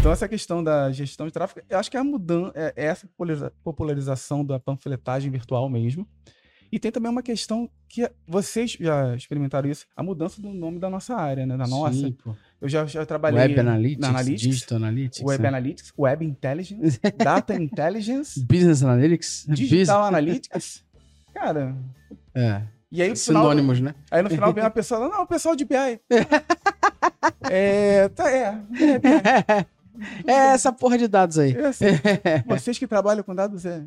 Então, essa questão da gestão de tráfego, eu acho que é a mudança, é essa popularização da panfletagem virtual mesmo. E tem também uma questão que vocês já experimentaram isso, a mudança do nome da nossa área, né? Da nossa. Sim, eu já, já trabalhei Web Analytics, na Analytics Digital Analytics, Web é. Analytics, Web Intelligence, Data Intelligence, Business Analytics, Digital. Analytics. Cara. É. E aí, Sinônimos, final, né? Aí no final vem uma pessoa, não, o pessoal de BI. é, tá, é, é, é essa porra de dados aí. É assim, vocês que trabalham com dados é.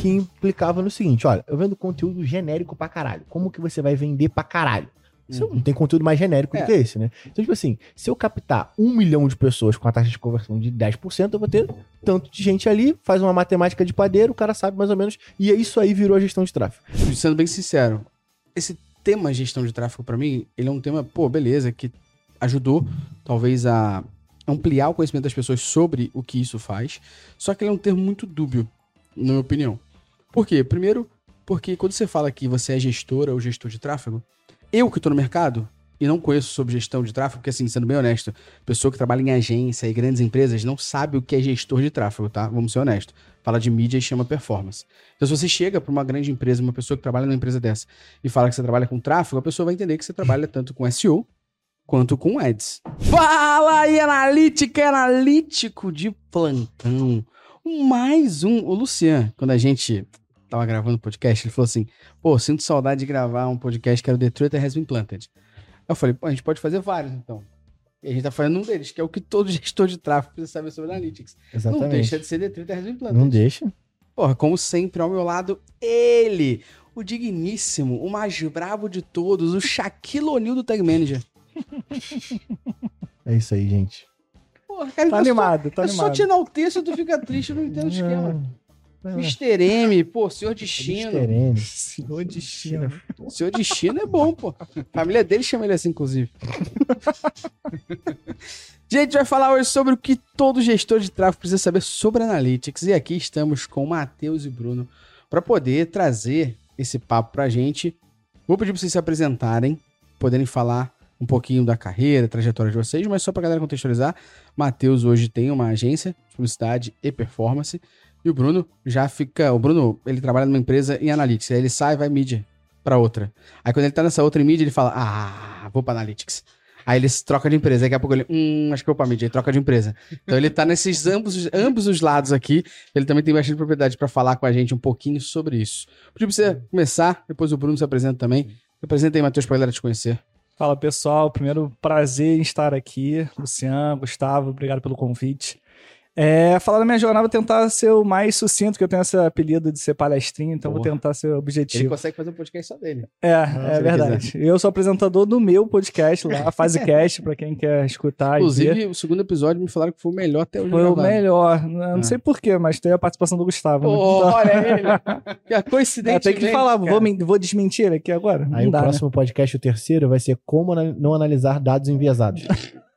Que implicava no seguinte: olha, eu vendo conteúdo genérico pra caralho. Como que você vai vender pra caralho? Você uhum. não tem conteúdo mais genérico é. do que esse, né? Então, tipo assim, se eu captar um milhão de pessoas com a taxa de conversão de 10%, eu vou ter tanto de gente ali, faz uma matemática de padeiro, o cara sabe mais ou menos, e é isso aí virou a gestão de tráfego. Sendo bem sincero, esse tema gestão de tráfego para mim, ele é um tema, pô, beleza, que ajudou talvez a ampliar o conhecimento das pessoas sobre o que isso faz, só que ele é um termo muito dúbio, na minha opinião. Por quê? Primeiro, porque quando você fala que você é gestora ou gestor de tráfego, eu que estou no mercado e não conheço sobre gestão de tráfego, porque assim, sendo bem honesto, pessoa que trabalha em agência e grandes empresas não sabe o que é gestor de tráfego, tá? Vamos ser honestos. Fala de mídia e chama performance. Então, se você chega para uma grande empresa, uma pessoa que trabalha numa empresa dessa, e fala que você trabalha com tráfego, a pessoa vai entender que você trabalha tanto com SEO quanto com ads. Fala aí, analítica e analítico de plantão. Mais um. O Luciano, quando a gente tava gravando o podcast, ele falou assim: pô, sinto saudade de gravar um podcast que era o Truth Has Been Planted. Eu falei, pô, a gente pode fazer vários, então. E a gente tá fazendo um deles, que é o que todo gestor de tráfego precisa saber sobre Analytics. Exatamente. Não deixa de ser Truth Has Been Planted. Não deixa. Porra, como sempre, ao meu lado, ele, o digníssimo, o mais bravo de todos, o Shaquille O'Neal do Tag Manager. É isso aí, gente. Porra, cara, tá animado, só, tá animado. Eu só te enalteço e tu fica triste, eu não entendo o esquema. Mr. M, pô, senhor destino. Mr. M. Senhor destino. Senhor destino é bom, pô. A família dele chama ele assim, inclusive. Gente, vai falar hoje sobre o que todo gestor de tráfego precisa saber sobre Analytics. E aqui estamos com Matheus e Bruno para poder trazer esse papo pra gente. Vou pedir para vocês se apresentarem, poderem falar um pouquinho da carreira, trajetória de vocês, mas só pra galera contextualizar, Matheus hoje tem uma agência de publicidade e performance. E o Bruno já fica. O Bruno, ele trabalha numa empresa em Analytics. Aí ele sai e vai mídia para outra. Aí quando ele tá nessa outra mídia, ele fala: Ah, vou pra Analytics. Aí ele troca de empresa. Daqui a pouco ele, hum, acho que eu vou pra mídia. Ele troca de empresa. Então ele tá nesses ambos, ambos os lados aqui. Ele também tem bastante propriedade para falar com a gente um pouquinho sobre isso. Pedi pra você começar, depois o Bruno se apresenta também. Se apresenta aí, Matheus, pra galera te conhecer. Fala pessoal, primeiro prazer em estar aqui. Luciano, Gustavo, obrigado pelo convite. É, falar da minha jornada, tentar ser o mais sucinto, que eu tenho esse apelido de ser palestrinho, então Porra. vou tentar ser objetivo. Ele consegue fazer um podcast só dele. É, ah, é verdade. Eu sou apresentador do meu podcast lá, Fazecast, pra quem quer escutar. Inclusive, o segundo episódio me falaram que foi o melhor até hoje. Foi o melhor. Não, ah. sei porquê, mas tem a participação do Gustavo. Oh, né? Olha ele. Que coincidência. É, tem que falar, vou, vou, desmentir aqui agora. Aí o dá, próximo né? podcast, o terceiro, vai ser como não analisar dados enviesados.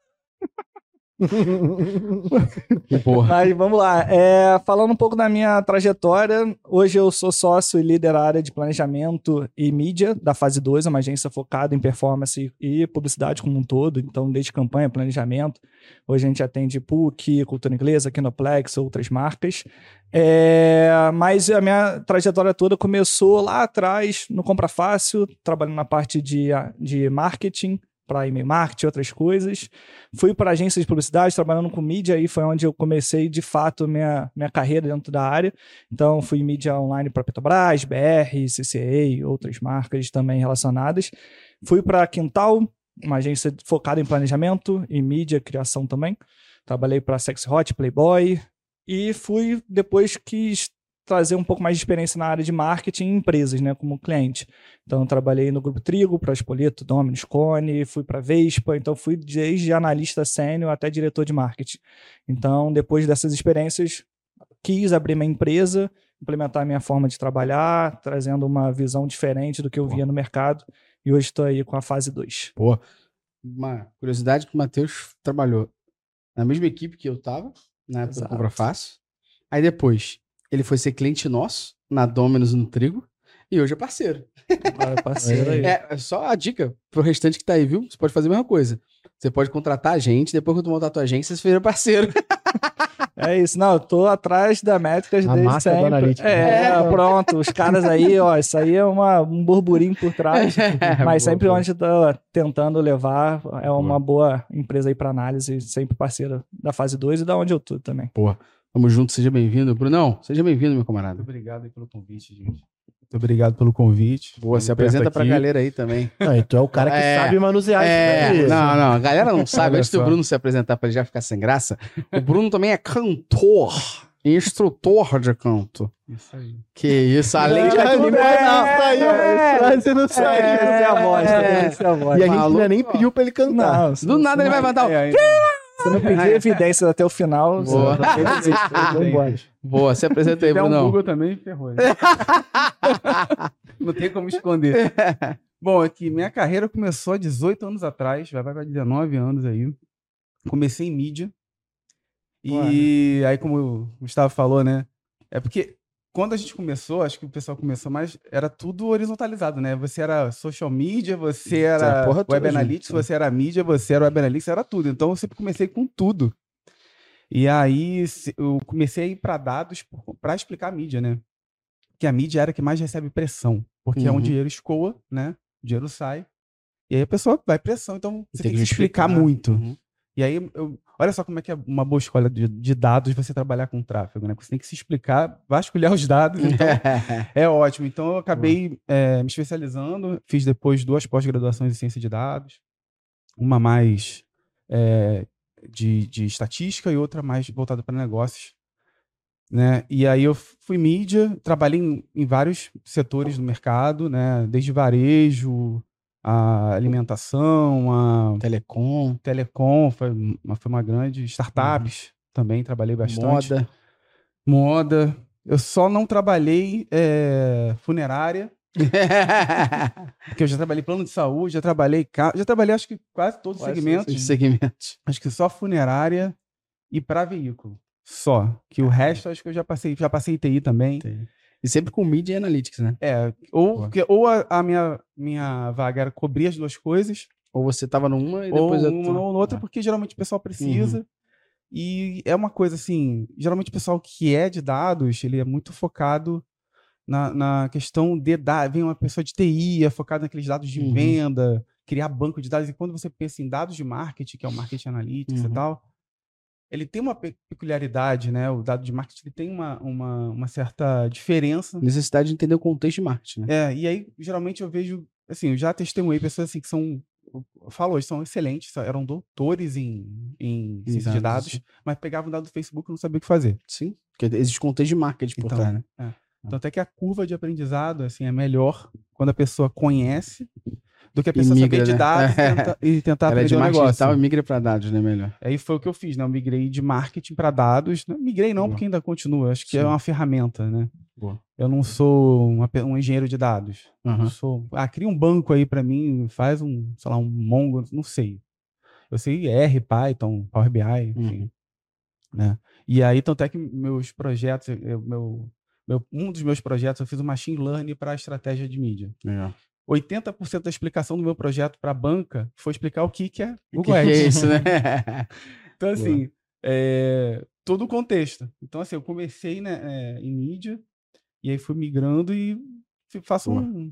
Mas vamos lá. É, falando um pouco da minha trajetória, hoje eu sou sócio e líder da área de planejamento e mídia da Fase 2, uma agência focada em performance e publicidade como um todo. Então, desde campanha, planejamento. Hoje a gente atende PUC, Cultura Inglesa, Kinoplex, outras marcas. É, mas a minha trajetória toda começou lá atrás, no Compra Fácil, trabalhando na parte de, de marketing para e-mail marketing, outras coisas. Fui para agência de publicidade, trabalhando com mídia, aí foi onde eu comecei de fato minha, minha carreira dentro da área. Então, fui mídia online para Petrobras, BR, CCA, outras marcas também relacionadas. Fui para Quintal, uma agência focada em planejamento e mídia, criação também. Trabalhei para Sex Hot, Playboy. E fui, depois que trazer um pouco mais de experiência na área de marketing em empresas, né, como cliente. Então, trabalhei no Grupo Trigo, para Espolito, Dominus, Cone, fui para Vespa, então fui desde analista sênior até diretor de marketing. Então, depois dessas experiências, quis abrir minha empresa, implementar a minha forma de trabalhar, trazendo uma visão diferente do que eu via no mercado, e hoje estou aí com a fase 2. Pô, uma curiosidade que o Matheus trabalhou na mesma equipe que eu estava, na época Exato. do Compra Fácil. Aí depois ele foi ser cliente nosso na Dominus no Trigo. E hoje é parceiro. Agora é parceiro aí. É, é, só a dica pro restante que tá aí, viu? Você pode fazer a mesma coisa. Você pode contratar a gente, depois que tu montar a tua agência, você vira parceiro. É isso, não, eu tô atrás da métricas A desde sempre. analítico. É, É. pronto, os caras aí, ó, isso aí é uma, um burburinho por trás, Boa, mas sempre boa. onde tô tentando levar, é uma boa empresa aí pra análise, sempre parceira da fase 2 e da onde eu tô também. Tamo junto, seja bem-vindo. Brunão, seja bem-vindo, meu camarada. Muito obrigado aí pelo convite, gente. Muito obrigado pelo convite. Boa, se apresenta pra aqui. galera aí também. Não, e tu é o cara que É. sabe manusear É, isso. não, não, a galera não sabe. Antes do. Bruno se apresentar pra ele já ficar sem graça, o Bruno também é cantor instrutor de canto. Isso aí. Que isso, além de É, tudo, não é, saiu, é, frase não saiu. essa é a voz, é. Essa é a voz. E a gente ainda nem pediu pra ele cantar. Não, do nada ele vai mandar o... Se não pedir evidências até o final, Boa. você. Boa, se apresenta aí, Se tiver um Brunão. Google também, ferrou. né? Não tem como esconder. Bom, aqui, minha carreira começou há 18 anos atrás, vai para 19 anos aí. Comecei em mídia. E aí, como o Gustavo falou, né? É porque quando a gente começou, acho que o pessoal começou mais, era tudo horizontalizado, né? Você era social media, você era porra web analytics, né? você era mídia, você era web analytics, era tudo. Então eu sempre comecei com tudo. E aí eu comecei a ir para dados para explicar a mídia, né? Que a mídia era a que mais recebe pressão, porque é Uhum. onde o dinheiro escoa, né? O dinheiro sai. E aí a pessoa vai pressão, então você tem, que justificar. explicar muito. Uhum. E aí, eu- olha só como é que é uma boa escolha de, de dados você trabalhar com tráfego, né? Porque você tem que se explicar, vasculhar os dados, então é ótimo. Então eu acabei eh, me especializando, fiz depois duas pós-graduações em ciência de dados, uma mais eh, de, de estatística e outra mais voltada para negócios. Né? E aí eu fui mídia, trabalhei em, em vários setores do mercado, né? Desde varejo, a alimentação, a Telecom, telecom, foi uma, foi uma grande. Startups também, trabalhei bastante. moda. Moda. Eu só não trabalhei eh, funerária, porque eu já trabalhei plano de saúde, já trabalhei ca- já trabalhei acho que quase todos os Quase segmentos. Os segmentos. Acho que só funerária e para veículo. Só. Que o resto acho que eu já passei, já passei TI também. E sempre com Media e Analytics, né? É, ou, que- ou a, a minha, minha vaga era cobrir as duas coisas, Ou você tava numa e ou depois... eu- uma ou outra, porque geralmente o pessoal precisa. E é uma coisa assim, geralmente o pessoal que é de dados, ele é muito focado na, na questão de dados. Vem uma pessoa de TI, é focado naqueles dados de Uhum. venda, criar banco de dados. E quando você pensa em dados de marketing, que é o marketing analytics Uhum. e tal, ele tem uma pe- peculiaridade, né? O dado de marketing ele tem uma, uma, uma certa diferença. Necessidade de entender o contexto de marketing, né? É, e aí, geralmente, eu vejo, assim, eu já testemunhei pessoas assim que são, eu falo hoje, são excelentes, eram doutores em, em ciência de dados. mas pegavam o dado do Facebook e não sabiam o que fazer. Sim. Porque existe contexto de marketing por Então, trás, né? Então, até que a curva de aprendizado, assim, é melhor quando a pessoa conhece do que a pessoa migra, saber de né? dados e, tenta- e tentar Ela é de aprender marketing negócio. digital migra pra dados, né? Melhor. Aí foi o que eu fiz, né? Eu migrei de marketing para dados. Não migrei não, Boa. porque ainda continua. Acho que é Sim. uma ferramenta, né? Boa. Eu não sou uma um engenheiro de dados. Eu sou, ah, cria um banco aí para mim, faz um, sei lá, um Mongo, não sei. Eu sei R, Python, Power BI, enfim. Uhum. Né? E aí, tanto é que meus projetos, eu- meu, meu, um dos meus projetos, eu fiz um machine learning para estratégia de mídia. Legal. 80% da explicação do meu projeto para a banca foi explicar o que, que é O que, Google que é Ads. isso, né? Então, assim, é, todo o contexto. Então, assim, eu comecei né, é, em mídia, e aí fui migrando e faço um-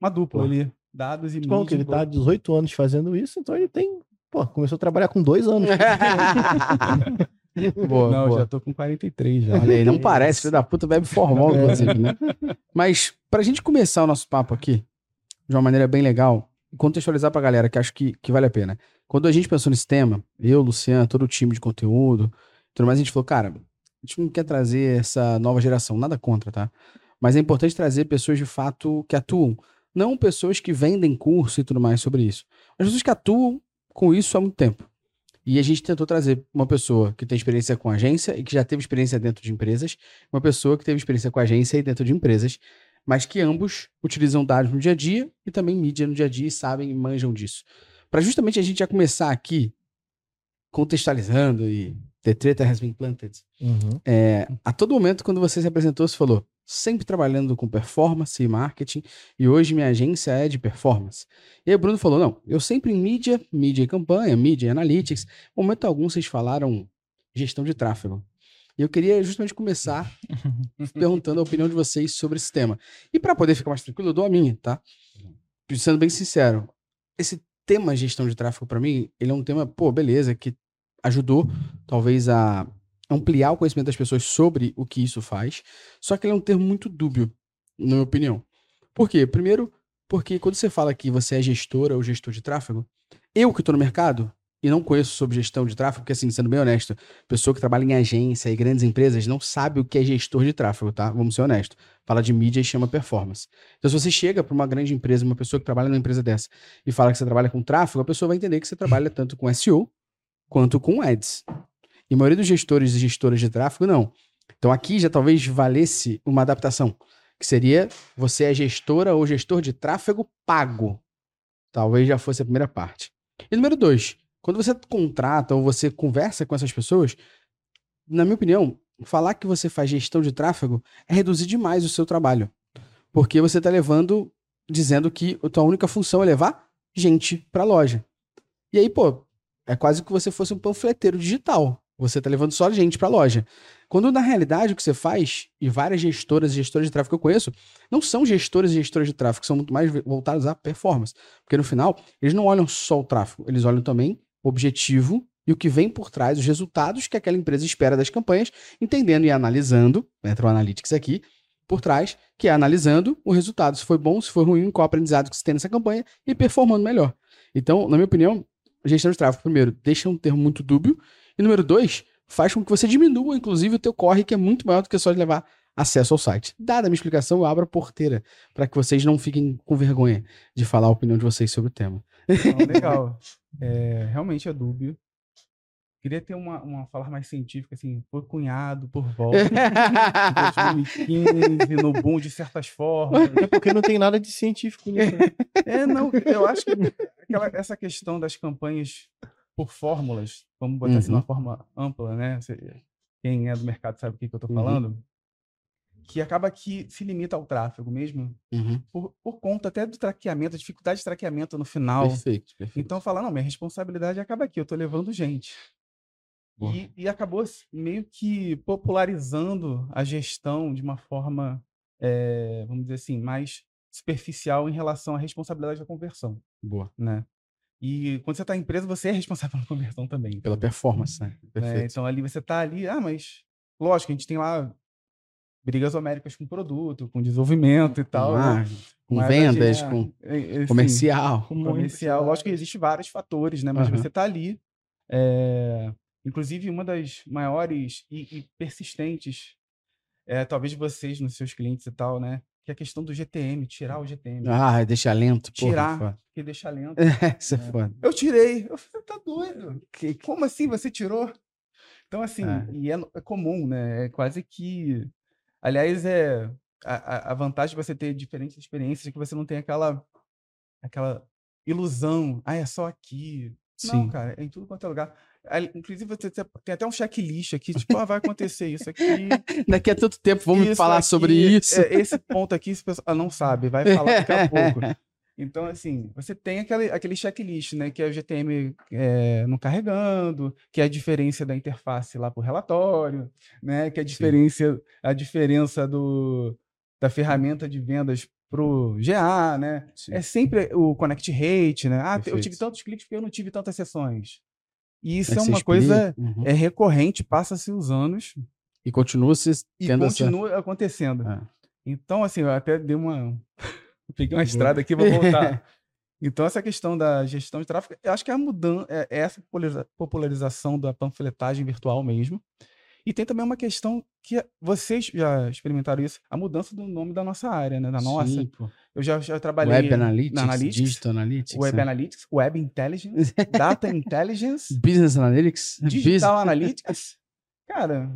uma dupla ali. Dados e Bom, mídia. que ele boa. tá há 18 anos fazendo isso, então ele tem. Pô, começou a trabalhar com dois anos. boa, Não, boa. já tô com 43 já. Olha aí, não parece, filho da puta, bebe formal, inclusive, né? Mas, pra gente começar o nosso papo aqui, de uma maneira bem legal, contextualizar pra galera, que acho que, que vale a pena. Quando a gente pensou nesse tema, eu, Luciano, todo o time de conteúdo, tudo mais, a gente falou, cara, a gente não quer trazer essa nova geração, nada contra, tá? Mas é importante trazer pessoas de fato que atuam. Não pessoas que vendem curso e tudo mais sobre isso. Mas pessoas que atuam com isso há muito tempo. E a gente tentou trazer uma pessoa que tem experiência com agência e que já teve experiência dentro de empresas, uma pessoa que teve experiência com agência e dentro de empresas, mas que ambos utilizam dados no dia a dia e também mídia no dia a dia e sabem e manjam disso. Para justamente a gente já começar aqui contextualizando e The Treta has been planted. Uhum. É, a todo momento, quando você se apresentou, você falou: sempre trabalhando com performance e marketing, e hoje minha agência é de performance. E aí o Bruno falou: não, eu sempre em mídia, mídia e campanha, mídia e analytics. Momento algum vocês falaram gestão de tráfego. E eu queria justamente começar perguntando a opinião de vocês sobre esse tema. E para poder ficar mais tranquilo, eu dou a minha, tá? Sendo bem sincero, esse tema gestão de tráfego para mim, ele é um tema, pô, beleza, que ajudou talvez a ampliar o conhecimento das pessoas sobre o que isso faz, só que ele é um termo muito dúbio, na minha opinião. Por quê? Primeiro, porque quando você fala que você é gestora ou gestor de tráfego, eu que estou no mercado e não conheço sobre gestão de tráfego, porque assim, sendo bem honesto, pessoa que trabalha em agência e grandes empresas não sabe o que é gestor de tráfego, tá? Vamos ser honestos. Fala de mídia e chama performance. Então, se você chega para uma grande empresa, uma pessoa que trabalha numa empresa dessa, e fala que você trabalha com tráfego, a pessoa vai entender que você trabalha tanto com SEO quanto com ads. E a maioria dos gestores e gestoras de tráfego, não. Então aqui já talvez valesse uma adaptação, que seria você é gestora ou gestor de tráfego pago. Talvez já fosse a primeira parte. E número dois, quando você contrata ou você conversa com essas pessoas, na minha opinião, falar que você faz gestão de tráfego é reduzir demais o seu trabalho. Porque você está levando, dizendo que a tua única função é levar gente para a loja. E aí, pô, é quase que você fosse um panfleteiro digital. Você está levando só gente para a loja. Quando na realidade o que você faz, e várias gestoras e gestores de tráfego que eu conheço, não são gestores e gestores de tráfego, são muito mais voltados à performance. Porque no final, eles não olham só o tráfego, eles olham também objetivo e o que vem por trás, os resultados que aquela empresa espera das campanhas, entendendo e analisando, entra o Analytics aqui, por trás, que é analisando o resultado, se foi bom, se foi ruim, qual aprendizado que se tem nessa campanha e performando melhor. Então, na minha opinião, gestão de tráfego, primeiro, deixa um termo muito dúbio, e número dois, faz com que você diminua, inclusive, o teu corre, que é muito maior do que só levar acesso ao site. Dada a minha explicação, eu abro a porteira para que vocês não fiquem com vergonha de falar a opinião de vocês sobre o tema. Legal. É, realmente é dúbio. Queria ter uma, uma fala mais científica, assim, foi cunhado por volta de 2015, no boom de certas formas. É porque não tem nada de científico nisso. Né? É, não, eu acho que aquela, essa questão das campanhas por fórmulas, vamos botar uhum. assim de uma forma ampla, né? Quem é do mercado sabe o que, que eu estou uhum. Que acaba que se limita ao tráfego mesmo, uhum. por, por conta até do traqueamento, a dificuldade de traqueamento no final. Perfeito, perfeito. Então, falar, não, minha responsabilidade acaba aqui, eu estou levando gente. E, e, acabou meio que popularizando a gestão de uma forma, é, vamos dizer assim, mais superficial em relação à responsabilidade da conversão. Boa. Né? E quando você está em empresa, você é responsável pela conversão também. Pela performance, né? né? Então ali você está ali, ah, mas lógico, a gente tem lá brigas homéricas com produto, com desenvolvimento e tal. Ah, com mas vendas, é, com assim, comercial. Com comercial. Lógico que existem vários fatores, né? Mas uhum. você está ali. É... Inclusive, uma das maiores e, e persistentes, é, talvez vocês nos seus clientes e tal, né? que é a questão do GTM, tirar o GTM. Ah, deixar lento, Tirar, porra, porque deixa lento. É, isso é, é foda. Eu tirei. Eu falei, tá doido? Que, como assim você tirou? Então, assim, é. e é, é, comum, né? É quase que. Aliás, é. A, a vantagem de você ter diferentes experiências é que você não tem aquela, aquela ilusão. Ah, é só aqui. Sim. Não, cara, é em tudo quanto é lugar. Inclusive, você tem até um checklist aqui, tipo, ah, vai acontecer isso aqui. Daqui a tanto tempo vamos isso falar aqui, sobre isso. É, esse ponto aqui, se pessoa não sabe, vai falar daqui a pouco. Então, assim, você tem aquele, aquele checklist, né? Que é o GTM é, não carregando, que é a diferença da interface lá para o relatório, né? Que é a diferença, a diferença do, da ferramenta de vendas pro GA, né? Sim. É sempre o connect rate, né? Ah, Perfeito. eu tive tantos cliques porque eu não tive tantas sessões. E isso é, é uma coisa uhum. é recorrente, passa-se os anos. E continua se E continua essa... acontecendo. É. Então, assim, eu até dei uma. Peguei uma estrada aqui, vou voltar. então, essa questão da gestão de tráfego, eu acho que é a mudança, é, é essa popularização da panfletagem virtual mesmo. E tem também uma questão que vocês já experimentaram isso, a mudança do nome da nossa área, né? Da nossa. Sim, eu já, já trabalhei Web Analytics, na Analytics Digital Analytics, Web é. Analytics, Web Intelligence, Data Intelligence, Business Analytics, Digital. Analytics. Cara.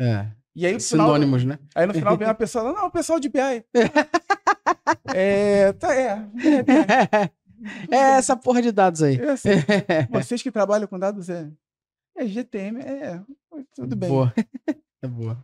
É. E aí, Sinônimos, final, né? Aí no final vem uma pessoa, não, o pessoal de BI. É, tá, é, é, é, essa porra de dados aí. É assim, vocês que trabalham com dados, é, é GTM, é, tudo bem. Boa. É boa.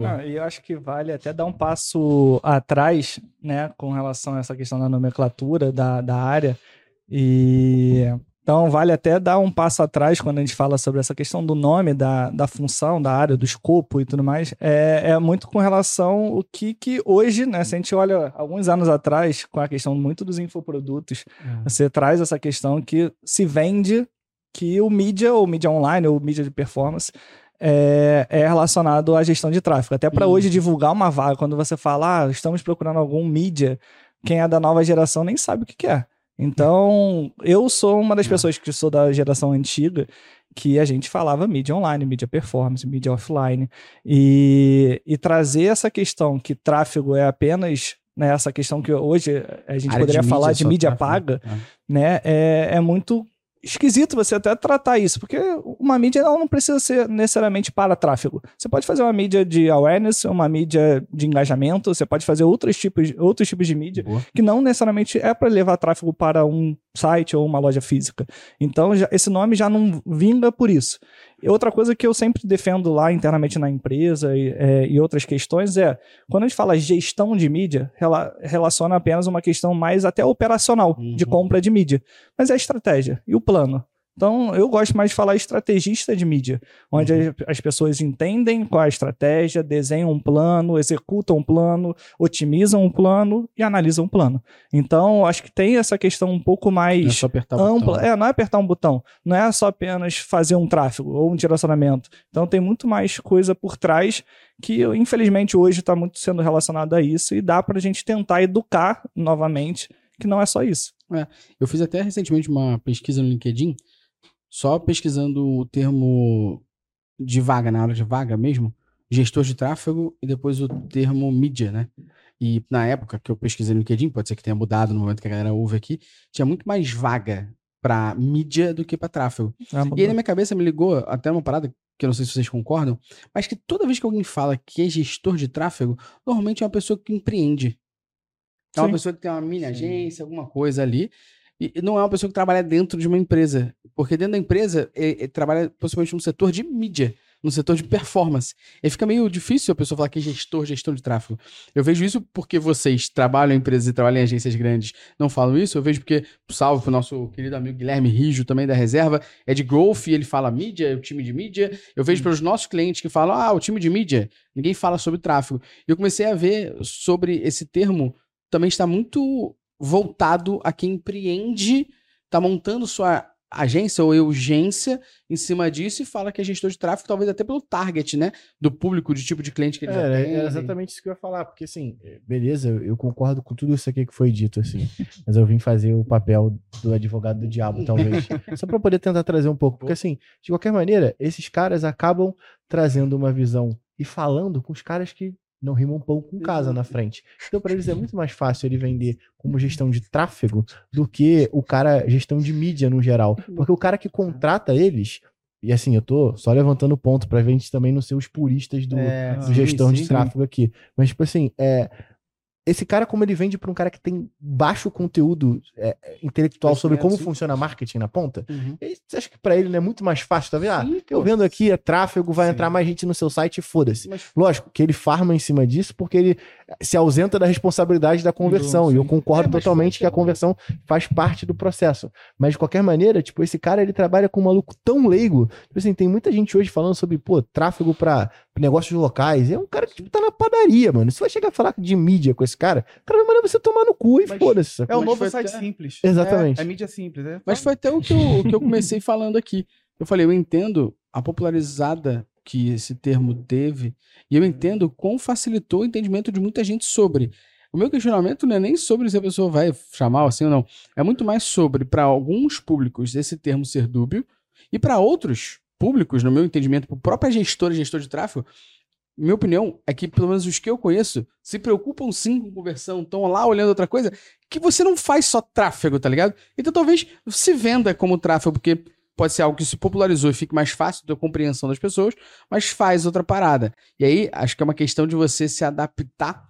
Não, e eu acho que vale até dar um passo atrás, né, com relação a essa questão da nomenclatura da, da área. E então vale até dar um passo atrás quando a gente fala sobre essa questão do nome, da, da função, da área, do escopo e tudo mais. É, é muito com relação o que, que hoje, né? Se a gente olha alguns anos atrás, com a questão muito dos infoprodutos, você traz essa questão que se vende que o mídia, ou mídia online, ou mídia de performance, é, é relacionado à gestão de tráfego. Até para hoje divulgar uma vaga, quando você fala, ah, estamos procurando algum mídia, quem é da nova geração nem sabe o que, que é. Então, eu sou uma das pessoas que sou da geração antiga que a gente falava mídia online, mídia performance, mídia offline. E, e trazer essa questão que tráfego é apenas né, essa questão que hoje a gente Área poderia de falar de mídia tráfego, paga, né? né, é, é muito esquisito você até tratar isso, porque uma mídia ela não precisa ser necessariamente para tráfego. Você pode fazer uma mídia de awareness, uma mídia de engajamento, você pode fazer outros tipos, outros tipos de mídia Boa. que não necessariamente é para levar tráfego para um site ou uma loja física. Então, já- esse nome já não vinga por isso. E outra coisa que eu sempre defendo lá internamente na empresa e, é, e outras questões é, quando a gente fala gestão de mídia, rela- relaciona apenas uma questão mais até operacional de Uhum. compra de mídia. Mas é a estratégia e o plano. Então, eu gosto mais de falar estrategista de mídia, onde Uhum. as- as pessoas entendem qual é a estratégia, desenham um plano, executam um plano, otimizam um plano e analisam um plano. Então, eu acho que tem essa questão um pouco é mais o ampla. botão. É, não é apertar um botão. Não é só apenas fazer um tráfego ou um direcionamento. Então tem muito mais coisa por trás que, infelizmente, hoje está muito sendo relacionado a isso e dá para a gente tentar educar novamente que não é só isso. Eu fiz até recentemente uma pesquisa no LinkedIn, só pesquisando o termo de vaga, na hora de vaga mesmo, gestor de tráfego e depois o termo mídia, né? E na época que eu pesquisei no LinkedIn, pode ser que tenha mudado no momento que a galera ouve aqui, tinha muito mais vaga para mídia do que para tráfego. E aí na minha cabeça me ligou até uma parada que eu não sei se vocês concordam, mas que toda vez que alguém fala que é gestor de tráfego, normalmente é uma pessoa que empreende. É uma Sim. pessoa que tem uma mini agência, alguma coisa ali. E não é uma pessoa que trabalha dentro de uma empresa. Porque dentro da empresa, é- trabalha possivelmente no setor de mídia, no setor de performance. E fica meio difícil a pessoa falar que é gestor, gestão de tráfego. Eu vejo isso porque vocês trabalham em empresas e trabalham em agências grandes, não falam isso. Eu vejo porque, salve pro nosso querido amigo Guilherme Rijo, também da reserva, é de growth e ele fala mídia, é o time de mídia. Eu vejo pelos nossos clientes que falam, ah, o time de mídia. Ninguém fala sobre tráfego. E eu comecei a ver sobre esse termo também está muito voltado a quem empreende, está montando sua agência ou urgência em cima disso e fala que é gestor de tráfego, talvez até pelo target, né? Do público, de tipo de cliente que eles É, atendem. é exatamente isso que eu ia falar, porque assim, beleza, eu- concordo com tudo isso aqui que foi dito, assim, mas eu vim fazer o papel do advogado do diabo, talvez, só pra poder tentar trazer um pouco, porque assim, de qualquer maneira, esses caras acabam trazendo uma visão e falando com os caras que não rimam pão com casa na frente. Então, para eles é muito mais fácil ele vender como gestão de tráfego do que o cara gestão de mídia no geral, porque o cara que contrata eles e assim, eu tô só levantando ponto pra gente também não ser os puristas do, É, do sim, gestão de sim. tráfego aqui. Mas, tipo assim, é, esse cara, como ele vende pra um cara que tem baixo conteúdo é, é, intelectual sobre como funciona marketing na ponta, Uhum. e você acha que pra ele não é muito mais fácil, tá vendo? Ah, Sim, eu vendo aqui, é tráfego, vai Sim. entrar mais gente no seu site e foda-se. Mas Lógico que ele farma em cima disso porque ele se ausenta da responsabilidade da conversão. E eu concordo É, totalmente que a conversão faz parte do processo. Mas de qualquer maneira, tipo, esse cara ele trabalha com um maluco tão leigo. Tipo assim, tem muita gente hoje falando sobre, pô, tráfego pra negócios locais. É um cara que tipo, tá na padaria, mano. Se vai chegar a falar de mídia com esse cara, o cara vai mandar você tomar no cu e foda-se. É o Mas novo site até- simples. Exatamente. É, é mídia simples. É Mas foi até o que eu, o que eu comecei falando aqui. Eu falei, eu entendo a popularizada que esse termo teve, e eu entendo quão facilitou o entendimento de muita gente sobre. O meu questionamento não é nem sobre se a pessoa vai chamar assim ou não. É muito mais sobre, para alguns públicos, esse termo ser dúbio, e para outros públicos, no meu entendimento, para o próprio gestor e gestor de tráfego, minha opinião é que, pelo menos os que eu conheço, se preocupam sim com conversão, estão lá olhando outra coisa, que você não faz só tráfego, tá ligado? Então talvez se venda como tráfego, porque pode ser algo que se popularizou e fique mais fácil da compreensão das pessoas, mas faz outra parada. E aí, acho que é uma questão de você se adaptar.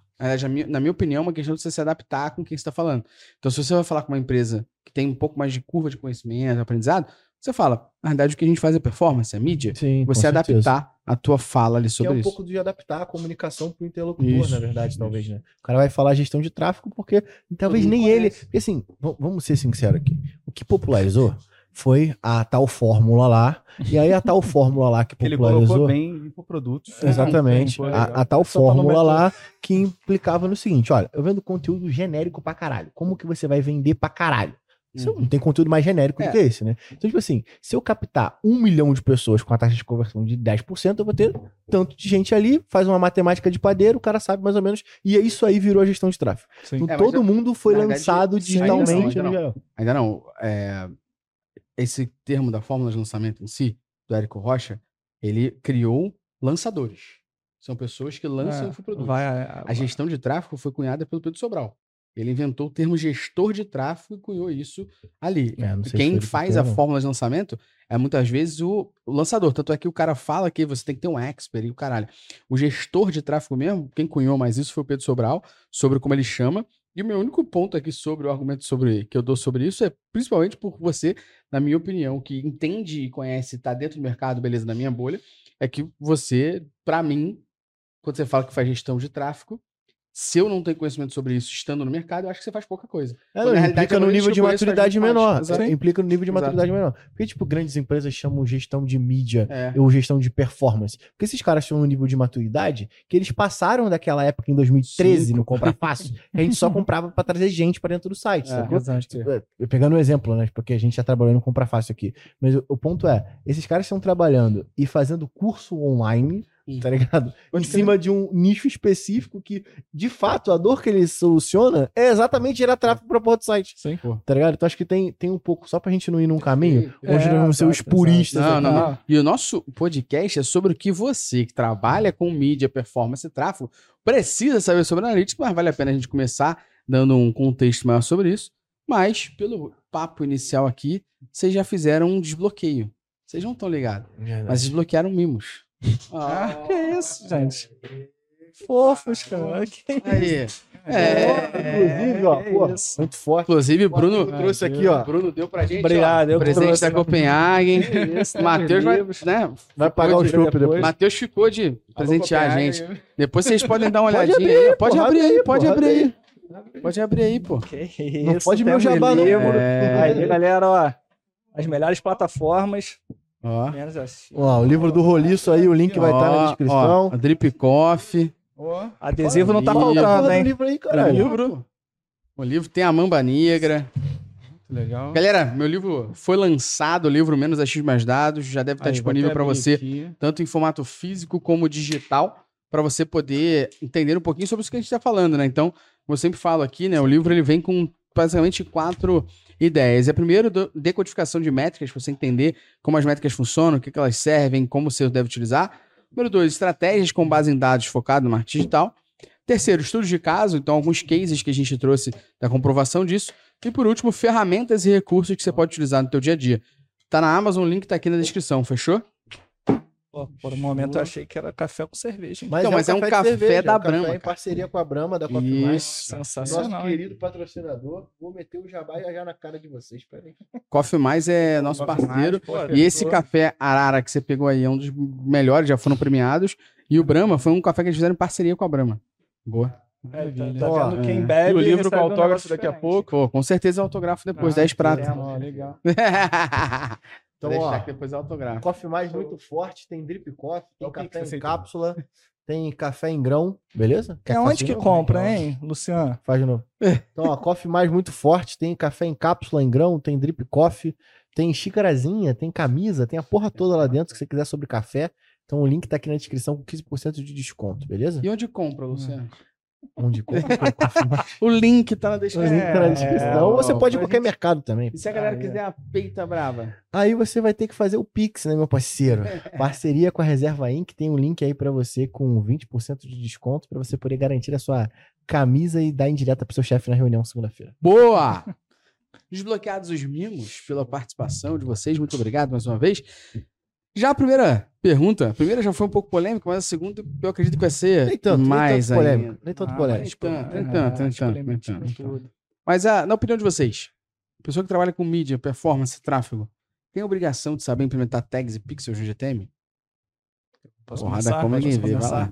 Na minha- opinião, é uma questão de você se adaptar com quem está falando. Então, se você vai falar com uma empresa que tem um pouco mais de curva de conhecimento, aprendizado, Você fala, na verdade, o que a gente faz é performance, é mídia. Sim, Você certeza. adaptar a tua fala ali Que é sobre um isso. pouco de adaptar a comunicação pro interlocutor, Isso, na verdade, isso. talvez, né? O cara vai falar gestão de tráfego porque talvez nem ele. conhece. Porque assim, vamos ser sinceros aqui. O que popularizou foi a tal fórmula lá. E aí a tal fórmula lá que Ele popularizou. colocou bem infoprodutos. Exatamente. Pô, a, a tal Só fórmula lá que implicava no seguinte: olha, eu vendo conteúdo genérico pra caralho. Como que você vai vender pra caralho? Você Uhum. não tem conteúdo mais genérico É. do que esse, né? Então, tipo assim, se eu captar um milhão de pessoas com a taxa de conversão de 10%, eu vou ter tanto de gente ali, faz uma matemática de padeiro, o cara sabe mais ou menos. E é isso aí virou a gestão de tráfego. Sim. Então, É, todo eu- mundo foi na verdade, lançado sim, ainda não, digitalmente. ainda não. Ainda não. é, esse termo da fórmula de lançamento em si, do Érico Rocha, ele criou lançadores. São pessoas que lançam É, infoprodutos. vai, a, A gestão de tráfego foi cunhada pelo Pedro Sobral. Ele inventou o termo gestor de tráfego e cunhou isso ali. É, Quem que faz a fórmula de lançamento é muitas vezes o, o lançador. Tanto é que o cara fala que você tem que ter um expert e o caralho. O gestor de tráfego mesmo, quem cunhou mais isso foi o Pedro Sobral, sobre como ele chama. E o meu único ponto aqui sobre o argumento sobre que eu dou sobre isso é principalmente por você, na minha opinião, que entende e conhece, tá dentro do mercado, beleza, na minha bolha, é que você, pra mim, quando você fala que faz gestão de tráfego, se eu não tenho conhecimento sobre isso estando no mercado, eu acho que você faz pouca coisa. É, não, realidade, implica no nível de maturidade menor. É, implica no nível de Exato. maturidade menor. Porque, tipo, grandes empresas chamam gestão de mídia É. ou gestão de performance. Porque esses caras estão no nível de maturidade que eles passaram daquela época em 2013 Sim, no Compra Fácil, que a gente só comprava pra trazer gente pra dentro do site, É, exato. É, Pegando um exemplo, né? Porque a gente já trabalhou no Compra Fácil aqui. Mas o, o ponto é, esses caras estão trabalhando e fazendo curso online, Tá ligado? em cima de um nicho específico que, de fato, a dor que ele soluciona é exatamente gerar tráfego pra porra do site. Sim. Tá ligado? Então acho que tem, tem um pouco, só pra gente não ir num caminho, É, hoje nós vamos ser os exato, puristas Não, não, não. E o nosso podcast é sobre o que você, que trabalha com mídia, performance e tráfego, precisa saber sobre analytics, mas vale a pena a gente começar dando um contexto maior sobre isso. Mas, pelo papo inicial aqui, vocês já fizeram um desbloqueio. Vocês não estão ligados, mas desbloquearam mimos. Ah, que isso, gente. Fofos, cara. Que Aí. É. Inclusive, ó, que pô, muito forte. Inclusive, o Bruno trouxe aqui, ó. Bruno deu pra gente. Obrigado, ó, eu presente trouxe. da Copenhagen. isso, Matheus vai, né? Vai pagar o de- chopp depois. Matheus ficou de presentear a gente. Depois vocês podem dar uma Pode olhadinha Pode abrir aí, pode abrir aí. Pode abrir aí, pô. Que isso. Não pode meu jabá, não. É. Aí, galera, ó. As melhores plataformas. Ó. Menos assim. Ó, o livro do Roliço aí, o link vai estar Ó, na descrição. Ó, a Drip Coffee. Ó, Adesivo não tá faltando, hein? livro aí, caralho. livro. O livro tem a Mamba Negra. muito legal. Galera, meu livro foi lançado, o livro Menos X Mais Dados, já deve estar Aí, vou disponível para você, aqui. tanto em formato físico como digital, para você poder entender um pouquinho sobre isso que a gente está falando, né? Então, como eu sempre falo aqui, né? O livro ele vem com basicamente quatro ideias. É primeiro decodificação de métricas, para você entender como as métricas funcionam, o que, que elas servem, como você deve utilizar. Número dois, estratégias com base em dados focado no marketing digital. Terceiro, estudos de caso, então alguns cases que a gente trouxe da comprovação disso. E por último, ferramentas e recursos que você pode utilizar no teu dia a dia. Tá na Amazon, o link tá aqui na descrição, fechou? Pô, por um momento eu achei que era café com cerveja. hein? Então, mas é um de café cerveja, da é um café Brahma, em cara. parceria com a Brahma, da Coffee Mais. Isso. Nosso Sensacional. hein? querido patrocinador. Vou meter o jabá já na cara de vocês. Peraí. Coffee Mais é nosso Coffee parceiro. Mais, pô, E esse café Arara que você pegou aí é um dos melhores, já foram premiados. E o Brahma foi um café que eles fizeram em parceria com a Brahma. Boa. É, tá, tá vendo? Quem é. bebe. E o livro com um autógrafo negócio daqui a pouco. Pô, com certeza autógrafo depois, Ah, 10 pratos. Ó, legal. Então, Vou ó, deixar que depois é autógrafo. Coffee Mais muito forte, tem drip coffee, tem É o que que café em cápsula, tem café em grão, beleza? Quer É onde que compra, hein, Luciano? Faz de novo. Então, ó, Coffee Mais muito forte, tem café em cápsula em grão, tem drip coffee, tem xícarazinha, tem camisa, tem a porra toda lá dentro que você quiser sobre café. Então o link tá aqui na descrição com 15% de desconto, beleza? E onde compra, Luciano? Onde compra o. O link tá na O descrição. link tá na descrição. Ou você pode ir em qualquer gente- mercado também. E se a galera Ah, é. quiser a peita brava? Aí você vai ter que fazer o Pix, né, meu parceiro? Parceria com a Reserva Inc. Tem um link aí pra você com 20% de desconto pra você poder garantir a sua camisa e dar indireta pro seu chefe na reunião segunda-feira. Boa! Desbloqueados os mimos pela participação de vocês, muito obrigado mais uma vez. Já a primeira pergunta, a primeira já foi um pouco polêmica, mas a segunda eu acredito que vai ser Nem tanto, mais nem tanto ainda. polêmico. Nem tanto Ah, polêmico. Nem tanto, nem É, tanto, nem tanto. Mas ah, na opinião de vocês, pessoa que trabalha com mídia, performance, tráfego, Tem a obrigação de saber implementar tags e pixels no GTM? Posso Porrada começar? como ninguém vê, vai começar? lá.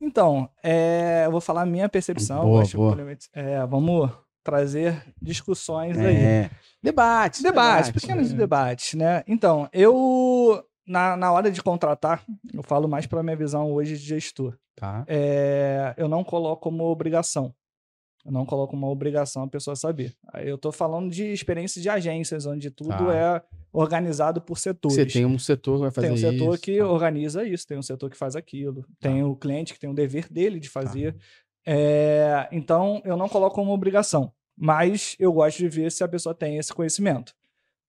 Então, é, eu vou falar a minha percepção. Boa, acho que boa. é, vamos trazer discussões aí. É. Debates. Debates, debates. pequenos debates, né? Então, eu, na, na hora de contratar, eu falo mais pela minha visão hoje de gestor. Tá. É, eu não coloco como obrigação. Eu não coloco uma obrigação a pessoa saber. Eu tô falando de experiências de agências, onde tudo Tá. é organizado por setores. Você tem um setor que vai fazer Tem um setor isso, que tá. organiza isso, tem um setor que faz aquilo, tem o cliente que tem o dever dele Tá. de fazer. É, então, eu não coloco como obrigação, mas eu gosto de ver se a pessoa tem esse conhecimento.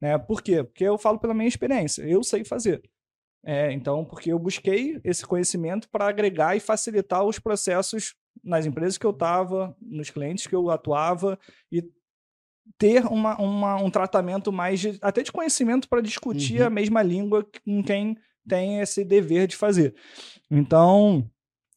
Né? Por quê? Porque eu falo pela minha experiência, eu sei fazer. É, então, porque eu busquei esse conhecimento para agregar e facilitar os processos nas empresas que eu estava, nos clientes que eu atuava e ter uma, uma- um tratamento mais de, até de conhecimento para discutir Uhum. a mesma língua com quem tem esse dever de fazer. Então,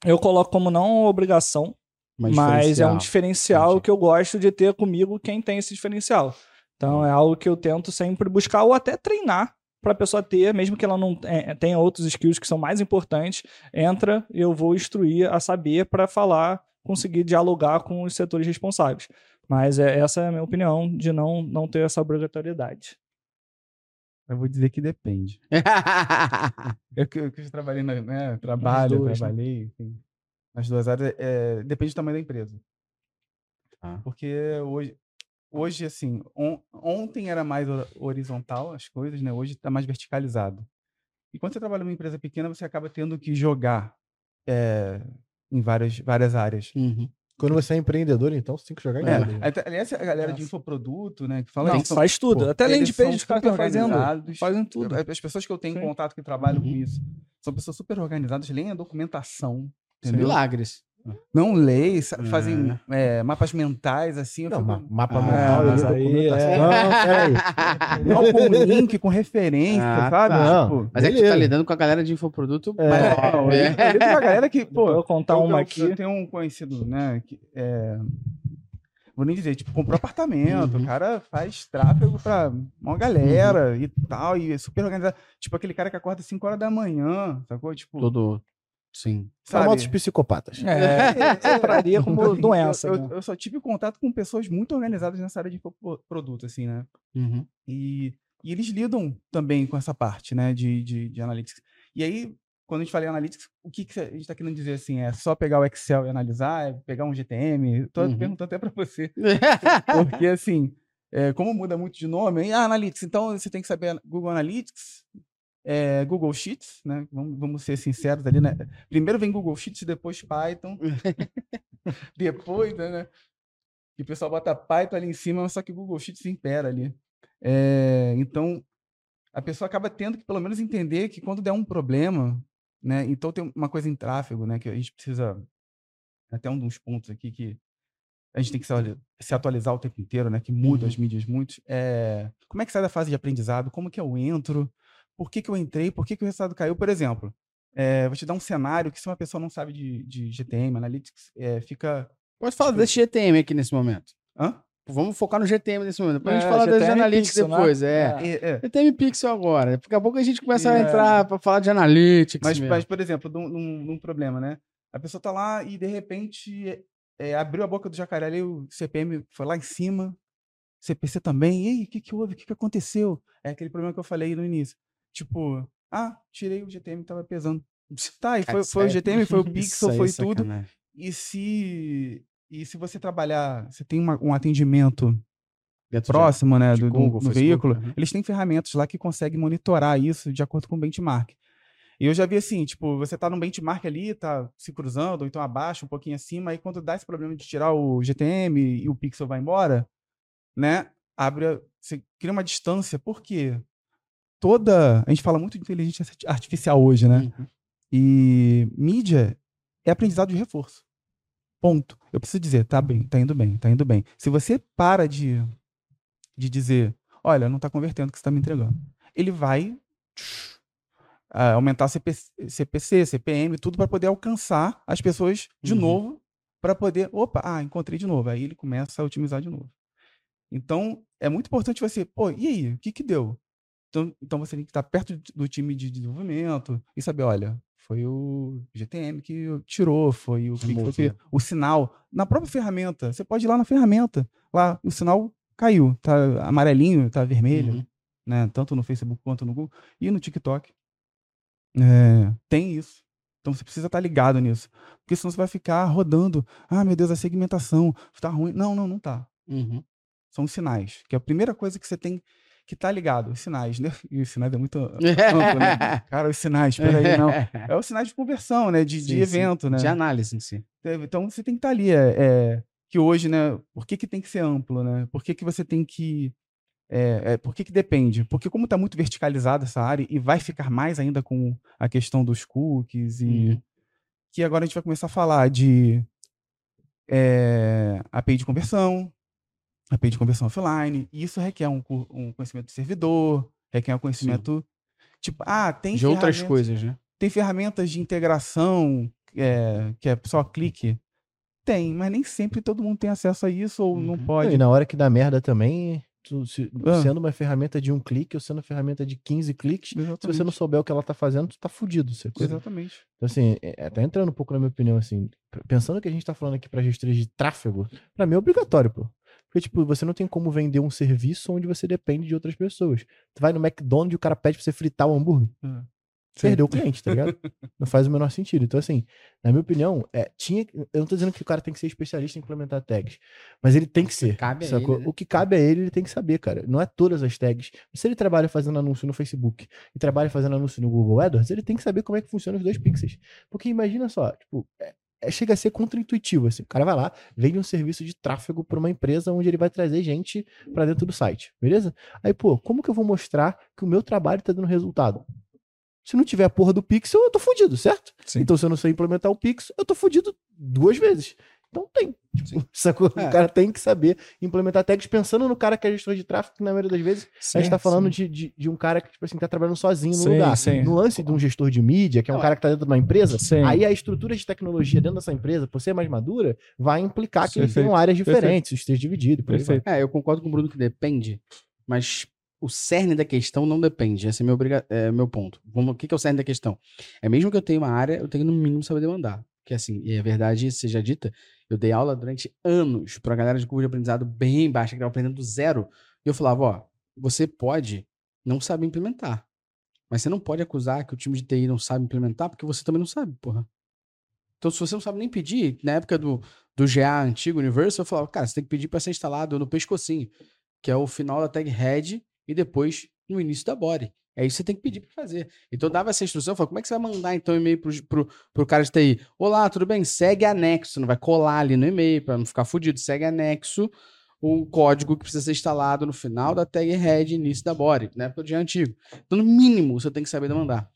eu coloco como não obrigação, Mas mas é um diferencial. Entendi. que eu gosto de ter comigo quem tem esse diferencial. Então é algo que eu tento sempre buscar ou até treinar para a pessoa ter, mesmo que ela não eh, tenha outros skills que são mais importantes, entra e eu vou instruir a saber para falar, conseguir dialogar com os setores responsáveis. Mas é, essa é a minha opinião de não, não ter essa obrigatoriedade. Eu vou dizer que depende. Eu que, eu trabalhei, na, né? Trabalho, duas, né? trabalhei, enfim. Nas duas áreas, é, depende do tamanho da empresa. Tá. Porque hoje, hoje assim, on- ontem era mais hor- horizontal as coisas, né? Hoje está mais verticalizado. E quando você trabalha numa empresa pequena, você acaba tendo que jogar é, em várias, várias áreas. Uhum. Quando você é empreendedor, então você tem que jogar em É, tudo. até- aliás, a galera de infoproduto, né? Que fala Não, isso, são- faz tudo. pô, até além de são page, os caras estão fazendo. Fazem tudo. As pessoas que eu tenho Sim. contato que trabalham com Uhum. isso são pessoas super organizadas, leem a documentação, São entendeu? milagres. Não leem, sa- É. fazem é, mapas mentais, assim. eu Não, fico- ma- mapa Ah, mental, mas aí é- Não, peraí. Não, com link, com referência, Ah, sabe? tá. Tipo, Mas é que tu tá Beleza. lidando com a galera de infoproduto. É. mas- não, é. eu lido com a galera que, pô, Vou contar eu, uma eu- aqui. Eu tenho um conhecido, né? Que, é, vou nem dizer, tipo, comprou apartamento, Uhum. o cara faz tráfego pra uma galera e tal, e é super organizado. Tipo, aquele cara que acorda 5 horas da manhã, sacou? Tipo, Todo. Sim. Famosos sabe? psicopatas. É, eu traria como doença. Eu, né? eu, eu só tive contato com pessoas muito organizadas nessa área de produto, assim, né? Uhum. E, e eles lidam também com essa parte, né, de, de, de analytics. E aí, quando a gente fala em analytics, o que, que a gente está querendo dizer assim? É só pegar o Excel e analisar? É pegar um GTM? Estou Uhum. perguntando até para você. Porque, assim, é, como muda muito de nome, aí, ah, Analytics, então você tem que saber Google Analytics, é, Google Sheets, né? Vamos, vamos ser sinceros ali, né? Primeiro vem Google Sheets, depois Python, depois, né? E o pessoal bota Python ali em cima, só que o Google Sheets impera ali. É, então, a pessoa acaba tendo que pelo menos entender que quando der um problema, né? Então tem uma coisa em tráfego, né? Que a gente precisa até um dos pontos aqui que a gente tem que se atualizar o tempo inteiro, né? Que muda Uhum. as mídias muito. É, como é que sai da fase de aprendizado? Como que eu entro? Por que, que eu entrei? Por que, que o resultado caiu? Por exemplo, é, vou te dar um cenário que se uma pessoa não sabe de, de GTM, Analytics, é, fica... Pode falar desse GTM aqui nesse momento. Hã? Vamos focar no GTM nesse momento. Depois a É, gente fala das GTM Analytics Pixel, né? depois. É. É, é. GTM Pixel agora. Daqui a pouco a gente começa a É. entrar pra falar de Analytics. Mas, mesmo. mas, por exemplo, num, num- num problema, né? A pessoa tá lá e, de repente, é, abriu a boca do jacaré ali, o CPM foi lá em cima, CPC também. E aí, o que, que houve? O que, que aconteceu? É aquele problema que eu falei no início. Tipo, ah, tirei o GTM, tava pesando. Tá, e foi, foi o sério? GTM, foi o Pixel, é foi tudo. E se, e se você trabalhar, você tem uma- um atendimento Dentro próximo, né, de do, Google, do veículo, uhum. eles têm ferramentas lá que conseguem monitorar isso de acordo com o benchmark. E eu já vi assim, tipo, você tá num benchmark ali, tá se cruzando, ou então abaixo, um pouquinho acima, aí quando dá esse problema de tirar o GTM e o pixel vai embora, né, abre, você cria uma distância, por quê? Toda, a gente fala muito de inteligência arti- artificial hoje, né? Uhum. E mídia é aprendizado de reforço. Ponto. Eu preciso dizer, tá bem, tá indo bem, tá indo bem. Se você para de, de dizer, olha, não tá convertendo o que você tá me entregando, ele vai ah, aumentar CPC, CPC, CPM, tudo para poder alcançar as pessoas de Uhum. novo, para poder, opa, ah, encontrei de novo. Aí ele começa a otimizar de novo. Então, é muito importante você, pô, e aí, o que que deu? Então, então você tem que estar perto do time de desenvolvimento e saber, olha, foi o GTM que tirou, foi o que que foi que- o sinal na própria ferramenta. Você pode ir lá na ferramenta, lá o sinal caiu, tá amarelinho, tá vermelho, Uhum. né? Tanto no Facebook quanto no Google e no TikTok. É, tem isso. Então você precisa estar ligado nisso, porque senão você vai ficar rodando. Ah, meu Deus, a segmentação tá ruim. Não, não, não tá Uhum. são sinais, que é a primeira coisa que você tem que estar ligado, os sinais, né? E os sinais é muito amplo, né? Cara, os sinais, peraí, não. É os sinais de conversão, né? De, de Sim, sim. evento, né? De análise em si. Então você tem que estar ali. É, é, que hoje, né? Por que, que tem que ser amplo, né? Por que, que você tem que. É, é, por que, que depende? Porque, como está muito verticalizada essa área, e vai ficar mais ainda com a questão dos cookies, e Uhum. que agora a gente vai começar a falar de é, API de conversão, API de conversão offline, e isso requer um, um conhecimento de servidor, requer um conhecimento. Tipo, ah, tem De outras coisas, né? tem ferramentas de integração é, que é só clique? Tem, mas nem sempre todo mundo tem acesso a isso ou não Uhum. pode. E na hora que dá merda também, tu- se- Ah. sendo uma ferramenta de um clique ou sendo uma ferramenta de 15 cliques, se Exatamente. você não souber o que ela tá fazendo, tu tá fudido. Exatamente. Então, assim, é, tá entrando um pouco na minha opinião, assim, pensando que a gente tá falando aqui pra gestores de tráfego, pra mim é obrigatório, pô. Porque, tipo, você não tem como vender um serviço onde você depende de outras pessoas. Tu vai no McDonald's e o cara pede pra você fritar o hambúrguer. É. Perdeu o cliente, tá ligado? não faz o menor sentido. Então, assim, na minha opinião, é, tinha, eu não tô dizendo que o cara tem que ser especialista em implementar tags, mas ele tem que ser. cabe sacou? ele, né? O que cabe a ele, ele tem que saber, cara. Não é todas as tags. Se ele trabalha fazendo anúncio no Facebook e trabalha fazendo anúncio no Google AdWords, ele tem que saber como é que funciona os dois pixels. Porque imagina só, tipo, é- é- chega a ser contraintuitivo, assim. O cara vai lá, vende um serviço de tráfego para uma empresa onde ele vai trazer gente para dentro do site, beleza? Aí, pô, como que eu vou mostrar que o meu trabalho tá dando resultado? Se não tiver a porra do pixel, eu tô fudido, certo? Sim. Então, se eu não sei implementar o pixel, eu tô fudido duas vezes. Então tem. Tipo, sacou? É. O cara tem que saber implementar tags pensando no cara que é gestor de tráfego, que na maioria das vezes a gente tá falando de, de, de um cara que, tipo assim, tá trabalhando sozinho no Sim, lugar. sim. No lance de um gestor de mídia, que é um Não, cara que tá dentro de uma empresa, Sim. aí a estrutura de tecnologia dentro dessa empresa, por ser mais madura, vai implicar que eles tenham áreas perfeito. diferentes, esteja dividido. por aí vai. Perfeito. É, eu concordo com o Bruno que depende, mas o cerne da questão não depende. Esse é meu, obriga- é meu ponto. Vamos, o que, que é o cerne da questão? É mesmo que eu tenha uma área, eu tenho que, no mínimo saber demandar. Que assim, e a verdade seja dita, eu dei aula durante anos pra galera de curva de aprendizado bem baixa, que tava aprendendo do zero. E eu falava, ó, você pode não saber implementar. Mas você não pode acusar que o time de TI não sabe implementar, porque você também não sabe, porra. Então, se você não sabe nem pedir, na época do, do GA antigo, Universal, eu falava, cara, você tem que pedir para ser instalado no pescocinho, que é o final da tag head e depois no início da body. É isso que você tem que pedir para fazer. Então, dava essa instrução, falava, como é que você vai mandar então e-mail pro, pro, pro cara de TI? Olá, tudo bem? Segue anexo, não vai colar ali no e-mail para não ficar fudido. Segue anexo o código que precisa ser instalado no final da tag head início da body, época do dia antigo. Então, no mínimo, você tem que saber demandar.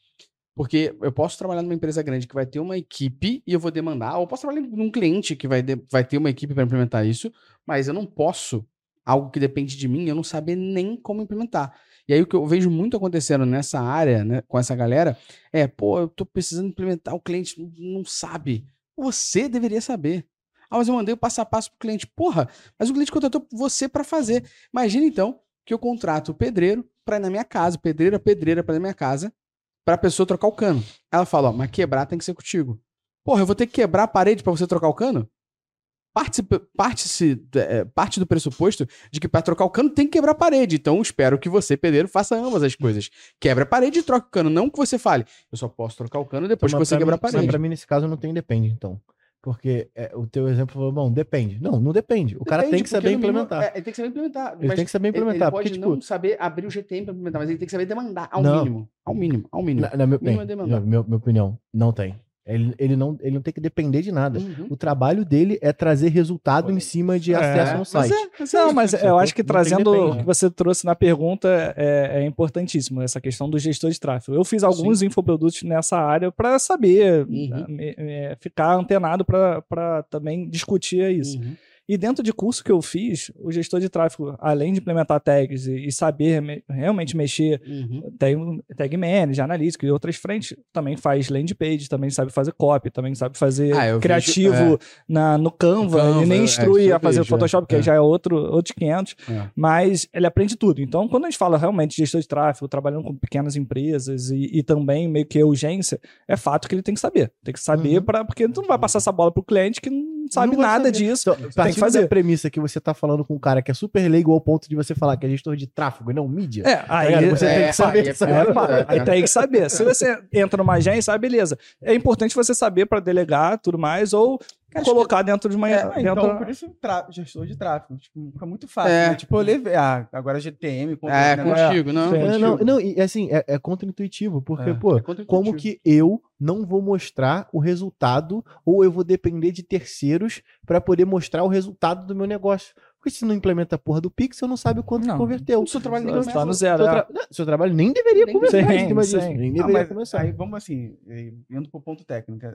Porque eu posso trabalhar numa empresa grande que vai ter uma equipe e eu vou demandar, ou posso trabalhar num cliente que vai, de- vai ter uma equipe para implementar isso, mas eu não posso, algo que depende de mim, eu não saber nem como implementar. E aí o que eu vejo muito acontecendo nessa área, né, com essa galera, é, pô, eu tô precisando implementar, o cliente não sabe. Você deveria saber. Ah, mas eu mandei o passo a passo pro cliente. Porra, mas o cliente contratou você para fazer. Imagina então que eu contrato o pedreiro para ir na minha casa, pedreiro a pedreira para ir na minha casa, para a pessoa trocar o cano. Ela fala, ó, mas quebrar tem que ser contigo. Porra, eu vou ter que quebrar a parede para você trocar o cano? Parte, parte, é, parte do pressuposto de que para trocar o cano tem que quebrar a parede. Então espero que você, pedreiro, faça ambas as coisas. Quebra a parede e troca o cano. Não que você fale, eu só posso trocar o cano depois Então, que você quebrar a parede. Pra mim, nesse caso, não tem depende, então. Porque é, o teu exemplo falou, bom, depende. Não, não depende. O cara tem Depende, que saber no mínimo- implementar. é, ele tem que saber implementar. Ele mas tem que saber implementar. Ele, porque, pode tipo, não saber abrir o GTM para implementar, mas ele tem que saber demandar ao Não. mínimo. Ao mínimo, ao mínimo. na, na minha, mínimo bem, é demandar. na minha, minha opinião, não tem. Ele, ele, não, ele não tem que depender de nada. Uhum. O trabalho dele é trazer resultado em cima de É. acesso no Mas site. é, mas é Não, mas eu acho que trazendo depende. o que você trouxe na pergunta é, é importantíssimo, essa questão do gestor de tráfego. Eu fiz alguns infoprodutos nessa área para saber, Uhum. né, me- me- ficar antenado para também discutir isso. Uhum. E dentro de curso que eu fiz, o gestor de tráfego, além de implementar tags e, e saber me- realmente mexer, Uhum. tem tag manager, analítico e outras frentes, também faz landing page, também sabe fazer copy, também sabe fazer Ah, criativo vejo- na, no Canva, Canva, e nem é, instrui eu a fazer o vejo, Photoshop, é, que é. aí já é outro, outros 500, É. mas ele aprende tudo. Então, quando a gente fala realmente de gestor de tráfego, trabalhando com pequenas empresas e, e também meio que urgência, é fato que ele tem que saber. Tem que saber, Uhum. pra, porque tu não vai passar essa bola pro cliente que não sabe nada saber. disso. Então, tem que fazer. da premissa que você tá falando com um cara que é super leigo ao ponto de você falar que é gestor de tráfego e não mídia. É, aí, ligado? Você tem que saber aí é. É, aí tem que saber. Se você entra numa agência, ah, beleza. É importante você saber para delegar tudo mais, ou Cara, colocar dentro de uma. É, dentro então, por isso, tra- gestor de tráfego. Tipo, fica muito fácil, É. né? Tipo, eu levei. Ah, agora GTM. É, outro negócio. contigo, não. É, não, não, e assim, é, é contra-intuitivo, porque, É. pô, É como que eu não vou mostrar o resultado ou eu vou depender de terceiros pra poder mostrar o resultado do meu negócio? Porque se não implementa a porra do Pix, eu não sabe o quanto Não. converteu. O seu trabalho nem Tá começa. no zero. Seu, é. tra- não, seu trabalho nem deveria Nem começar deveria. em cima Sim, disso. sim. Nem Ah, deveria mas começar. aí vamos assim, indo pro ponto técnico.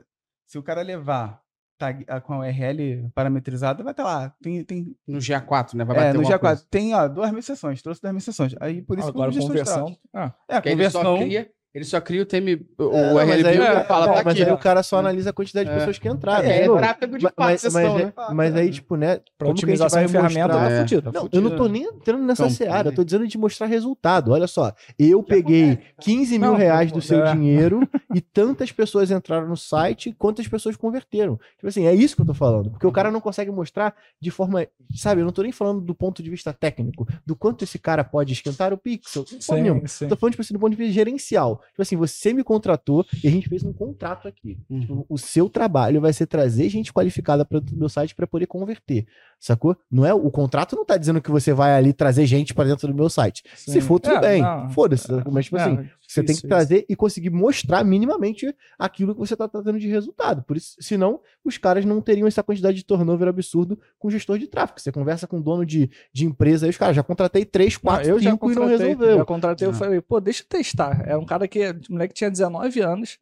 Se o cara levar tag, ah, com a URL parametrizada, vai estar lá. Tem, tem, No GA4, né? Vai é, bater no alguma G4. coisa. Tem, ó, duas mil sessões. Trouxe duas mil sessões. Aí, por isso Agora, que conversão. Ah, É, Que ele só conversão. cria, ele só cria o TM, o É, URL builder é, fala, é, tá mas aqui. aí ó. o cara só analisa a quantidade de É. pessoas que entraram. É, novo. tráfego de Mas, quatro mas, sessão, mas, né? é- mas aí, tipo, né? pra otimização vai de ferramenta, mostrar- tá É. fudido. tá Não, eu não tô nem entrando nessa Campo, seara, eu tô dizendo de mostrar resultado. Olha só, eu peguei 15 mil reais do seu é. dinheiro e tantas pessoas entraram no site, quantas pessoas converteram. Tipo assim, é isso que eu tô falando. Porque o cara não consegue mostrar de forma. Sabe, eu não tô nem falando do ponto de vista técnico, do quanto esse cara pode esquentar o pixel. Sim, sim. Tô falando, tipo assim, do ponto de vista gerencial. Tipo assim, você me contratou e a gente fez um contrato aqui. Uhum. Tipo, o seu trabalho vai ser trazer gente qualificada para o meu site para poder converter. Sacou? Não é o contrato não tá dizendo que você vai ali trazer gente para dentro do meu site. Se Sim. for tudo É, bem, foda-se. Mas tipo É, assim, você tem que difícil trazer e conseguir mostrar minimamente aquilo que você tá trazendo de resultado. Por isso, senão os caras não teriam essa quantidade de turnover absurdo com gestor de tráfego. Você conversa com dono de, de empresa aí os caras já contratei 3, 4, eu já 5 e não resolveu. Já contratei, eu Ah. falei, pô, deixa eu testar. Era um cara que, o moleque tinha 19 anos,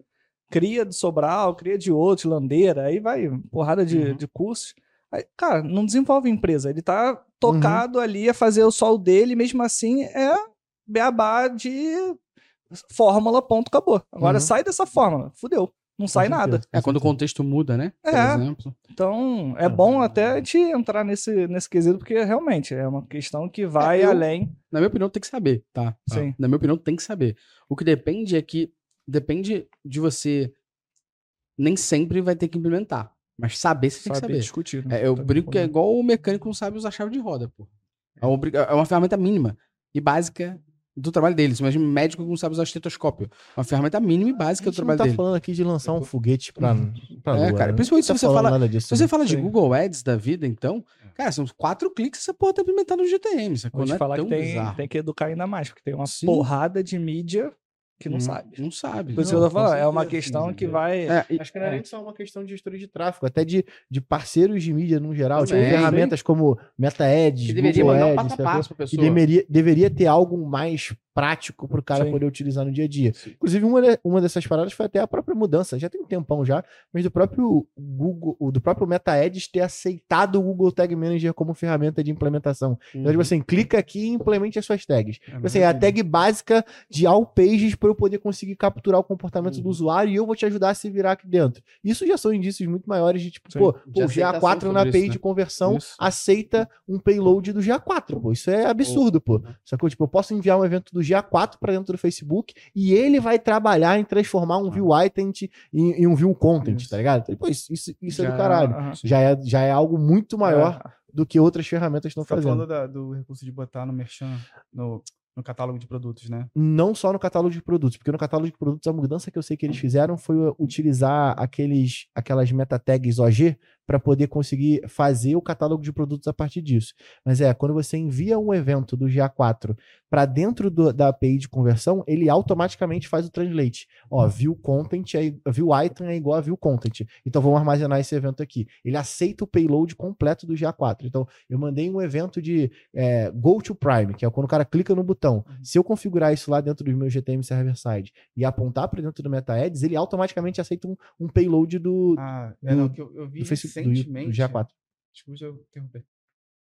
cria de Sobral, cria de outro, Landeira, aí vai, porrada de, Uhum. de cursos. Aí, cara, não desenvolve empresa, ele tá tocado ali a fazer o sol dele, mesmo assim é beabá de fórmula, ponto, acabou. Agora Uhum. sai dessa fórmula, fudeu. Não sai nada. É quando o contexto muda, né? Por É. exemplo. Então, é bom até a gente entrar nesse, nesse quesito, porque realmente é uma questão que vai É, eu- além. Na minha opinião, tem que saber, tá? Sim. Na minha opinião, tem que saber. O que depende é que depende de você. Nem sempre vai ter que implementar. Mas saber você tem que Saber saber. discutir. né? É, eu Tá brinco que é igual o mecânico não sabe usar chave de roda, pô. É uma, obriga- é uma ferramenta mínima e básica do trabalho deles. Imagina um médico que não sabe usar estetoscópio. Uma ferramenta mínima e A básica do gente não trabalho tá dele. falando aqui de lançar um foguete pra, pra É, lua, cara, né? principalmente Não se você falando fala- disso, Se você né? fala de. Google Ads da vida, então, cara, são quatro cliques que você pode estar implementando no GTM. Sacou? Vou te Não é falar que tem, bizarro. tem que educar ainda mais, porque tem uma Sim. porrada de mídia que não Hum, sabe. Não sabe. Por isso Não, que eu tô falando, é uma questão sim, que vai. É, e- Acho que não é nem só uma questão de gestor de tráfego, até de, de parceiros de mídia no geral. Tipo, Também. ferramentas como deveria Google mandar um Ads, passo a sacou? passo pra E pessoa. deveria, deveria ter algo mais prático para o cara Sim. poder utilizar no dia a dia. Inclusive, uma, de- uma dessas paradas foi até a própria mudança. Já tem um tempão já, mas do próprio Google, do próprio MetaAds ter aceitado o Google Tag Manager como ferramenta de implementação. Então, Uhum. tipo assim, clica aqui e implemente as suas tags. É, Tipo assim, é a tag básica de all pages para eu poder conseguir capturar o comportamento do Uhum. usuário e eu vou te ajudar a se virar aqui dentro. Isso já são indícios muito maiores de tipo, Sim, pô, de pô, o aceitação GA4 na page isso, de né? conversão Isso. aceita um payload do GA4, pô. Isso é absurdo, pô. Sacou? Tipo, eu posso enviar um evento do GA4 para dentro do Facebook e ele vai trabalhar em transformar um view item em, em um view content, Isso. tá ligado? Então, isso, isso, isso é já- do caralho. aham. Já é, já é algo muito maior É. do que outras ferramentas estão Você tá fazendo. falando da- do recurso de botar no merchan, no, no catálogo de produtos, né? não só no catálogo de produtos, porque no catálogo de produtos a mudança que eu sei que eles fizeram foi utilizar aqueles, aquelas meta tags OG para poder conseguir fazer o catálogo de produtos a partir disso. Mas é, quando você envia um evento do GA4 para dentro do- da API de conversão, ele automaticamente faz o translate. Ó, view content, é, view item é igual a view content. Então vamos armazenar esse evento aqui. Ele aceita o payload completo do GA4. Então eu mandei um evento de é, Go to Prime, que é quando o cara clica no botão. Se eu configurar isso lá dentro do meu GTM Server Side e apontar para dentro do MetaAds, ele automaticamente aceita um, um payload do, Ah, é, não, Do- que eu, eu vi do Facebook recentemente. do GA4. Desculpa eu interromper.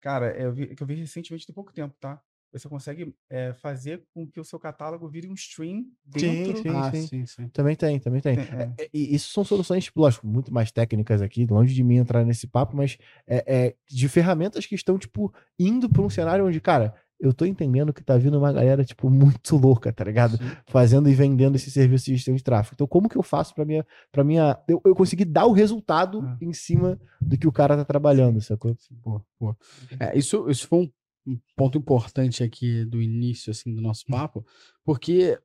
Cara, é, eu vi, que eu vi recentemente tem pouco tempo, tá? Você consegue é, fazer com que o seu catálogo vire um stream dentro. sim, ah, sim. sim, sim. Também tem, também tem. Tem, é. É, E isso são soluções, lógico, muito mais técnicas aqui, longe de mim entrar nesse papo, mas é, é, de ferramentas que estão, tipo, indo para um cenário onde, cara, eu tô entendendo que tá vindo uma galera, tipo, muito louca, tá ligado? Fazendo e vendendo esse serviço de gestão de tráfego. Então, como que eu faço para minha. Pra minha eu, eu conseguir dar o resultado Ah. em cima do que o cara tá trabalhando, sacou? Boa, boa. É, isso, isso foi um ponto importante aqui do início, assim, do nosso papo, porque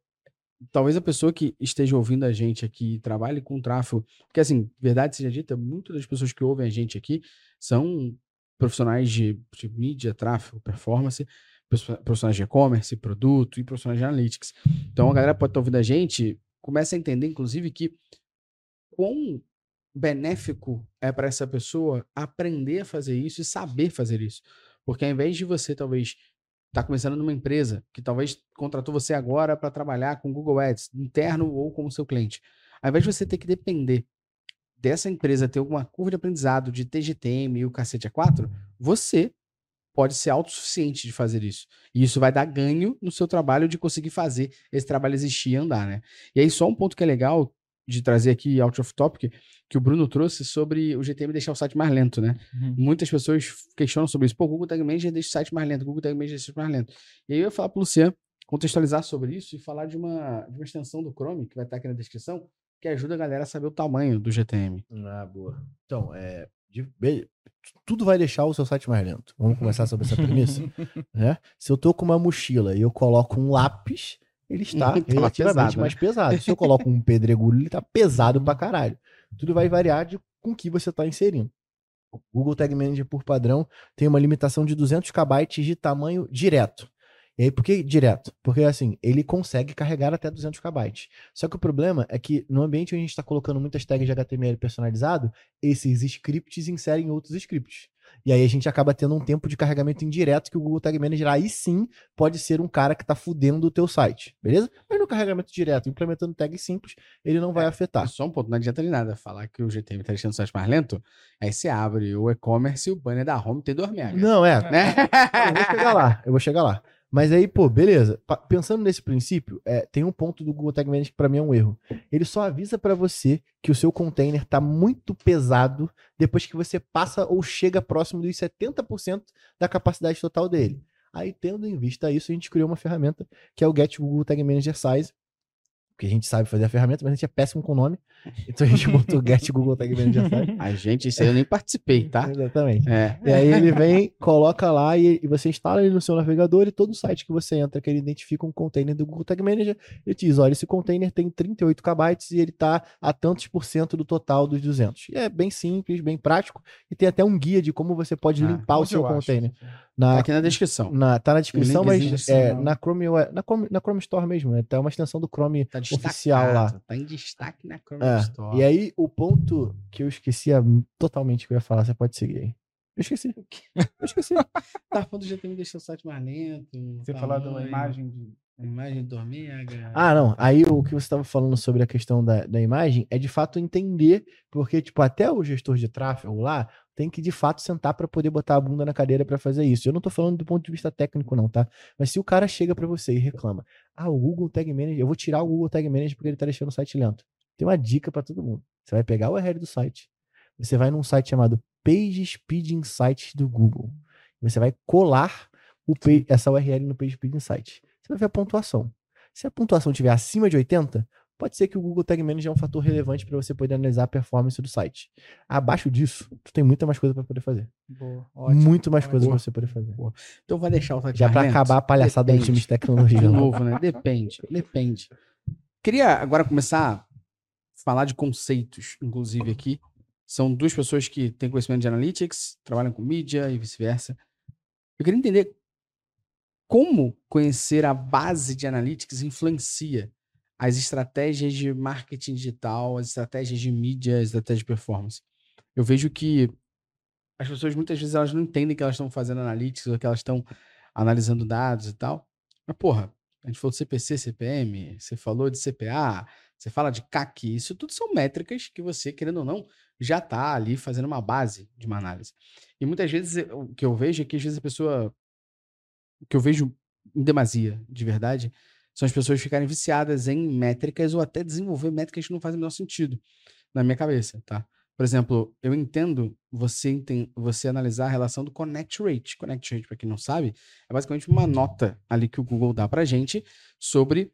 talvez a pessoa que esteja ouvindo a gente aqui e trabalhe com tráfego, porque assim, verdade seja dita, muitas das pessoas que ouvem a gente aqui são profissionais de, de mídia, tráfego, performance, profissionais de e-commerce, produto e profissionais de analytics. Então a galera pode estar ouvindo a gente, começa a entender, inclusive, que quão benéfico é para essa pessoa aprender a fazer isso e saber fazer isso. Porque ao invés de você, talvez, estar começando numa empresa que talvez contratou você agora para trabalhar com Google Ads, interno ou como seu cliente, ao invés de você ter que depender dessa empresa ter alguma curva de aprendizado de TGTM e o cacete A4, você pode ser autossuficiente de fazer isso. E isso vai dar ganho no seu trabalho de conseguir fazer esse trabalho existir e andar, né? E aí, só um ponto que é legal de trazer aqui out of topic, que o Bruno trouxe sobre o GTM deixar o site mais lento, né? Uhum. Muitas pessoas questionam sobre isso. Pô, o Google Tag Manager deixa o site mais lento, o Google Tag Manager deixa o site mais lento. E aí eu ia falar pro Luciano contextualizar sobre isso e falar de uma, de uma extensão do Chrome, que vai estar aqui na descrição, que ajuda a galera a saber o tamanho do GTM. Ah, boa. Então, é. De- tudo vai deixar o seu site mais lento. Vamos começar sobre essa premissa. né? Se eu tô com uma mochila e eu coloco um lápis, ele está Tá relativamente pesado, né? mais pesado. Se eu coloco um pedregulho, ele tá pesado pra caralho. Tudo vai variar de com o que você tá inserindo. O Google Tag Manager, por padrão, tem uma limitação de 200 KB de tamanho direto. E aí, por que direto? Porque, assim, ele consegue carregar até 200 KB. Só que o problema é que no ambiente onde a gente está colocando muitas tags de HTML personalizado, esses scripts inserem outros scripts. E aí a gente acaba tendo um tempo de carregamento indireto que o Google Tag Manager aí sim pode ser um cara que está fudendo o teu site, beleza? Mas no carregamento direto, implementando tags simples, ele não vai afetar. Só um ponto, não adianta de nada falar que o GTM tá deixando o site mais lento, aí você abre o e-commerce e o banner da home tem 2 megas. Não, é, Né? Eu vou chegar lá, eu vou chegar lá. Mas aí, pô, beleza. Pensando nesse princípio, é, tem um ponto do Google Tag Manager que pra mim é um erro. Ele só avisa pra você que o seu container tá muito pesado depois que você passa ou chega próximo dos 70% da capacidade total dele. Aí, tendo em vista isso, a gente criou uma ferramenta que é o Get Google Tag Manager Size. Porque a gente sabe fazer a ferramenta, mas a gente é péssimo com o nome. Então a gente botou o Get Google Tag Manager. A gente, isso aí eu nem participei, tá? Exatamente. É. E aí ele vem, coloca lá e, e você instala ele no seu navegador e todo site que você entra que ele identifica um container do Google Tag Manager, ele te diz, olha, esse container tem 38 KB e ele tá a tantos por cento do total dos 200. E é bem simples, bem prático e tem até um guia de como você pode Ah, limpar o seu eu acho? Container. Tá Na, aqui na descrição. na- tá na descrição, mas na é, na, Chrome, na, Chrome, na Chrome Store mesmo, é tá uma extensão do Chrome Tá oficial lá. Tá em destaque na Chrome É, Store. E aí, o ponto que eu esquecia totalmente que eu ia falar, você pode seguir aí. Eu esqueci. Eu esqueci. Tá falando do GTM deixou o site mais lento. Você falar de uma imagem de. Imagem do Omega. Ah, não. Aí o que você estava falando sobre a questão da, da imagem é de fato entender, porque, tipo, até o gestor de tráfego lá tem que de fato sentar para poder botar a bunda na cadeira para fazer isso. Eu não tô falando do ponto de vista técnico, não, tá? Mas se o cara chega para você e reclama, ah, o Google Tag Manager, eu vou tirar o Google Tag Manager porque ele tá deixando o site lento. Tem uma dica para todo mundo. Você vai pegar o URL do site, você vai num site chamado Page Speed Insights do Google. Você vai colar o essa URL no Page Speed Insights. Você vai ver a pontuação. Se a pontuação estiver acima de 80, pode ser que o Google Tag Manager é um fator relevante para você poder analisar a performance do site. Abaixo disso, tu tem muita mais coisa para poder fazer. Boa, ótimo. Muito mais coisa Boa. para você poder fazer. Então vai deixar o site Já para acabar a palhaçada Depende. times de tecnologia. De lá. novo, né? Depende, depende. Queria agora começar a falar de conceitos, inclusive aqui. São duas pessoas que têm conhecimento de analytics, trabalham com mídia e vice-versa. Eu queria entender como conhecer a base de analytics influencia as estratégias de marketing digital, as estratégias de mídia, as estratégias de performance. Eu vejo que as pessoas muitas vezes elas não entendem que elas estão fazendo analytics ou que elas estão analisando dados e tal. Mas, porra, a gente falou de CPC, CPM, você falou de CPA, você fala de CAC, isso tudo são métricas que você, querendo ou não, já está ali fazendo uma base de uma análise. E muitas vezes o que eu vejo é que às vezes a pessoa. O que eu vejo em demasia, de verdade, são as pessoas ficarem viciadas em métricas ou até desenvolver métricas que não fazem o menor sentido na minha cabeça, tá? Por exemplo, eu entendo você, enten- você analisar a relação do connect rate. Connect rate, para quem não sabe, é basicamente uma nota ali que o Google dá pra gente sobre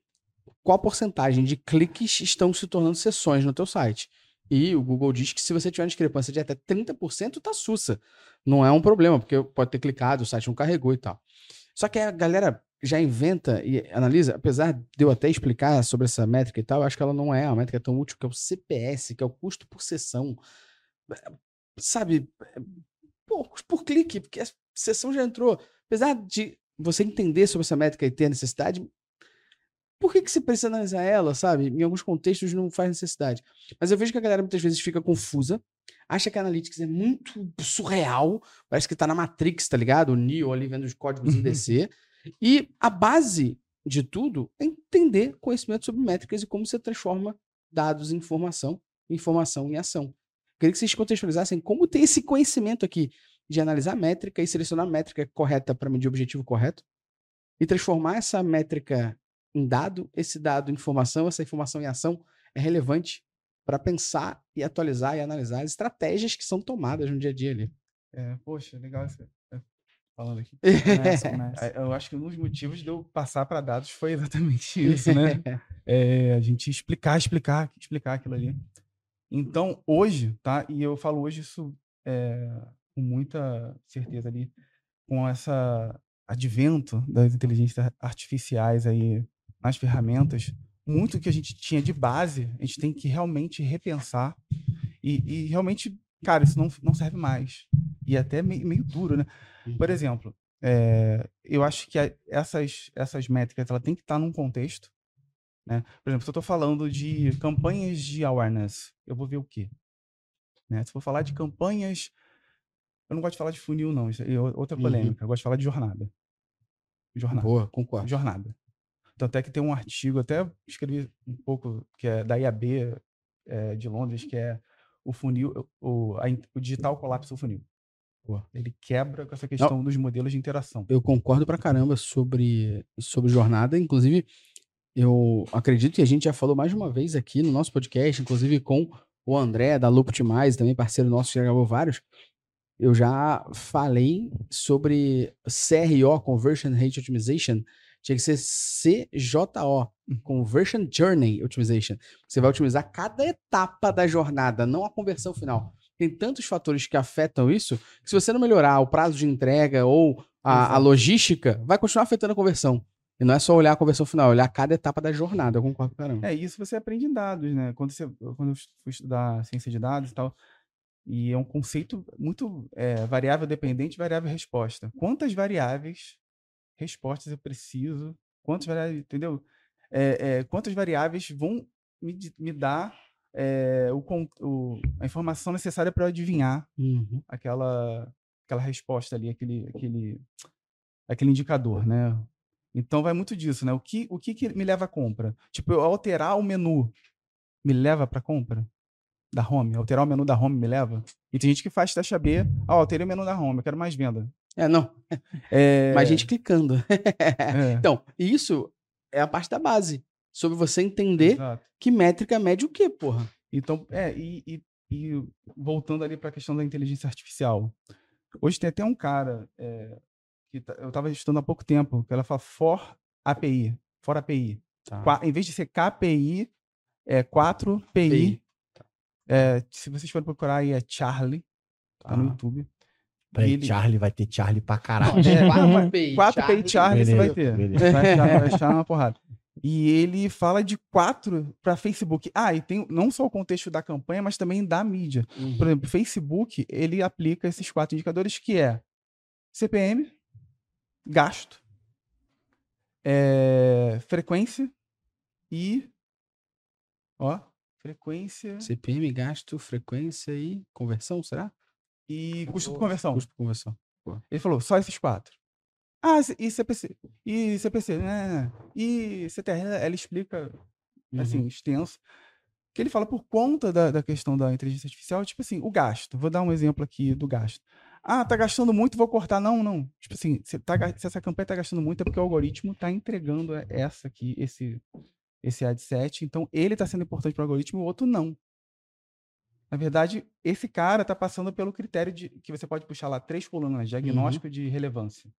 qual porcentagem de cliques estão se tornando sessões no teu site. E o Google diz que se você tiver uma discrepância de até 30%, tá sussa. Não é um problema, porque pode ter clicado, o site não carregou e tal. Só que a galera já inventa e analisa, apesar de eu até explicar sobre essa métrica e tal, acho que ela não é uma métrica tão útil, que é o CPS, que é o custo por sessão. Sabe, por, por clique, porque a sessão já entrou. Apesar de você entender sobre essa métrica e ter necessidade, por que, que você precisa analisar ela, sabe? Em alguns contextos não faz necessidade. Mas eu vejo que a galera muitas vezes fica confusa, acha que a Analytics é muito surreal, parece que tá na Matrix, tá ligado? O Neo ali vendo os códigos em DC. E a base de tudo é entender conhecimento sobre métricas e como você transforma dados em informação, informação em ação. Queria que vocês contextualizassem como ter esse conhecimento aqui de analisar métrica e selecionar a métrica correta para medir o objetivo correto e transformar essa métrica em dado, esse dado em informação, essa informação em ação é relevante para pensar e atualizar e analisar as estratégias que são tomadas no dia a dia ali. É, poxa, legal isso. é, Falando aqui. Começa, começa. Eu acho que um dos motivos de eu passar para dados foi exatamente isso, né? É, a gente explicar, explicar, explicar aquilo ali. Então, hoje, tá? E eu falo hoje isso é, com muita certeza ali, com essa advento das inteligências artificiais aí nas ferramentas, muito que a gente tinha de base, a gente tem que realmente repensar e, e realmente, cara, isso não, não serve mais. E até meio, meio duro, né? Por exemplo, é, eu acho que a- essas, essas métricas ela tem que estar num contexto. Né? Por exemplo, se eu estou falando de campanhas de awareness, eu vou ver o quê? Né? Se for falar de campanhas. Eu não gosto de falar de funil, não. Isso é outra Uhum. polêmica. Eu gosto de falar de jornada. Jornada. Boa, concordo. Jornada. Tanto é que tem um artigo, até escrevi um pouco, que é da IAB é, de Londres, que é o funil, o, a o digital colapso do funil. Ele quebra com essa questão dos modelos de interação. Eu concordo pra caramba sobre, sobre jornada. Inclusive, eu acredito que a gente já falou mais de uma vez aqui no nosso podcast, inclusive com o André da Loop Mais, também parceiro nosso, que já gravou vários. Eu já falei sobre CRO, Conversion Rate Optimization, tinha que ser CJO, Conversion Journey Optimization. Você vai otimizar cada etapa da jornada, não a conversão final. Tem tantos fatores que afetam isso, que se você não melhorar o prazo de entrega ou a, a logística, vai continuar afetando a conversão. E não é só olhar a conversão final, é olhar cada etapa da jornada. Eu concordo com caramba. É, isso você aprende em dados, né? Quando, você, quando eu fui estudar ciência de dados e tal, e é um conceito muito é, variável dependente, variável resposta. Quantas variáveis respostas eu preciso? Quantas variáveis, entendeu? É, é, quantas variáveis vão me, me dar é, o, o- a informação necessária para eu adivinhar Uhum. aquela, aquela resposta ali, aquele, aquele, aquele indicador, né? Então vai muito disso, né? O que, o que, que me leva à compra? Tipo, eu alterar o menu me leva para compra da home? Alterar o menu da home me leva? E tem gente que faz teste AB, ah, alterei o menu da home, eu quero mais venda. É, não. É, Mais gente clicando. é, Então, isso é a parte da base. Sobre você entender exato. que métrica mede o quê, porra? Então, é, e, e- e voltando ali para a questão da inteligência artificial. Hoje tem até um cara é, que tá- eu estava estudando há pouco tempo, que ela fala for API, for API. Tá. Qua- em vez de ser KPI, é 4 PI. PI. É, se vocês forem procurar aí, é Charlie, tá no Tá. YouTube. Peraí, ele- Charlie vai ter Charlie pra caralho. É, Quatro- 4 PI. 4 PI Charlie você vai Beleza, ter. beleza. Vai achar, vai achar uma porrada. E ele fala de quatro para Facebook. Ah, e tem não só o contexto da campanha, mas também da mídia. Uhum. Por exemplo, Facebook, ele aplica esses quatro indicadores que é CPM, gasto, é, frequência e ó, frequência CPM, gasto, frequência e conversão, será? E custo de conversão. Custo de conversão. Ele falou só esses quatro. Ah, e CPC. E CPC, né? E CTR, ela explica Uhum. assim, extenso, que ele fala por conta da, da questão da inteligência artificial, tipo assim, o gasto. Vou dar um exemplo aqui do gasto. Ah, tá gastando muito, vou cortar. Não, não. Tipo assim, se, tá se essa campanha tá gastando muito, é porque o algoritmo tá entregando essa aqui, esse, esse ad set. Então, ele tá sendo importante para o algoritmo, o outro não. Na verdade, esse cara tá passando pelo critério de que você pode puxar lá três colunas, diagnóstico de relevância.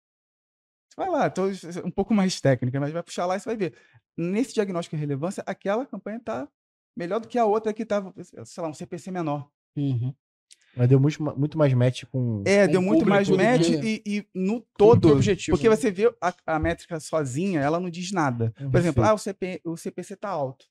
Você vai lá, tô um pouco mais técnica, mas vai puxar lá e você vai ver. Nesse diagnóstico de relevância, aquela campanha tá melhor do que a outra que tava, sei lá, um CPC menor. Uhum. Mas deu muito, muito mais match com. É, Com deu muito mais match e, e no todo. objetivo, Porque né? você vê a, a métrica sozinha, ela não diz nada. Por exemplo, ah, o, CP, o CPC tá alto.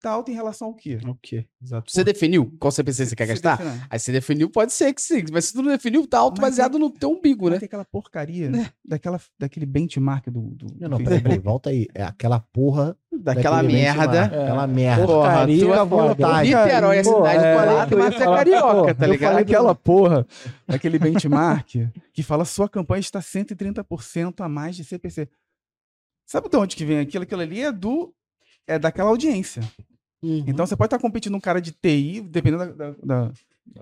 Tá alto em relação ao quê? O quê? Exato. Você definiu qual CPC você quer gastar? definir. Aí você definiu, pode ser que sim. Mas se tu não definiu, tá alto Mas baseado no teu umbigo, Mas né? tem aquela porcaria daquela, daquele benchmark do, do, Não, não, peraí, peraí, volta aí. É aquela porra. Daquela merda. benchmark, Aquela merda. Porra, Porcaria, é foda. vontade. Niterói é a Pô, cidade é, ia mas é carioca, tá Eu ligado? falei aquela porra, aquele benchmark que fala sua campanha está 130% a mais de CPC. Sabe de onde que vem aquilo? Aquilo ali é do é daquela audiência. Uhum. Então você pode estar competindo um cara de TI, dependendo da, da- da-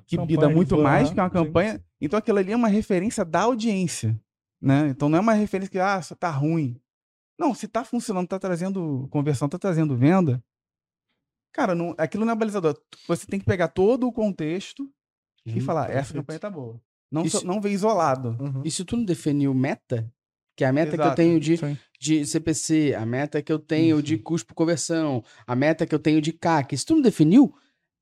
que bida muito que for, mais né? que uma Sim. campanha. Então aquilo ali é uma referência da audiência, né? Então não é uma referência que ah, só tá ruim. Não, se tá funcionando, tá trazendo conversão, tá trazendo venda, cara, não, aquilo não é balizador. Você tem que pegar todo o contexto e Uhum, falar, essa perfeito. campanha tá boa. Não, Isso- só- não vê isolado. Uhum. E se tu não definiu meta, que é a meta que eu Exato. tenho de, Sim. de CPC, a meta que eu tenho de custo por conversão, a meta que eu tenho de CAC, se tu não definiu,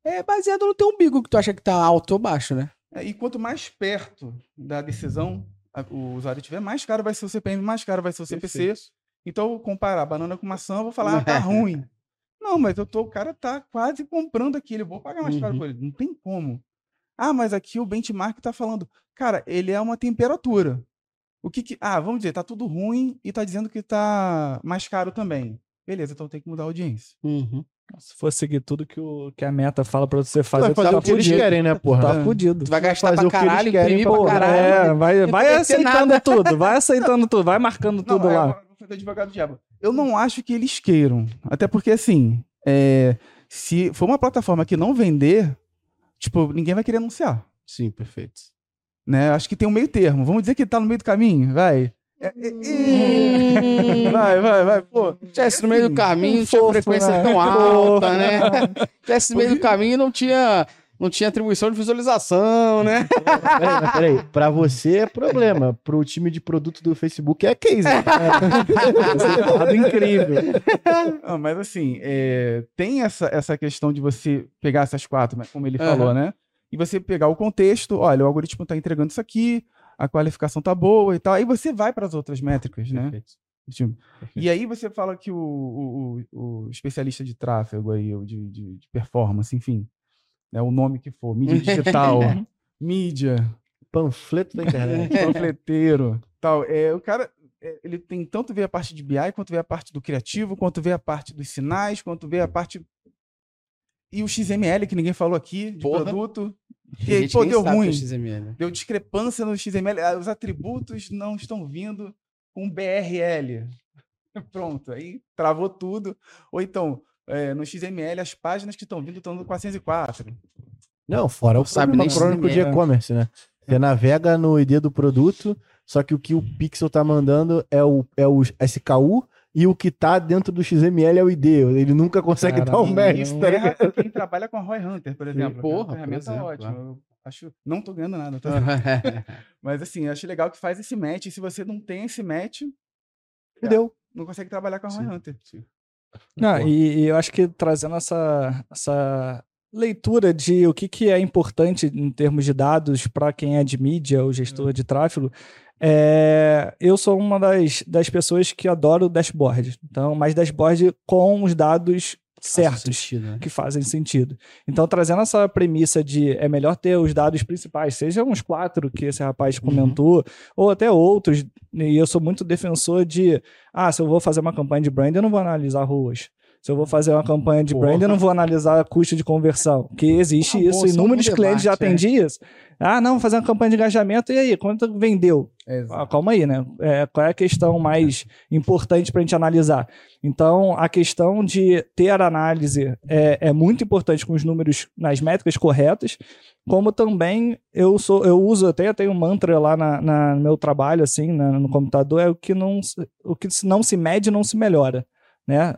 é baseado no teu umbigo que tu acha que tá alto ou baixo, né? É, E quanto mais perto da decisão a- o usuário tiver, mais caro vai ser o CPM, mais caro vai ser o CPC. Então, comparar banana com maçã, eu vou falar, ah, tá ruim. Não, mas eu tô, o cara tá quase comprando aquilo, eu vou pagar mais caro Uhum. por ele. Não tem como. Ah, mas aqui o benchmark tá falando, cara, ele é uma temperatura. O que que. Ah, vamos dizer, tá tudo ruim e tá dizendo que tá mais caro também. Beleza, então tem que mudar a audiência. Uhum. Se for seguir tudo que, o, que a meta fala pra você Tu fazer, vai fazer tá o que eles fudido. querem, né, porra? Tá É. fudido. Tu vai gastar fazer pra o que eles caralho, querem imprimir pra pra porra. caralho. É, vai, vai aceitando tudo, vai aceitando tudo, vai marcando tudo Não, é, lá. vou fazer advogado do diabo. Eu não acho que eles queiram. Até porque, assim, é, se for uma plataforma que não vender, tipo, ninguém vai querer anunciar. Sim, perfeito. Né? Acho que tem um meio termo. Vamos dizer que tá no meio do caminho? Vai. É, é, é. vai, vai, vai. Pô, Tivesse no meio do caminho, não tinha Fofo, frequência né? tão alta, né? Tivesse no meio do caminho, não tinha, não tinha atribuição de visualização, né? Peraí, peraí. Pra você é problema. Pro time de produto do Facebook é case. Resultado incrível. Ah, mas assim, é, tem essa, essa questão de você pegar essas quatro, né, como ele Aham. falou, né? E você pegar o contexto, olha, o algoritmo está entregando isso aqui, a qualificação tá boa e tal. Aí você vai para as outras métricas, né? Tipo, E aí você fala que o, o, o- especialista de tráfego aí, ou de, de, de performance, enfim, né, o nome que for, mídia digital, mídia, Panfleto da internet. panfleteiro, tal. É, o cara, é, ele tem tanto ver a parte de BI, quanto ver a parte do criativo, quanto ver a parte dos sinais, quanto ver a parte... E o XML, que ninguém falou aqui, de Porra. produto. E aí, pô, deu é ruim. XML. Deu discrepância no XML. ah, Os atributos não estão vindo com BRL. Pronto, aí travou tudo. Ou então, é, no XML, as páginas que estão vindo estão no 404. Não, fora o sabe problema nem crônico de XML. e-commerce, né? Você navega no ID do produto, só que o que o Pixel tá mandando é o, é o SKU e o que tá dentro do XML é o ID. Ele nunca consegue dar um Caralho, match, tá é ligado? quem trabalha com a Roy Hunter, por exemplo. é porra, por ferramenta exemplo, ótima. é. Eu acho, não tô ganhando nada. tá? Mas assim, eu acho legal que faz esse match. E se você não tem esse match, Entendeu? não consegue trabalhar com a Roy Sim. Hunter. Não, e, e eu acho que trazendo essa, essa leitura de o que, que é importante em termos de dados para quem é de mídia ou gestor de tráfego, é, eu sou uma das, das pessoas que adoro dashboard. Então, mas dashboard com os dados certos Sentido, né? que fazem sentido. Então, trazendo essa premissa de é melhor ter os dados principais, sejam os quatro que esse rapaz comentou, ou até outros, e eu sou muito defensor de, ah, se eu vou fazer uma campanha de brand, eu não vou analisar ruas. Se eu vou fazer uma campanha de Porra. brand, eu não vou analisar custo de conversão. Que existe Ah, isso, isso é inúmeros clientes já debate, é. atendi isso. Ah, não, vou fazer uma campanha de engajamento, e aí, quanto vendeu? Exato. Ah, calma aí, né? É, qual é a questão mais importante para a gente analisar? Então, a questão de ter análise é, é muito importante com os números nas métricas corretas, como também eu sou, eu uso até tenho um mantra lá na, na- no meu trabalho, assim, na- no computador, é o que não, o que não se mede não se melhora, né?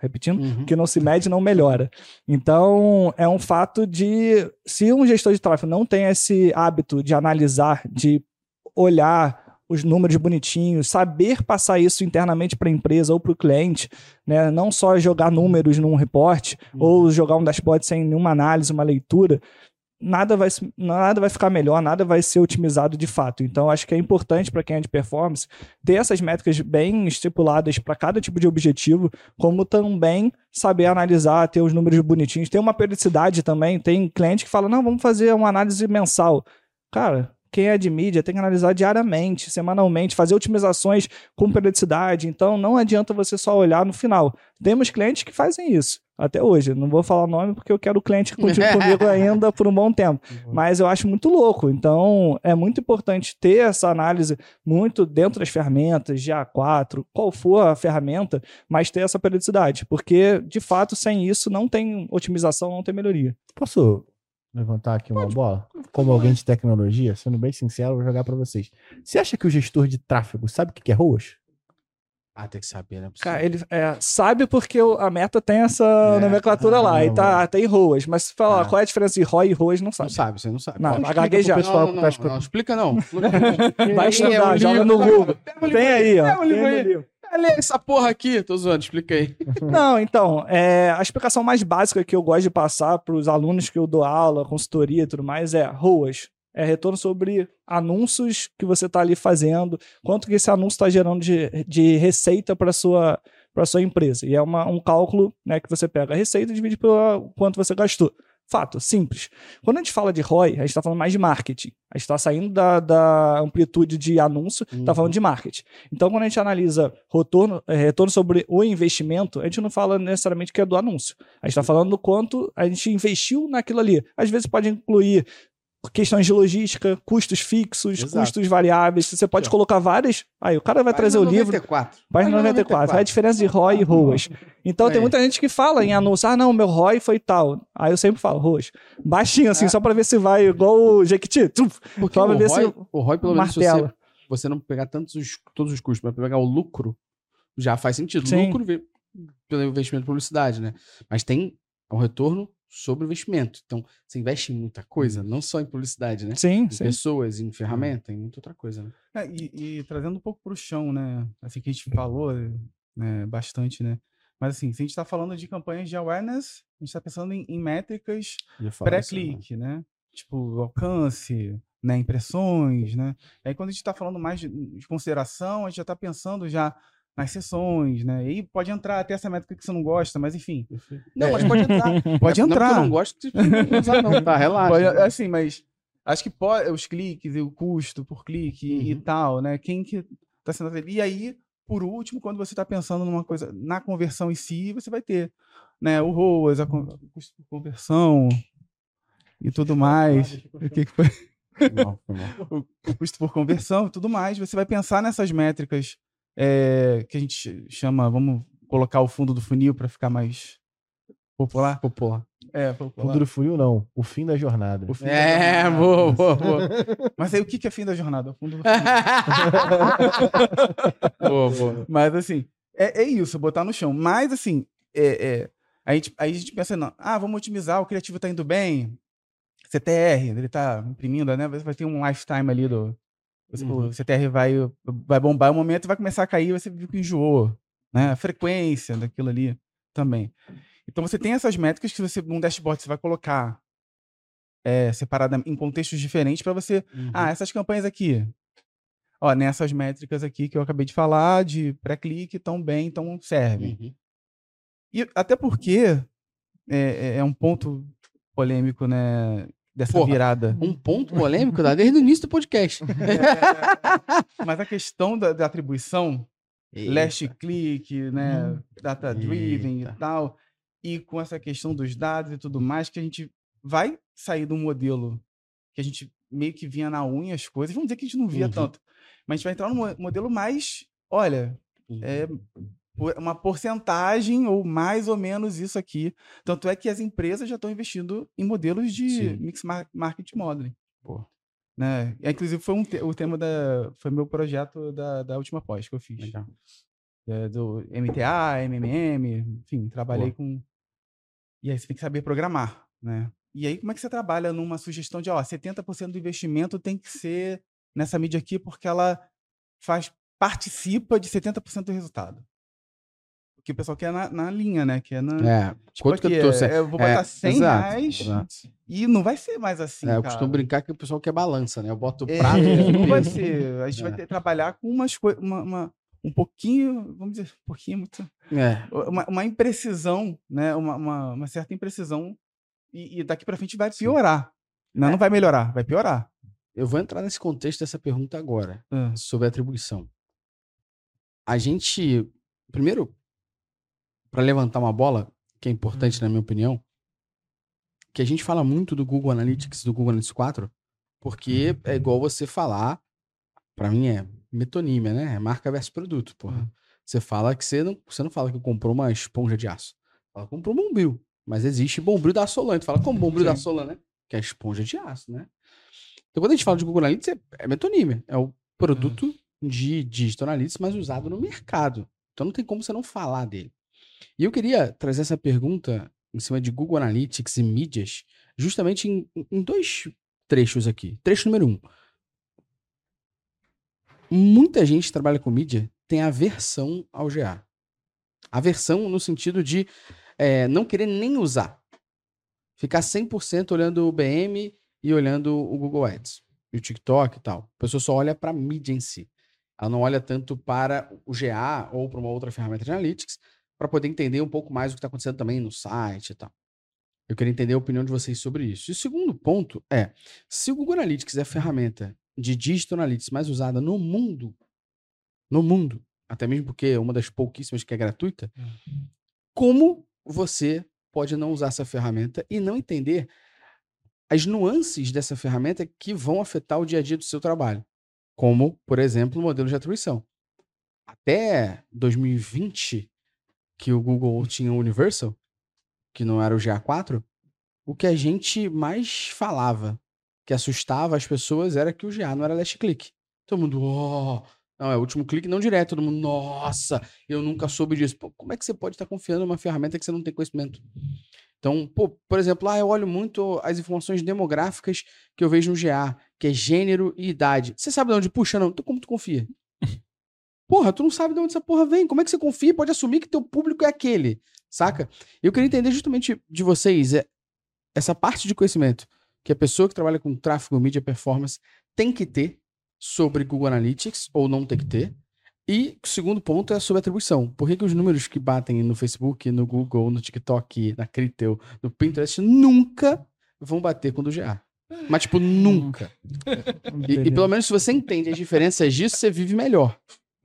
Repetindo, Uhum. o que não se mede não melhora. Então, é um fato de. Se um gestor de tráfego não tem esse hábito de analisar, de olhar os números bonitinhos, saber passar isso internamente para a empresa ou para o cliente, né? não só jogar números num report ou jogar um dashboard sem nenhuma análise, uma leitura, nada vai, nada vai ficar melhor, nada vai ser otimizado de fato. Então, acho que é importante para quem é de performance ter essas métricas bem estipuladas para cada tipo de objetivo, como também saber analisar, ter os números bonitinhos, ter uma periodicidade também. Tem cliente que fala: não, vamos fazer uma análise mensal. Cara. Quem é de mídia tem que analisar diariamente, semanalmente, fazer otimizações com periodicidade. Então, não adianta você só olhar no final. Temos clientes que fazem isso até hoje. Não vou falar o nome porque eu quero o cliente que continue comigo ainda por um bom tempo. Mas eu acho muito louco. Então, é muito importante ter essa análise muito dentro das ferramentas, GA4, qual for a ferramenta, mas ter essa periodicidade. Porque, de fato, sem isso, não tem otimização, não tem melhoria. Posso levantar aqui uma bola? Como alguém de tecnologia, sendo bem sincero, eu vou jogar pra vocês. Você acha que o gestor de tráfego sabe o que é ROAS? Ah, tem que saber, né? Cara, ele é, sabe porque a meta tem essa É, nomenclatura lá. ah, E tá, tem ROAS. Mas se falar Ah. qual é a diferença de ROI e ROAS, não Não sabe. sabe, você não sabe. Não, Pode explicar gaguejar. pessoal Não, que não, tá não, não. Não, explica não. Vai estudar, É o joga livro, no Google. Tem aí, ó. Pega o livro Tem aí. Lê essa porra aqui. Tô zoando, explica aí. Não, então, é, a explicação mais básica que eu gosto de passar para os alunos que eu dou aula, consultoria e tudo mais é ROAS. É retorno sobre anúncios que você está ali fazendo, quanto que esse anúncio está gerando de, de receita para sua para sua empresa. E é uma, um cálculo né, que você pega a receita e divide pelo quanto você gastou. Fato, simples. Quando a gente fala de ROI, a gente está falando mais de marketing. A gente está saindo da, da amplitude de anúncio, está Uhum. falando de marketing. Então, quando a gente analisa retorno, eh, retorno sobre o investimento, a gente não fala necessariamente que é do anúncio. A gente está falando do quanto a gente investiu naquilo ali. Às vezes pode incluir questões de logística, custos fixos, Exato. custos variáveis. Você pode colocar várias. Aí o cara vai trazer o livro. 94. Página 94. É a diferença de ROI e ROAS. Então tem Aí. muita gente que fala em anúncio, ah não, meu ROI foi tal. Aí eu sempre falo ROAS. Baixinho assim, É. só pra ver se vai igual o Jequiti. Porque Só o pra ver se ROI, o ROI, pelo menos, se você, você não pegar tantos os, todos os custos, mas pegar o lucro, já faz sentido. Sim. Lucro vem pelo investimento em publicidade, né? Mas tem o retorno sobre o investimento. Então, você investe em muita coisa, não só em publicidade, né? Sim, Em sim. pessoas, em ferramenta, em muita outra coisa, né? É, e, e trazendo um pouco pro chão, né? Assim que a gente falou né, bastante, né? Mas assim, se a gente está falando de campanhas de awareness, a gente está pensando em, em métricas né? pré-clique, né? Tipo, alcance, né? impressões, né? Aí quando a gente está falando mais de, de consideração, a gente já está pensando já nas sessões, né? E pode entrar até essa métrica que você não gosta, mas enfim. Não, mas pode entrar. Pode Não é entrar. eu não gosto não usar, não, tá? Relaxa. Pode- assim, mas acho que pode, os cliques e o custo por clique e Uhum. tal, né? Quem que tá sendo atendido. E aí, por último, quando você está pensando numa coisa na conversão em si, você vai ter, né, o ROAS, a con- o custo por conversão e tudo mais. O que que foi? Não, foi o custo por conversão e tudo mais. Você vai pensar nessas métricas é, que a gente chama, vamos colocar o fundo do funil para ficar mais popular. Popular. É, Fundo popular. do funil, não. O fim da jornada. O fim da É, jornada. boa, boa, boa. Mas aí o que que é fim da jornada? O fundo do funil. boa, boa. Mas assim, é, é isso, botar no chão. Mas assim, é, é, a gente, aí a gente pensa, não, ah, vamos otimizar, o criativo tá indo bem, CTR, ele tá imprimindo, né? Vai ter um lifetime ali do. O- Uhum. O CTR vai, vai bombar um momento vai começar a cair, você viu que enjoou. Né? A frequência daquilo ali também. Então você tem essas métricas que você, num dashboard, você vai colocar é, separada em contextos diferentes para você Uhum. ah, essas campanhas aqui. Ó, nessas métricas aqui que eu acabei de falar, de pré-clique, estão bem, então servem. Uhum. E até porque é, é- é um ponto polêmico, né? Dessa Porra. virada. Um ponto polêmico dá desde o início do podcast. Mas a questão da, da atribuição last click, né? Hum. Data driven Eita. e tal. E com essa questão dos dados e tudo mais, que a gente vai sair do modelo que a gente meio que vinha na unha as coisas. Vamos dizer que a gente não via Uhum. tanto. Mas a gente vai entrar num mo- modelo mais, olha, Uhum. é uma porcentagem ou mais ou menos isso aqui. Tanto é que as empresas já estão investindo em modelos de Sim. mix mar- market modeling. Pô. Né? E, Inclusive foi um te- o tema da foi meu projeto da, da última pós que eu fiz. Legal. É, do MTA, MMM, enfim, trabalhei Boa. com. E aí você tem que saber programar, né? E aí como é que você trabalha numa sugestão de, ó, 70% do investimento tem que ser nessa mídia aqui porque ela faz participa de 70% do resultado. Que o pessoal quer na, na linha, né? Que é na. É, tipo quanto que aqui, eu tô é, eu vou É, botar 100 exato, reais exato. e não vai ser mais assim. É, eu costumo brincar que o pessoal quer balança, né? Eu boto o É, prato e não vai ser. A gente vai É. ter que trabalhar com umas coisas. Uma, uma- um pouquinho, vamos dizer, um pouquinho, muito. É, Uma, uma imprecisão, né? Uma, uma, uma certa imprecisão. E, e daqui pra frente vai piorar. Não, É. não vai melhorar, vai piorar. eu vou entrar nesse contexto dessa pergunta agora, sobre atribuição. A gente, primeiro, para levantar uma bola, que é importante na minha opinião, que a gente fala muito do Google Analytics, do Google Analytics 4, porque é igual você falar, para mim é metonímia, né? É marca versus produto, porra. Uhum. Você fala que você não, você não fala que comprou uma esponja de aço. Fala que comprou um bombril. Mas existe bombril da Solan. Tu fala como bombril da Sim. Solan, né? Que é esponja de aço, né? Então quando a gente fala de Google Analytics, é, é metonímia. É o produto de Digital Analytics mais usado no mercado. Então não tem como você não falar dele. E eu queria trazer essa pergunta em cima de Google Analytics e mídias, justamente em, em dois trechos aqui. Trecho número um. Muita gente que trabalha com mídia tem aversão ao GA. Aversão no sentido de é, não querer nem usar. Ficar 100% olhando o BM e olhando o Google Ads. E o TikTok e tal. A pessoa só olha para a mídia em si. Ela não olha tanto para o GA ou para uma outra ferramenta de analytics para poder entender um pouco mais o que está acontecendo também no site e tal. Eu queria entender a opinião de vocês sobre isso. E o segundo ponto é, se o Google Analytics é a ferramenta de Digital Analytics mais usada no mundo, no mundo, até mesmo porque é uma das pouquíssimas que é gratuita, como você pode não usar essa ferramenta e não entender as nuances dessa ferramenta que vão afetar o dia a dia do seu trabalho? Como, por exemplo, o modelo de atribuição. Até 2020, que o Google tinha o Universal, que não era o GA4, o que a gente mais falava, que assustava as pessoas, era que o GA não era last click. Todo mundo, oh, não, é o último clique não direto. Todo mundo, nossa, eu nunca soube disso. Pô, como é que você pode estar confiando numa ferramenta que você não tem conhecimento? Então, pô, por exemplo, ah, eu olho muito as informações demográficas que eu vejo no GA, que é gênero e idade. Você sabe de onde puxa, não? Então como tu confia? Porra, tu não sabe de onde essa porra vem. Como é que você confia? e Pode assumir que teu público é aquele, saca? Eu queria entender justamente de vocês é, essa parte de conhecimento que a pessoa que trabalha com tráfego, mídia, performance tem que ter sobre Google Analytics ou não tem que ter. E o segundo ponto é sobre atribuição. Por que, que os números que batem no Facebook, no Google, no TikTok, na Critel, no Pinterest nunca vão bater com o do GA? Mas, tipo, nunca. E, e pelo menos se você entende as diferenças disso, você vive melhor.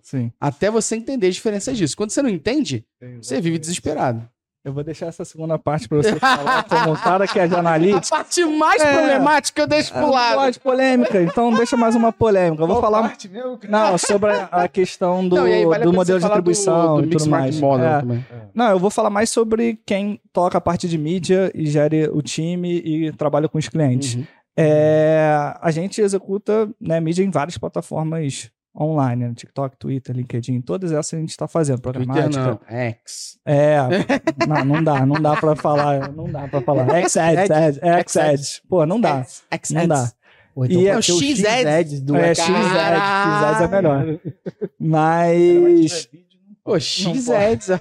Sim. Até você entender as diferenças disso. Quando você não entende, você vive desesperado. Eu vou deixar essa segunda parte pra você falar um cara que é de analítica. A parte mais É. problemática eu deixo Eu pro lado. de polêmica, então deixa mais uma polêmica. Eu vou falar parte mesmo, não, sobre a questão do, Não, aí vale do modelo de falar do- atribuição do e tudo mais. Model É. também. Não, eu vou falar mais sobre quem toca a parte de mídia e gere o time e trabalha com os clientes. Uhum. É, a gente executa né, mídia em várias plataformas online, né, TikTok, Twitter, LinkedIn, todas essas a gente está fazendo, Twitter programática. não, X. É, não, não dá, não dá pra falar, não dá pra falar. X-Ads, Ads, X-Ads. Pô, não dá, X, não dá. Ou E é o o X-Ads. X-Ads do É, X. X-Ads, X-Ads é melhor. Mas... Mas Pô, X Ads.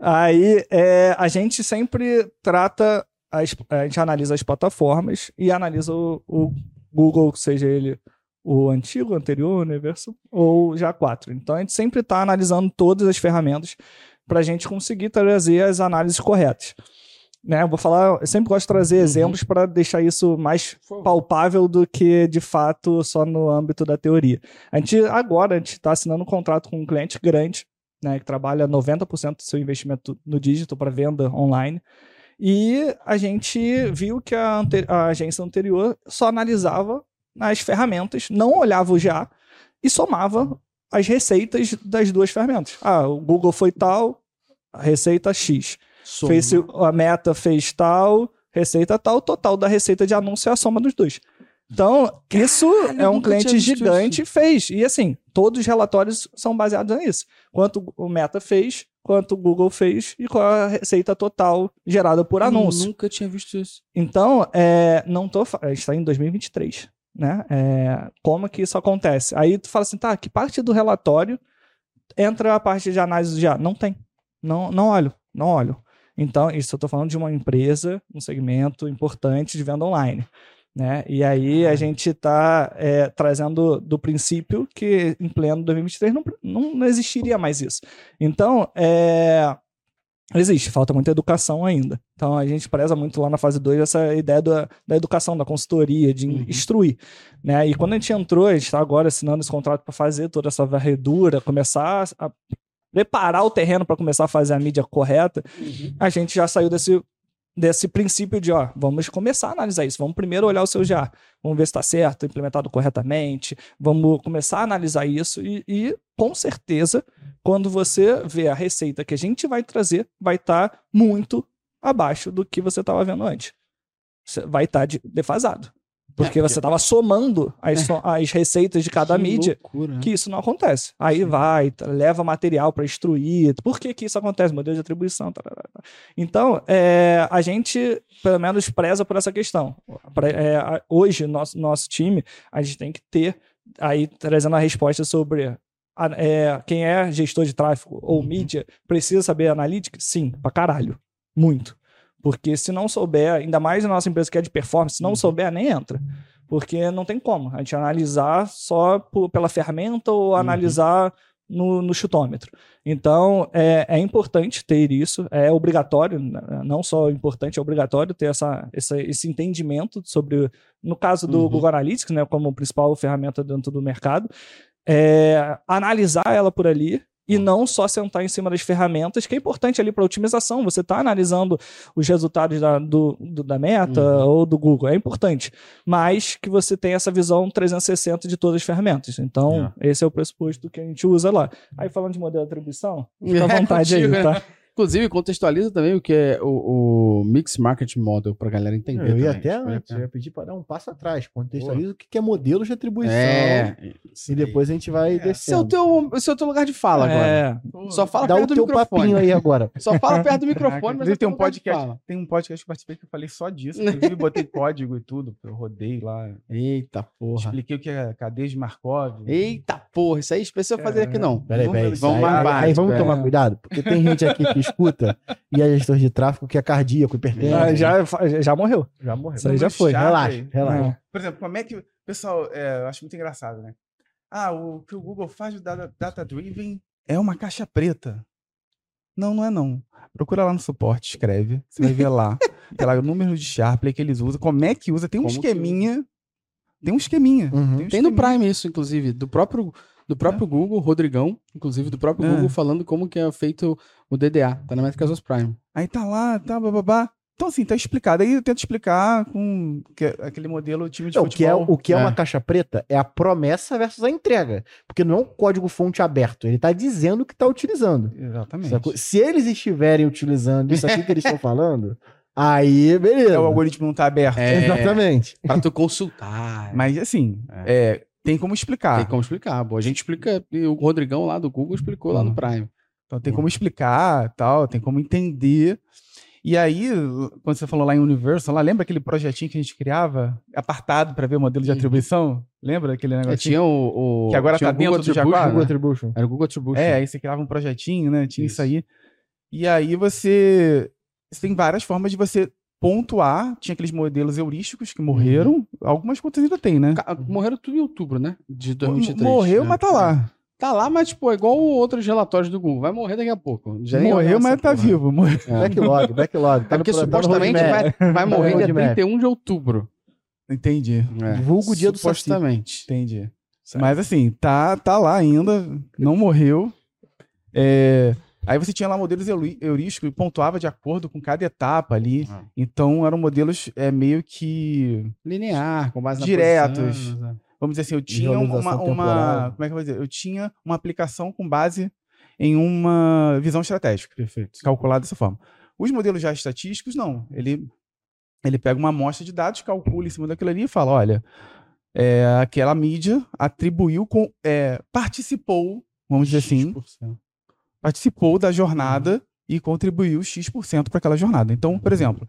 aí é, a gente sempre trata, as, a gente analisa as plataformas e analisa o, o Google, seja ele o antigo, o anterior, o Universo, ou já 4. Então a gente sempre está analisando todas as ferramentas para a gente conseguir trazer as análises corretas. né? Eu vou falar, eu sempre gosto de trazer Uhum. exemplos para deixar isso mais palpável do que de fato só no âmbito da teoria. A gente agora a gente está assinando um contrato com um cliente grande, né, que trabalha 90% do seu investimento no digital para venda online. E a gente viu que a, ante- a agência anterior só analisava as ferramentas, não olhava o GA e somava as receitas das duas ferramentas. Ah, o Google foi tal, a receita X. Soma. Face, a meta fez tal, receita tal, o total da receita de anúncio é a soma dos dois. Então, isso é um cliente gigante fez. E assim, todos os relatórios são baseados nisso. Quanto o Meta fez, quanto o Google fez e qual a receita total gerada por Eu anúncio. Nunca tinha visto isso. Então, é, não tô. A gente está em 2023, né? É, como que isso acontece? Aí tu fala assim, tá, que parte do relatório entra a parte de análise já? Não tem. Não, não olho, não olho. Então, isso eu tô falando de uma empresa, um segmento importante de venda online. Né? E aí a gente está trazendo do princípio que em pleno 2023 não, não, não existiria mais isso. Então, é, Existe, falta muita educação ainda. Então a gente preza muito lá na fase 2 essa ideia da, da educação, da consultoria, de Uhum. instruir. Né? E quando a gente entrou, a gente está agora assinando esse contrato para fazer toda essa varredura, começar a preparar o terreno para começar a fazer a mídia correta, a gente já saiu desse, desse princípio de, ó, vamos começar a analisar isso. Vamos primeiro olhar o seu já, vamos ver se está certo, implementado corretamente, vamos começar a analisar isso e, e, com certeza, quando você vê a receita que a gente vai trazer, vai estar muito abaixo do que você estava vendo antes. Vai estar de- defasado. Porque É, você estava somando as, so- as receitas de cada Que mídia loucura, né? que isso não acontece. Aí vai, t- leva material para instruir. Por que, que isso acontece? Modelo de atribuição. tarará. Então, é, a gente, pelo menos, preza por essa questão. Pra- é, hoje, nosso, nosso time, a gente tem que ter, aí trazendo a resposta sobre a- é, quem é gestor de tráfego ou mídia, precisa saber analítica? Sim, pra caralho. Muito. Porque se não souber, ainda mais a nossa empresa que é de performance, se não souber, nem entra. Porque não tem como a gente analisar só por- pela ferramenta ou analisar no, no chutômetro. Então, é, é importante ter isso, é obrigatório, não só importante, é obrigatório ter essa, essa- esse entendimento sobre, no caso do Uhum. Google Analytics, né, como principal ferramenta dentro do mercado, é, analisar ela por ali e não só sentar em cima das ferramentas, que é importante ali para otimização. Você está analisando os resultados da, do, do- da Meta Uhum. ou do Google, é importante. Mas que você tenha essa visão 360 de todas as ferramentas. Então, esse é o pressuposto que a gente usa lá. Aí, falando de modelo de atribuição, fica à É vontade contigo, aí, né? tá? Inclusive, contextualiza também o que é o, o Mix Market Model pra galera entender. Eu ia também. até a antes, eu ia pedir para dar um passo atrás. Contextualiza o que é modelo de atribuição. É. E depois a gente vai Esse é o teu, esse é o teu lugar de fala agora. É, Só fala Dá o perto do teu microfone. papinho aí agora. Só fala perto do microfone, mas inclusive é tem um podcast, tem um podcast que eu participei que eu falei só disso. Inclusive botei código e tudo, eu rodei lá, Eita porra. expliquei o que é cadeia de Markov. Eita porra, isso aí é especial fazer aqui não. Peraí, Vamos peraí. vamos aí- aí, vamos é. tomar cuidado, porque tem gente aqui que escuta e é gestor de tráfego que é cardíaco, hipertenso. Ah, já, já morreu. já morreu. Isso aí já foi. Relaxa, relaxa. É. Por exemplo, como é que. Pessoal, é, eu acho muito engraçado, né? Ah, o que o Google faz de data, data driven é uma caixa preta. Não, não é não. Procura lá no suporte, escreve. Você vai ver lá. Tem lá o número de Sharpley que eles usam, como é que usa. Tem um Como que esqueminha. Tem um esqueminha. Uhum. um Tem no esqueminha. Prime isso, inclusive, do próprio, do próprio Google, Rodrigão, inclusive do próprio É. Google, falando como que é feito o DDA. Tá na Métricas Prime. Aí tá lá, tá, bababá. Então, assim, tá explicado. Aí eu tento explicar com que- aquele modelo time de Não, o que, é, futebol. o que é, É. uma caixa preta é a promessa versus a entrega. Porque não é um código fonte aberto. Ele está dizendo que está utilizando. Exatamente. Sacou? Se eles estiverem utilizando isso aqui que eles estão falando, aí beleza. É, o algoritmo não tá aberto. É, Exatamente. Pra tu consultar. Mas, assim, é, tem como explicar. Tem como explicar. Pô. A gente explica, e o Rodrigão lá do Google explicou lá no Uhum. Prime. Então tem como explicar, tal, tem como entender. E aí, quando você falou lá em Universal, lá lembra aquele projetinho que a gente criava, apartado para ver o modelo de atribuição? Lembra aquele É, negócio? tinha o, o- Que agora tá Google dentro do Jaguar, né? Google Attribution. Era o Google Attribution. É, aí você criava um projetinho, né? Tinha isso, Isso. aí. E aí você, você tem várias formas de você pontuar. Tinha aqueles modelos heurísticos que morreram. Algumas contas ainda tem, né? Ca- Morreram tudo em outubro, né? De 2023. Morreu, né? mas tá lá. Tá lá, mas, tipo, é igual outros relatórios do Google. Vai morrer daqui a pouco. Já nem Morreu, mas tá porra. vivo. Morreu. É. Backlog, backlog. É Tá no porque supostamente vai, vai morrer dia roadmap. 31 de outubro. Entendi. É. Vulgo dia do. Supostamente. Entendi. Certo. Mas assim, tá, tá lá ainda, não morreu. É, Aí você tinha lá modelos heurísticos e pontuava de acordo com cada etapa ali. Ah. Então eram modelos é, meio que. Linear, com base Diretos. posição, né? Vamos dizer assim, eu tinha uma, uma-. Como é que eu vou dizer? Eu tinha uma aplicação com base em uma visão estratégica. Perfeito. calculado dessa forma. Os modelos já estatísticos, não. Ele, ele pega uma amostra de dados, calcula em cima daquilo ali e fala: olha, é, aquela mídia atribuiu, com, é, participou, vamos dizer assim, X%. Participou da jornada e contribuiu X% para aquela jornada. Então, por exemplo,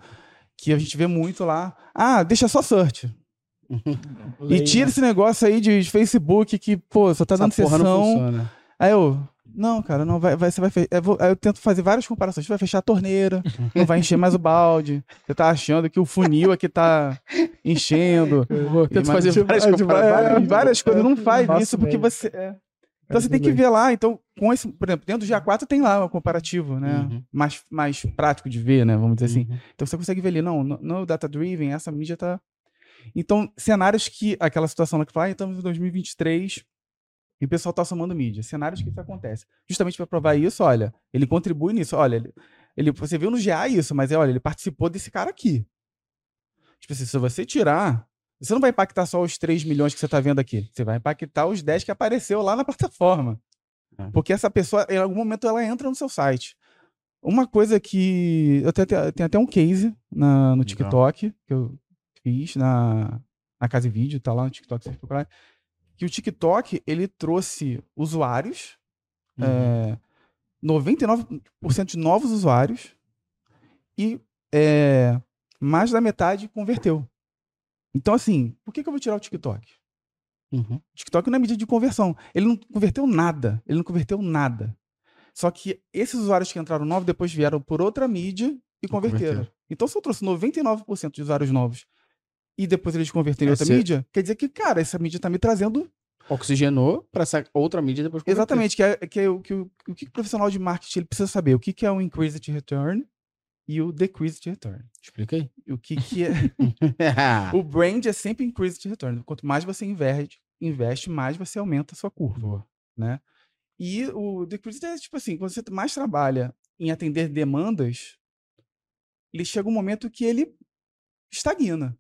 que a gente vê muito lá, ah, deixa só search. E tira esse negócio aí de Facebook que, pô, só tá Essa dando sessão. Aí eu, não, cara, não vai, vai você vai fe- eu, eu tento fazer várias comparações. Você vai fechar a torneira, não vai encher mais o balde. Você tá achando que o funil aqui tá enchendo. Tento Mas- fazer várias é, tipo, comparações. várias, várias coisas. Não faz isso porque mesmo. você. é. Então você tem que ver lá. Então, com esse, por exemplo, dentro do GA4 tem lá o comparativo, né? Uhum. Mais, mais prático de ver, né? Vamos dizer assim. Uhum. Então você consegue ver ali, não, no, no data driven, essa mídia tá. Então, cenários que aquela situação lá que fala, ah, estamos em 2023 e o pessoal tá somando mídia. Cenários que isso acontece. Justamente para provar isso, olha, ele contribui nisso, olha, ele, ele- você viu no GA isso, mas é, olha, ele participou desse cara aqui. Tipo assim, se você tirar, você não vai impactar só os 3 milhões que você tá vendo aqui. Você vai impactar os 10 que apareceu lá na plataforma. É. Porque essa pessoa, em algum momento, ela entra no seu site. Uma coisa que. Eu tenho, até- tenho até um case na, no Legal. TikTok que eu fiz na, na Casa e Vídeo, tá lá no TikTok. Que o TikTok, ele trouxe usuários, Uhum. é, 99% de novos usuários, e é, mais da metade converteu. Então, assim, por que, que eu vou tirar o TikTok? Uhum. O TikTok não é medida de conversão. Ele não converteu nada. Ele não converteu nada. Só que esses usuários que entraram novos depois vieram por outra mídia e converteram. converteram. Então, se eu trouxe 99% de usuários novos e depois eles converterem em É, outra se- mídia, quer dizer que, cara, essa mídia tá me trazendo. Oxigenou pra essa outra mídia depois converter. Exatamente, que é, que é o que o, o que o profissional de marketing ele precisa saber. O que, que é o increased return e o decreased return. Explica aí. O que, que é. o brand é sempre increased return. Quanto mais você investe, investe mais você aumenta a sua curva. Boa. né? E o decreased é tipo assim, quando você mais trabalha em atender demandas, ele chega um momento que ele estagna.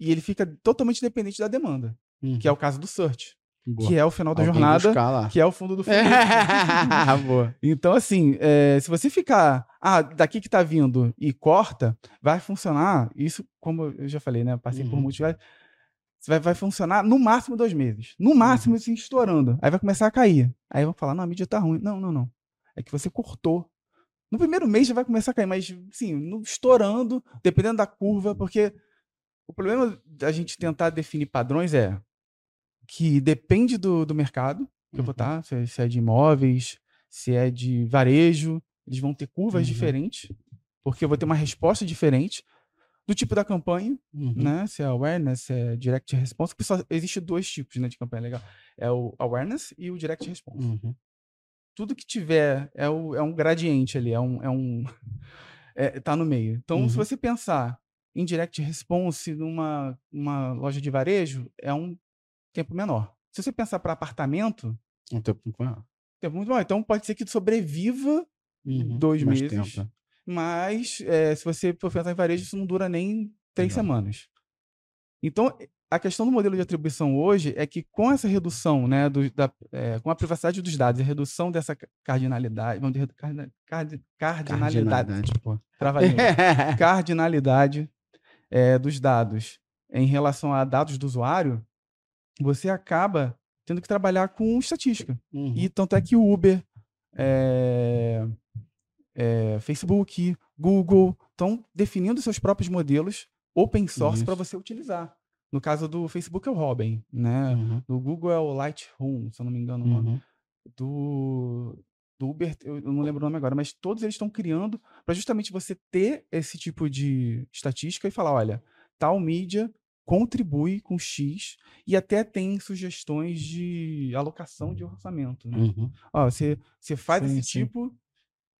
E ele fica totalmente dependente da demanda, Uhum. que é o caso do search, Boa. que é o final da Alguém jornada, que é o fundo do funil. Boa. Então, assim, é, se você ficar, ah, daqui que tá vindo e corta, vai funcionar. Isso, como eu já falei, né? Passei por Uhum. muitos. Vai, vai, vai funcionar no máximo dois meses. No máximo, assim, estourando. Aí vai começar a cair. Aí vão falar, não, a mídia tá ruim. Não, não, não. É que você cortou. No primeiro mês já vai começar a cair, mas, sim, no, estourando, dependendo da curva, porque o problema da gente tentar definir padrões é que depende do, do mercado que eu vou estar, se, é- se é de imóveis, se é de varejo, eles vão ter curvas Uhum. diferentes, porque eu vou ter uma resposta diferente do tipo da campanha, Uhum. né? Se é awareness, se é direct response, porque só existe dois tipos né, de campanha legal. É o awareness e o direct response. Uhum. Tudo que tiver é, o, é um gradiente ali, é um. É um é, tá no meio. Então, se Uhum. você pensar em direct response numa uma loja de varejo, é um tempo menor. Se você pensar para apartamento, Um tempo muito maior. tempo muito maior. Então, pode ser que sobreviva Uhum. dois meses. tempo, né? Mas é, se você for pensar em varejo, isso não dura nem três semanas. Então, a questão do modelo de atribuição hoje é que com essa redução, né, do- da, é, com a privacidade dos dados, a redução dessa ca- cardinalidade, vamos dizer, cardina- cardi- cardinalidade, Cardinalidade, pô. trava-língua. cardinalidade é, dos dados em relação a dados do usuário, você acaba tendo que trabalhar com estatística. Uhum. E tanto é que o Uber, é, é, Facebook, Google estão definindo seus próprios modelos open source para você utilizar. No caso do Facebook é o Robin, né? Uhum. Do Google é o Lightroom, se eu não me engano. Uhum. Do, do Uber, eu eu não lembro o nome agora, mas todos eles estão criando para justamente você ter esse tipo de estatística e falar, olha, tal mídia contribui com X e até tem sugestões de alocação de orçamento. Né? Uhum. Ó, você, você faz Sim, esse sim. tipo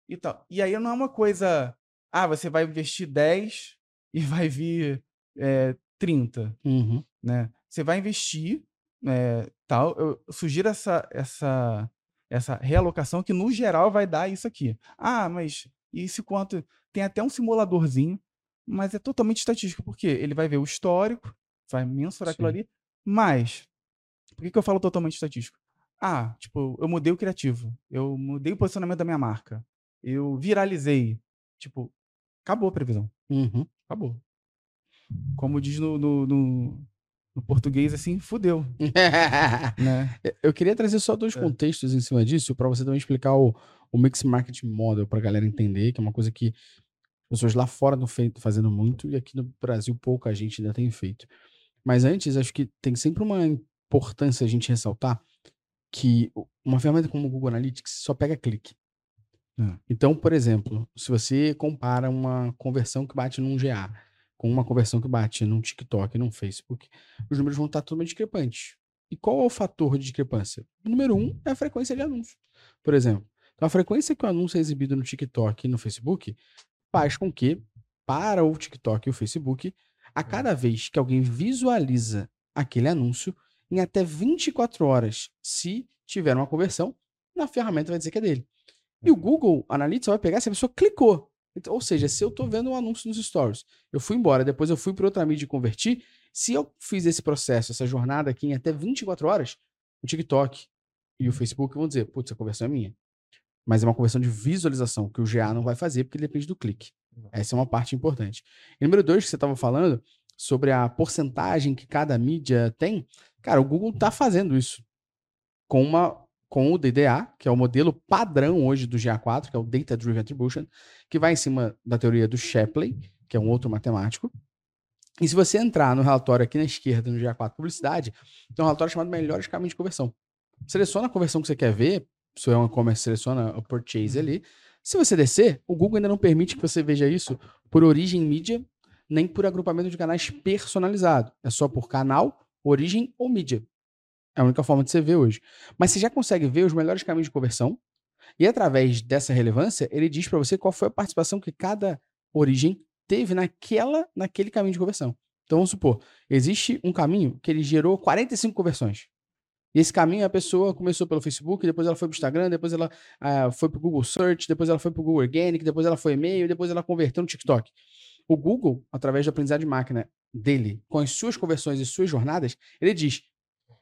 e tal. E aí não é uma coisa. Ah, você vai investir 10 e vai vir é, 30 Uhum. né? Você vai investir, é, tal. Eu sugiro essa, essa, essa realocação que no geral vai dar isso aqui. Ah, mas isso quanto? Tem até um simuladorzinho, mas é totalmente estatístico, porque ele vai ver o histórico, vai mensurar aquilo Sim. ali, mas por que, que eu falo totalmente estatístico? Ah, tipo, eu mudei o criativo, eu mudei o posicionamento da minha marca, eu viralizei, tipo, acabou a previsão. Uhum. Acabou. Como diz no, no, no- no português, assim, fudeu, né? Eu queria trazer só dois É. contextos em cima disso, para você também explicar o, o Mix Market Model, para a galera entender, que é uma coisa que as pessoas lá fora estão fazendo muito, e aqui no Brasil pouca gente ainda tem feito. Mas antes, acho que tem sempre uma importância a gente ressaltar que uma ferramenta como o Google Analytics só pega clique. É. Então, por exemplo, se você compara uma conversão que bate num GA com uma conversão que bate num TikTok e num Facebook, os números vão estar totalmente discrepantes. E qual é o fator de discrepância? O número um é a frequência de anúncio. Por exemplo, então a frequência que o anúncio é exibido no TikTok e no Facebook faz com que, para o TikTok e o Facebook, a cada vez que alguém visualiza aquele anúncio, em até 24 horas, se tiver uma conversão, na ferramenta vai dizer que é dele. E o Google Analytics vai pegar se a pessoa clicou. Então, ou seja, se eu estou vendo um anúncio nos stories, eu fui embora, depois eu fui para outra mídia e converti, se eu fiz esse processo, essa jornada aqui em até 24 horas, o TikTok e o Facebook vão dizer, putz, a conversão é minha. Mas é uma conversão de visualização, que o GA não vai fazer, porque depende do clique. Essa é uma parte importante. E número dois, que você estava falando, sobre a porcentagem que cada mídia tem, cara, o Google está fazendo isso com uma com o DDA, que é o modelo padrão hoje do GA4, que é o Data Driven Attribution, que vai em cima da teoria do Shapley, que é um outro matemático. E se você entrar no relatório aqui na esquerda, no GA4 Publicidade, tem um relatório chamado Melhores Caminhos de Conversão. Seleciona a conversão que você quer ver, se é um e-commerce, seleciona o purchase ali. Se você descer, o Google ainda não permite que você veja isso por origem mídia, nem por agrupamento de canais personalizado. É só por canal, origem ou mídia. É a única forma de você ver hoje. Mas você já consegue ver os melhores caminhos de conversão. E através dessa relevância, ele diz para você qual foi a participação que cada origem teve naquela, naquele caminho de conversão. Então vamos supor, existe um caminho que ele gerou 45 conversões. E esse caminho a pessoa começou pelo Facebook, depois ela foi para o Instagram, depois ela ah, foi para o Google Search, depois ela foi para o Google Organic, depois ela foi e-mail, depois ela converteu no TikTok. O Google, através da aprendizagem de máquina dele, com as suas conversões e suas jornadas, ele diz: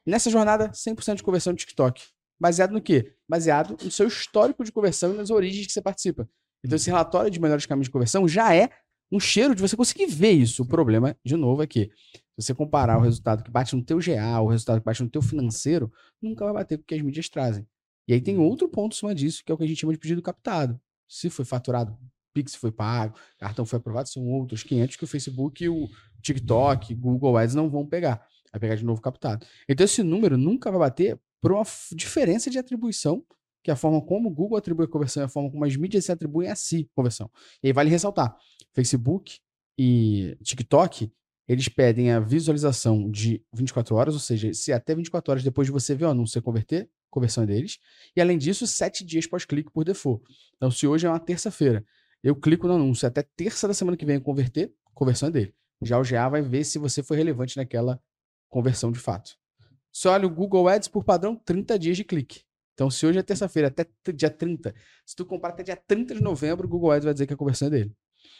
nessa jornada, 100% de conversão no TikTok. Baseado no quê? Baseado no seu histórico de conversão e nas origens que você participa. Então, esse relatório de melhores caminhos de conversão já é um cheiro de você conseguir ver isso. O problema, de novo, é que se você comparar o resultado que bate no teu GA, o resultado que bate no teu financeiro, nunca vai bater com o que as mídias trazem. E aí tem outro ponto em cima disso, que é o que a gente chama de pedido captado. Se foi faturado, Pix foi pago, cartão foi aprovado, são outros 500 que o Facebook, o TikTok, Google Ads não vão pegar. Vai pegar de novo captado. Então esse número nunca vai bater por uma diferença de atribuição, que é a forma como o Google atribui a conversão e a forma como as mídias se atribuem a si conversão. E aí vale ressaltar, Facebook e TikTok, eles pedem a visualização de 24 horas, ou seja, se até 24 horas depois de você ver o anúncio você converter, conversão é deles. E além disso, 7 dias pós-clique por default. Então, se hoje é uma terça-feira, eu clico no anúncio até terça da semana que vem converter, conversão é dele. Já o GA vai ver se você foi relevante naquela conversão de fato. Se olha o Google Ads por padrão, 30 dias de clique. Então, se hoje é terça-feira, até dia 30, se tu comprar até dia 30 de novembro, o Google Ads vai dizer que a conversão é dele.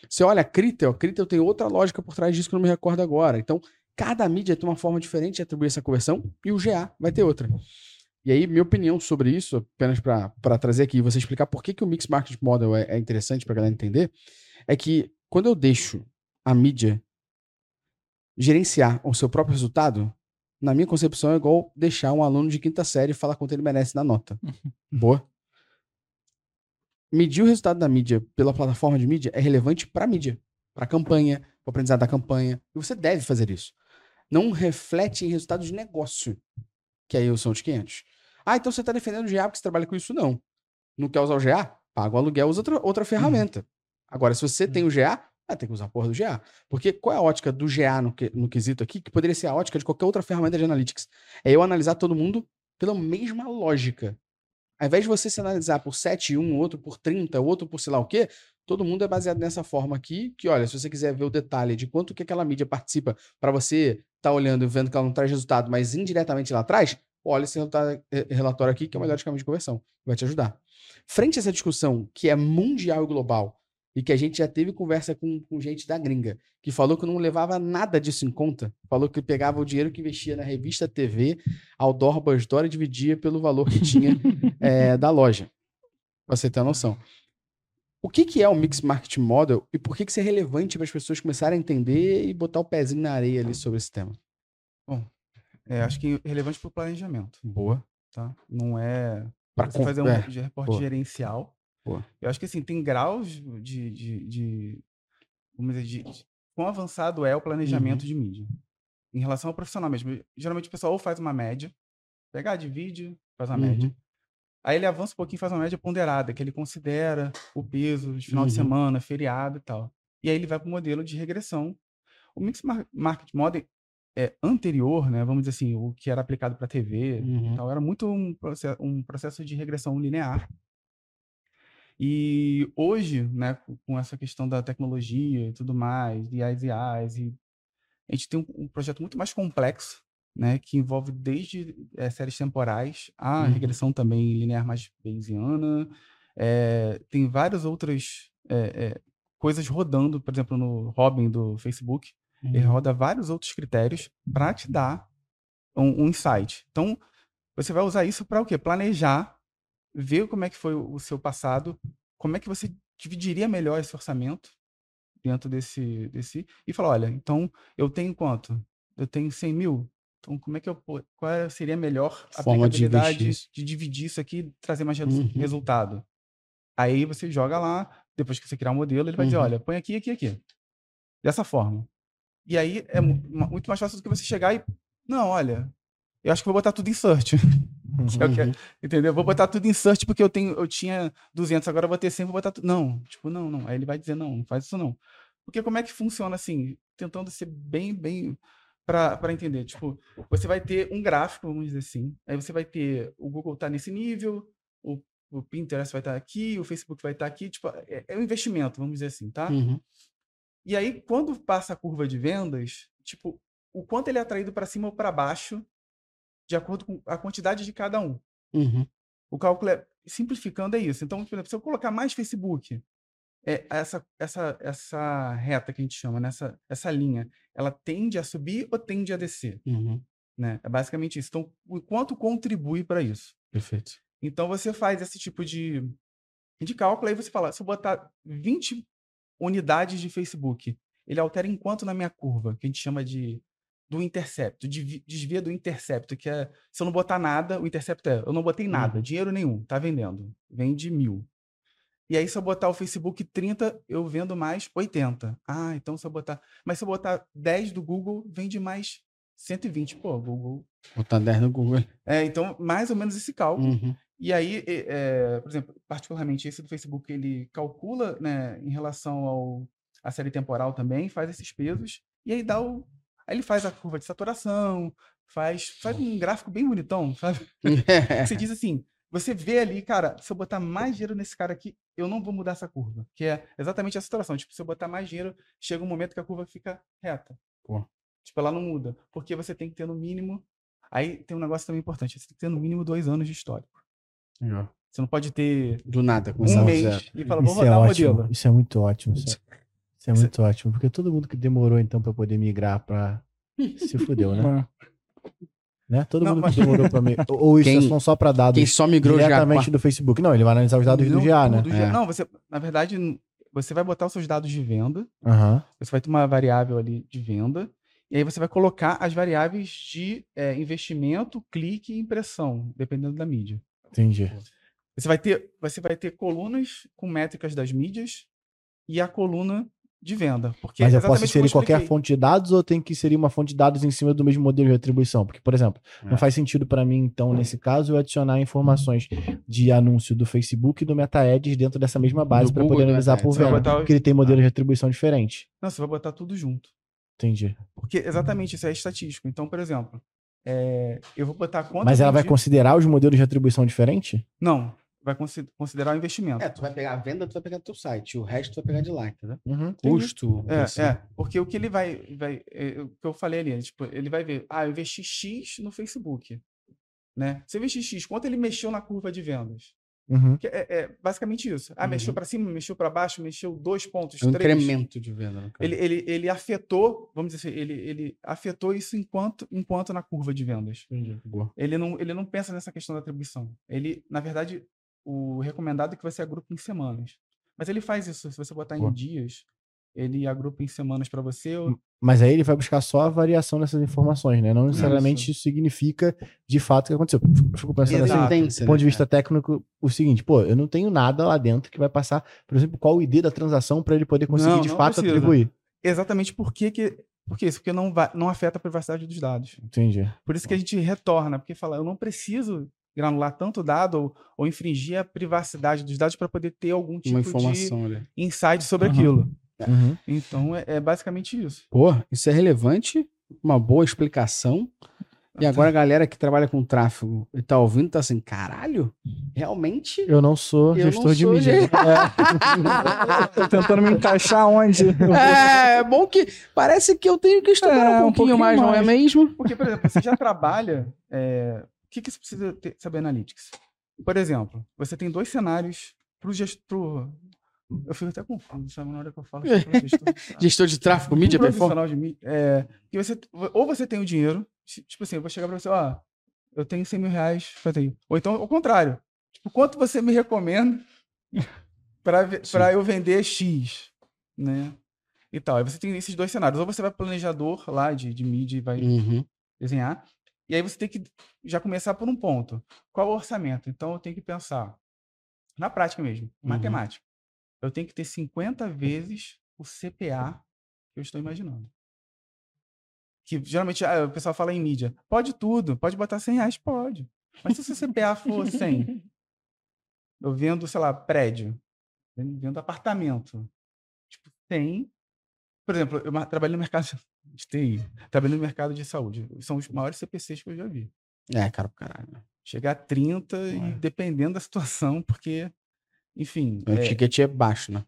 Você olha a Critel, a Critel tem outra lógica por trás disso que eu não me recordo agora. Então, cada mídia tem uma forma diferente de atribuir essa conversão e o GA vai ter outra. E aí, minha opinião sobre isso, apenas para trazer aqui e você explicar por que, que o Mix Market Model é, é interessante para galera entender, é que quando eu deixo a mídia gerenciar o seu próprio resultado, na minha concepção é igual deixar um aluno de quinta série falar quanto ele merece na nota. Boa. Medir o resultado da mídia pela plataforma de mídia é relevante para a mídia, para a campanha, para o aprendizado da campanha. E você deve fazer isso. Não reflete em resultados de negócio, que aí são os 500. Ah, então você está defendendo o GA porque você trabalha com isso? Não. Não quer usar o GA? Paga o aluguel, usa outra, outra ferramenta. Agora, se você tem o GA, Ah, tem que usar a porra do GA. Porque qual é a ótica do GA no, que- no quesito aqui, que poderia ser a ótica de qualquer outra ferramenta de analytics? É eu analisar todo mundo pela mesma lógica. Ao invés de você se analisar por 7, um, outro por 30, outro por sei lá o quê, todo mundo é baseado nessa forma aqui, que olha, se você quiser ver o detalhe de quanto que aquela mídia participa para você estar olhando e vendo que ela não traz resultado, mas indiretamente lá atrás, olha esse eh, relatório aqui, que é o melhor caminho de conversão. Vai te ajudar. Frente a essa discussão que é mundial e global, e que a gente já teve conversa com, com gente da gringa, que falou que não levava nada disso em conta, falou que pegava o dinheiro que investia na revista TV, outdoor, Buzzdoor e dividia pelo valor que tinha eh, da loja. Pra você ter uma noção. O que, que é o Mix Market Model e por que, que isso é relevante para as pessoas começarem a entender e botar o pezinho na areia ali sobre esse tema? É, acho que é relevante para o planejamento, Boa. tá? Não é Pra você com- fazer um é, reporte boa. gerencial. Boa. Eu acho que assim, tem graus de, de, de- vamos dizer, de, de quão avançado é o planejamento Uhum. de mídia. Em relação ao profissional mesmo. Geralmente o pessoal ou faz uma média, pegar, divide, faz uma média. Uhum. Aí ele avança um pouquinho e faz uma média ponderada, que ele considera o peso de final de Uhum. semana, feriado e tal. E aí ele vai para o modelo de regressão. O Mix Mar- Market Model é, anterior, né, vamos dizer assim, o que era aplicado para TV, Uhum. então era muito um, um processo de regressão linear. E hoje, né, com- essa questão da tecnologia e tudo mais, de AIs e AIs, e a gente tem um, um projeto muito mais complexo, né, que envolve desde eh, séries temporais, a Uhum. regressão também linear mais bayesiana, eh, tem várias outras eh, coisas rodando, por exemplo, no Robin do Facebook, ele Uhum. roda vários outros critérios para te dar um, um insight. Então, você vai usar isso para o quê? Planejar, ver como é que foi o o seu passado, como é que você dividiria melhor esse orçamento dentro desse, desse e falar, olha, então eu tenho quanto? Eu tenho 100 mil? Então, como é que eu, qual seria a melhor Forma de aplicabilidade isso. de dividir isso aqui e trazer mais Uhum. resultado? Aí você joga lá, depois que você criar um modelo, ele vai dizer, Uhum. olha, põe aqui, aqui, aqui. Dessa forma. E aí é muito mais fácil do que você chegar e. Não, olha, eu acho que vou botar tudo em search. é que- Uhum. entendeu? Vou botar tudo em search porque eu tenho, eu tinha 200, agora eu vou ter 100, vou botar tudo. Não, tipo, não, não. Aí ele vai dizer, não, não faz isso não. Porque como é que funciona assim? Tentando ser bem, bem para entender. Tipo, você vai ter um gráfico, vamos dizer assim. Aí você vai ter o Google tá nesse nível, o, o Pinterest vai estar aqui, o Facebook vai estar aqui. Tipo, é, é um investimento, vamos dizer assim, tá? Uhum. E aí, quando passa a curva de vendas, tipo, o quanto ele é atraído para cima ou para baixo, de acordo com a quantidade de cada um. Uhum. O cálculo é, simplificando, é isso. Então, por exemplo, se eu colocar mais Facebook, é essa, essa, essa reta que a gente chama, nessa, essa linha, ela tende a subir ou tende a descer? Uhum. Né? É basicamente isso. Então, o quanto contribui para isso? Perfeito. Então você faz esse tipo de, de cálculo, aí você fala, se eu botar 20 unidades de Facebook, ele altera em quanto na minha curva, que a gente chama de do intercepto, de desvia do intercepto, que é se eu não botar nada, o intercepto é eu não botei nada, Uhum. dinheiro nenhum, tá vendendo, vende mil. E aí, se eu botar o Facebook 30, eu vendo mais 80. Ah, então se eu botar. Mas se eu botar 10 do Google, vende mais 120. Pô, Google. Botar 10 no Google. É, então, mais ou menos esse cálculo. Uhum. E aí, é, por exemplo, particularmente esse do Facebook, ele calcula, né, em relação ao a série temporal também, faz esses pesos, e aí dá o. Aí ele faz a curva de saturação, faz, faz um gráfico bem bonitão, sabe? Você diz assim, você vê ali, cara, se eu botar mais dinheiro nesse cara aqui, eu não vou mudar essa curva. Que é exatamente a saturação. Tipo, se eu botar mais dinheiro, chega um momento que a curva fica reta. Pô. Tipo, ela não muda. Porque você tem que ter no mínimo. Aí tem um negócio também importante. Você tem que ter no mínimo dois anos de histórico. Legal. Você não pode ter Do nada, um mês zero. e falar, vou Isso é rodar o ótimo. modelo. Isso é muito ótimo. Isso é, isso é Isso é- muito ótimo. Porque todo mundo que demorou, então, pra poder migrar pra. Se fudeu, né? né? Todo Não, mundo mas- que demorou pra migrar. Ou isso Quem- é só- pra dados Quem só migrou já. diretamente do Facebook. Não, ele vai analisar os dados Não do GA, né? tudo, É. Não, você, na verdade, você vai botar os seus dados de venda, Aham. você vai ter uma variável ali de venda, e aí você vai colocar as variáveis de eh, investimento, clique e impressão, dependendo da mídia. Entendi. Você vai ter, você vai ter colunas com métricas das mídias e a coluna de venda. Porque Mas eu posso inserir qualquer fonte de dados ou tem que inserir uma fonte de dados em cima do mesmo modelo de retribuição? Porque, por exemplo, É. não faz sentido para mim, então, nesse caso, eu adicionar informações de anúncio do Facebook e do Meta Ads dentro dessa mesma base para poder do analisar Meta por venda. botar o- Porque ele tem modelo de retribuição diferente. Não, você vai botar tudo junto. Entendi. Porque exatamente isso é estatístico. Então, por exemplo, é, eu vou botar quanto. Mas ela vai considerar os modelos de retribuição diferentes? Não, vai consi- considerar o investimento. É, tu vai pegar a venda, tu vai pegar do teu site. O resto tu vai pegar de lá, entendeu? Uhum. Custo. É, assim. é, porque o que ele vai, vai é, o que eu falei ali, é, tipo, ele vai ver, ah, eu investi X no Facebook, né? Se eu investi X, quanto ele mexeu na curva de vendas? Uhum. É, é basicamente isso. Ah, mexeu Uhum. para cima, mexeu para baixo, mexeu dois pontos, É um três. incremento de venda. Ele, ele, ele afetou, vamos dizer assim, ele, ele afetou isso enquanto, enquanto na curva de vendas. Boa. Ele não, ele não pensa nessa questão da atribuição. Ele, na verdade, o recomendado é que você agrupe em semanas. Mas ele faz isso. Se você botar Boa. em dias, ele agrupa em semanas para você. ou- Mas aí ele vai buscar só a variação dessas informações, né? Não necessariamente isso, significa de fato o que aconteceu. Eu fico pensando assim, do ponto de né, vista técnico, o seguinte, pô, eu não tenho nada lá dentro que vai passar, por exemplo, qual o ID da transação para ele poder conseguir Não, de não fato precisa. atribuir. Exatamente por que que- por que isso? Porque não, vai, não afeta a privacidade dos dados. Entendi. Por isso que a gente retorna, porque fala, eu não preciso granular tanto dado ou, ou infringir a privacidade dos dados para poder ter algum tipo Uma de informação ali. insight sobre Aham. aquilo. Uhum. Então é, é basicamente isso. Pô, isso é relevante, uma boa explicação. E agora a galera que trabalha com tráfego e tá ouvindo tá assim, caralho, realmente? Eu não sou Eu gestor não de sou mídia. ge- Tô tentando me encaixar onde? É, é bom que parece que eu tenho que estudar É, um um pouquinho pouquinho mais, não é mais. mesmo? Porque, por exemplo, você já trabalha. O que, que você precisa ter- saber analytics? Por exemplo, você tem dois cenários para o gestor. Eu fico até confuso, sabe, na hora que eu falo. pro gestor. Gestor de tráfego, mídia, Um performance. profissional de mídia. É, que você, ou você tem o dinheiro, ti- tipo assim, eu vou chegar para você, ó, eu tenho 100 mil reais pra ter. Ou então, ao contrário. Tipo, quanto você me recomenda para eu vender X, né? E tal. Aí você tem esses dois cenários. Ou você vai planejador lá de, de mídia e vai Uhum. desenhar. E aí você tem que já começar por um ponto. Qual o orçamento? Então eu tenho que pensar, na prática mesmo, Uhum. matemática. Eu tenho que ter 50 vezes o CPA que eu estou imaginando. Que geralmente ah, o pessoal fala em mídia. Pode tudo, pode botar 100 reais? Pode. Mas se o seu CPA for 100, eu vendo, sei lá, prédio, vendo apartamento, tipo, 100. Por exemplo, eu trabalho no mercado de TI, trabalho no mercado de saúde. São os maiores CPCs que eu já vi. É, cara, caralho. Chegar a 30 É. e dependendo da situação, porque, enfim. O é, ticket é baixo, né?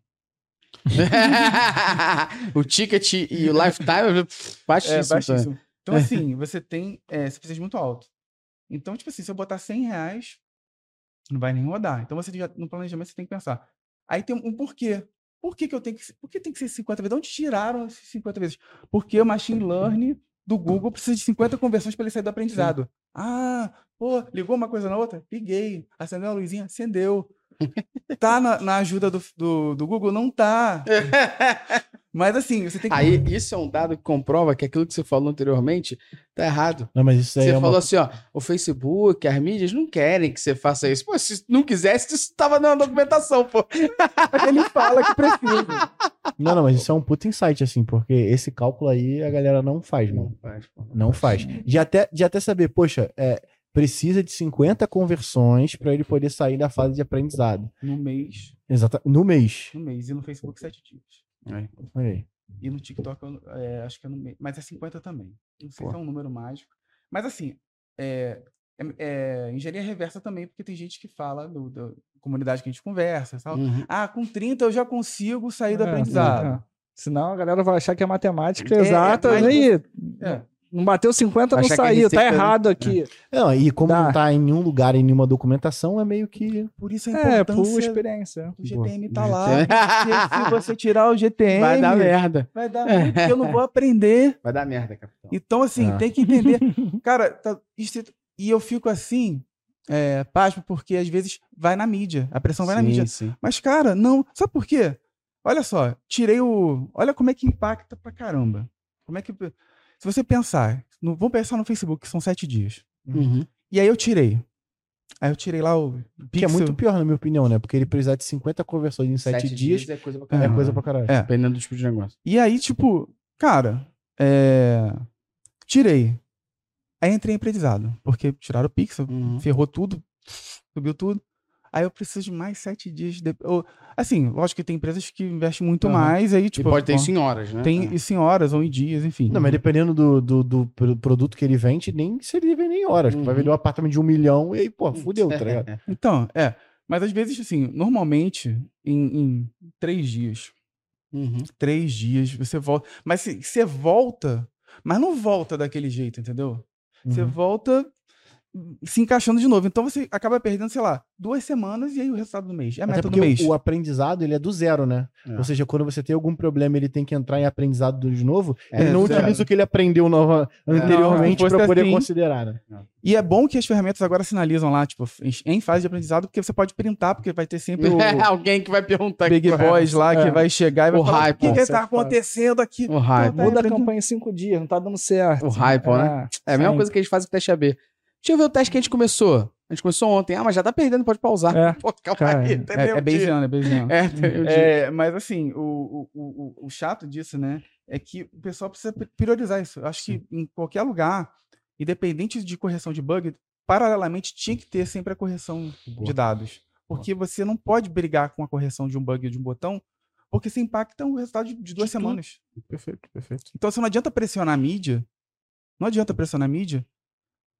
o ticket e o lifetime é É, baixíssimo. também. baixíssimo. Então, assim, você tem é, CPCs muito alto. Então, tipo assim, se eu botar 100 reais, não vai nem rodar. Então, você já, no planejamento, você tem que pensar. Aí tem um porquê. Por que, que eu tenho que. Por que tem que ser 50 vezes? De onde tiraram esses 50 vezes? Porque o machine learning do Google precisa de 50 conversões para ele sair do aprendizado. Ah, pô, ligou uma coisa na outra? Liguei. Acendeu a luzinha? Acendeu. Tá na, na ajuda do, do, do Google? Não tá. Mas assim, você tem que. Aí, isso é um dado que comprova que aquilo que você falou anteriormente tá errado. Não, mas isso aí Você é falou uma... assim, ó, o Facebook, as mídias não querem que você faça isso. Pô, se não quisesse, isso tava na documentação, pô. Ele fala que precisa. Não, não, mas isso é um puta insight, assim, porque esse cálculo aí a galera não faz, mano. faz, pô. Não faz. De até, de até saber, poxa, é, precisa de 50 conversões para ele poder sair da fase de aprendizado. No mês. Exata, no mês. No mês. E no Facebook, 7 dias. Aí. E no TikTok, é, acho que é no mês. Mas é 50 também. Não sei Pô. se é um número mágico. Mas assim, é, é- é engenharia reversa também, porque tem gente que fala do, da comunidade que a gente conversa. Sabe? Uhum. Ah, com 30 eu já consigo sair do É, aprendizado. é. Senão a galera vai achar que é matemática É, exata. mas Aí, É. não bateu 50, não Achar é saiu. Tá né? errado aqui. Não, e como Dá. não tá em nenhum lugar, em nenhuma documentação, é meio que. Por isso a É, por importância experiência. do GTM tá GTM. lá. Porque se você tirar o GTM, Vai dar merda. vai dar ruim, porque eu não vou aprender. Vai dar merda, capitão. Então, assim, Ah. tem que entender. Cara, tá- e eu fico assim, é, pasmo, porque às vezes vai na mídia. A pressão vai na mídia. sim. Mas, cara, não. Sabe por quê? Olha só, tirei o. Olha como é que impacta pra caramba. Como é que. Se você pensar, no- vamos pensar no Facebook, que são sete dias. Uhum. E aí eu tirei. Aí eu tirei lá o Que é muito pior, na minha opinião, né? Porque ele precisar de 50 conversões em 7 dias é coisa pra é caralho. coisa pra caralho. É. Dependendo do tipo de negócio. E aí, tipo, cara, é... tirei. Aí entrei em aprendizado, porque tiraram o pixel, Uhum. ferrou tudo, subiu tudo. Aí eu preciso de mais sete dias. De... ou- Assim, lógico que tem empresas que investem muito Aham. mais, aí, E tipo. pode ter em horas, né? Tem isso em horas ou em dias, enfim. Não, mas dependendo do, do, do pro- produto que ele vende, nem se ele vender em horas. Vai Uhum. vender um apartamento de um milhão e aí, pô, fudeu, tá ligado? Então, é. Mas às vezes, assim, normalmente, em, em três dias. Uhum. Três dias, você volta. Mas se- você volta, mas não volta daquele jeito, entendeu? Você Uhum. volta se encaixando de novo. Então você acaba perdendo, sei lá, duas semanas e aí o resultado do mês. É a Até meta do mês. o aprendizado, ele é do zero, né? É. Ou seja, quando você tem algum problema ele tem que entrar em aprendizado de novo, É, ele não zero. utiliza o que ele aprendeu nova, não, anteriormente fosse poder assim- considerar, né? E é bom que as ferramentas agora sinalizam lá, tipo, em- fase de aprendizado, porque você pode printar, porque vai ter sempre o Alguém que vai perguntar. Big Boys lá que É. vai chegar e vai O falar, hype, o que, que isso é tá foda. acontecendo aqui? O hype. Tá Muda a campanha em cinco dias, não tá dando certo. O hype, né? É a mesma sim. coisa que a gente faz com o teste AB. Deixa eu ver o teste que a gente começou. A gente começou ontem. Ah, mas já tá perdendo, pode pausar. É. Pô, calma Cara, aí. é- É, meio é. Bayesiano, é. É, mas assim, o, o, o, o chato disso, né, é que o pessoal precisa pri- priorizar isso. Eu acho que em qualquer lugar, independente de correção de bug, paralelamente tinha que ter sempre a correção de dados. Porque você não pode brigar com a correção de um bug ou de um botão, porque você impacta o resultado de, de duas De tudo. semanas. Perfeito, perfeito. Então, você não adianta pressionar a mídia, não adianta pressionar a mídia,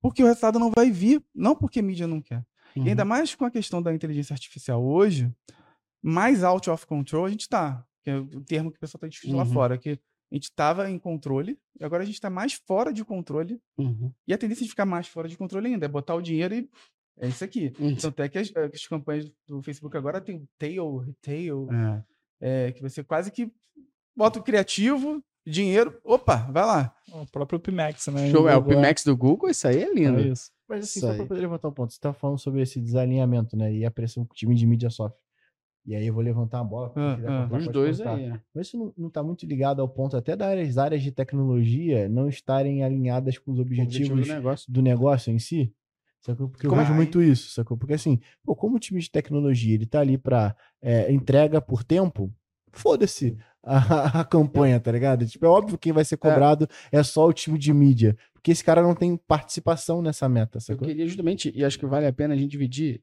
porque o resultado não vai vir, não porque a mídia não quer. Uhum. E ainda mais com a questão da inteligência artificial hoje, mais out of control a gente está. Que é o termo que o pessoal está discutindo lá Uhum. fora, que a gente estava em controle, e agora a gente está mais fora de controle, Uhum. e a tendência de ficar mais fora de controle ainda é botar o dinheiro e é isso aqui. Uhum. Tanto é que as, as campanhas do Facebook agora tem o tail, retail, É. é, que você quase que bota o criativo, dinheiro, opa, vai lá. O próprio Pimax, né? Show, é o Google, Pimax do Google, isso aí é lindo. É isso. Mas assim, Isso só pra poder levantar um ponto, você tá falando sobre esse desalinhamento, né? E a pressão que o time de mídia sofre. E aí eu vou levantar a bola. Ah, ah. contar, Os dois contar. aí. é. Mas isso não, não tá muito ligado ao ponto até das áreas de tecnologia não estarem alinhadas com os Objetivo objetivos do negócio. do negócio em si. Sacou? Porque eu Como vejo é? muito isso, sacou? Porque assim, pô, como o time de tecnologia ele tá ali pra é, entrega por tempo, foda-se a, a campanha, tá ligado? Tipo, é óbvio que quem vai ser cobrado é. só o time de mídia. Porque esse cara não tem participação nessa meta, Eu sacou? queria justamente, e acho que vale a pena a gente dividir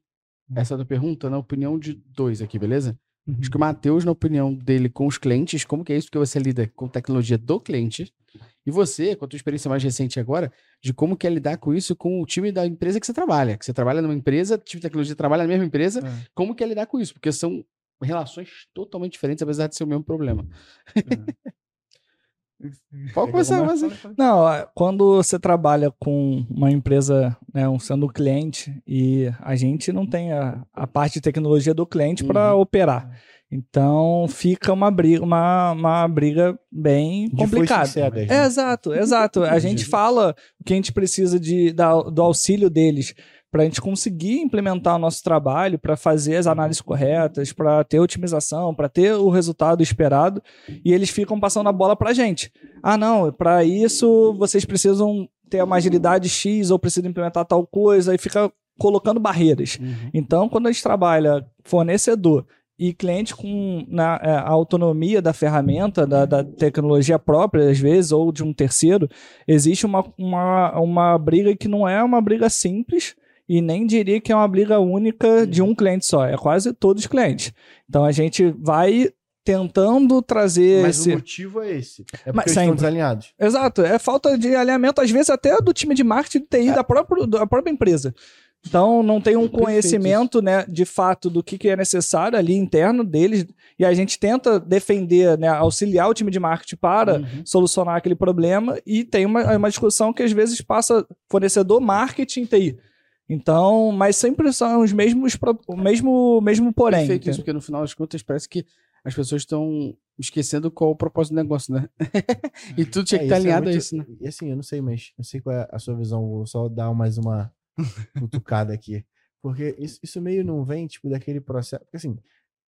essa tua pergunta na opinião de dois aqui, beleza? Acho que o Matheus, na opinião dele com os clientes, como que é isso? Porque você lida com tecnologia do cliente. E você, com a tua experiência mais recente agora, de como que é lidar com isso com o time da empresa que você trabalha. Que você trabalha numa empresa, o time de tecnologia trabalha na mesma empresa. É. Como que é lidar com isso? Porque são relações totalmente diferentes, apesar de ser o mesmo problema. Como é? mas... Fala, fala. Não, é, quando você trabalha com uma empresa, né, um- sendo cliente, e a gente não tem a, a parte de tecnologia do cliente para Uhum. operar. Então fica uma briga, uma, uma briga bem complicada. É, exato, exato. A gente fala o que a gente precisa de, da- do auxílio deles para a gente conseguir implementar o nosso trabalho, para fazer as análises corretas, para ter otimização, para ter o resultado esperado, e eles ficam passando a bola para a gente. Ah, não, para isso vocês precisam ter uma agilidade X ou precisam implementar tal coisa, e fica colocando barreiras. Uhum. Então, quando a gente trabalha fornecedor e cliente com na, é, a autonomia da ferramenta, da, da tecnologia própria, às vezes, ou de um terceiro, existe uma, uma, uma briga que não é uma briga simples e nem diria que é uma briga única de um cliente só, é quase todos os clientes. Então, a gente vai tentando trazer Mas esse... o motivo é esse. É porque Mas eles estão desalinhados. Exato, é falta de alinhamento, às vezes até do time de marketing TI da, própria, da própria empresa. Então, não tem um conhecimento, né, de fato, do que, que é necessário ali interno deles, e a gente tenta defender, né, auxiliar o time de marketing para Uhum. solucionar aquele problema, e tem uma, uma discussão que às vezes passa fornecedor, marketing, TI. Então, mas sempre são os mesmos, o mesmo, mesmo porém. Perfeito isso, porque no final das contas parece que as pessoas estão esquecendo qual é o propósito do negócio, né? e tudo tinha que É, estar isso é alinhado a muito- isso, né? E assim, eu não sei, mas não sei qual é a sua visão. Vou só dar mais uma cutucada aqui. Porque isso, isso meio não vem, tipo, daquele processo. Porque assim,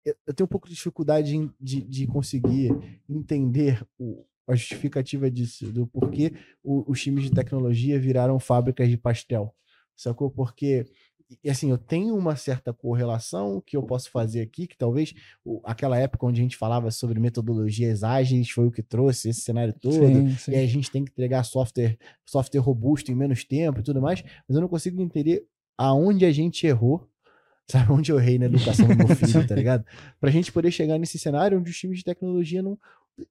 eu, eu tenho um pouco de dificuldade em- de, de conseguir entender o- a justificativa disso, do porquê o- os times de tecnologia viraram fábricas de pastel. Sacou? Porque e, assim, eu tenho uma certa correlação que eu posso fazer aqui, que talvez o- aquela época onde a gente falava sobre metodologias ágeis foi o que trouxe esse cenário todo. Sim, sim. E a gente tem que entregar software, software robusto em menos tempo e tudo mais, mas eu não consigo entender aonde a gente errou. Sabe onde eu errei na educação do meu filho, tá ligado? Pra gente poder chegar nesse cenário onde os times de tecnologia não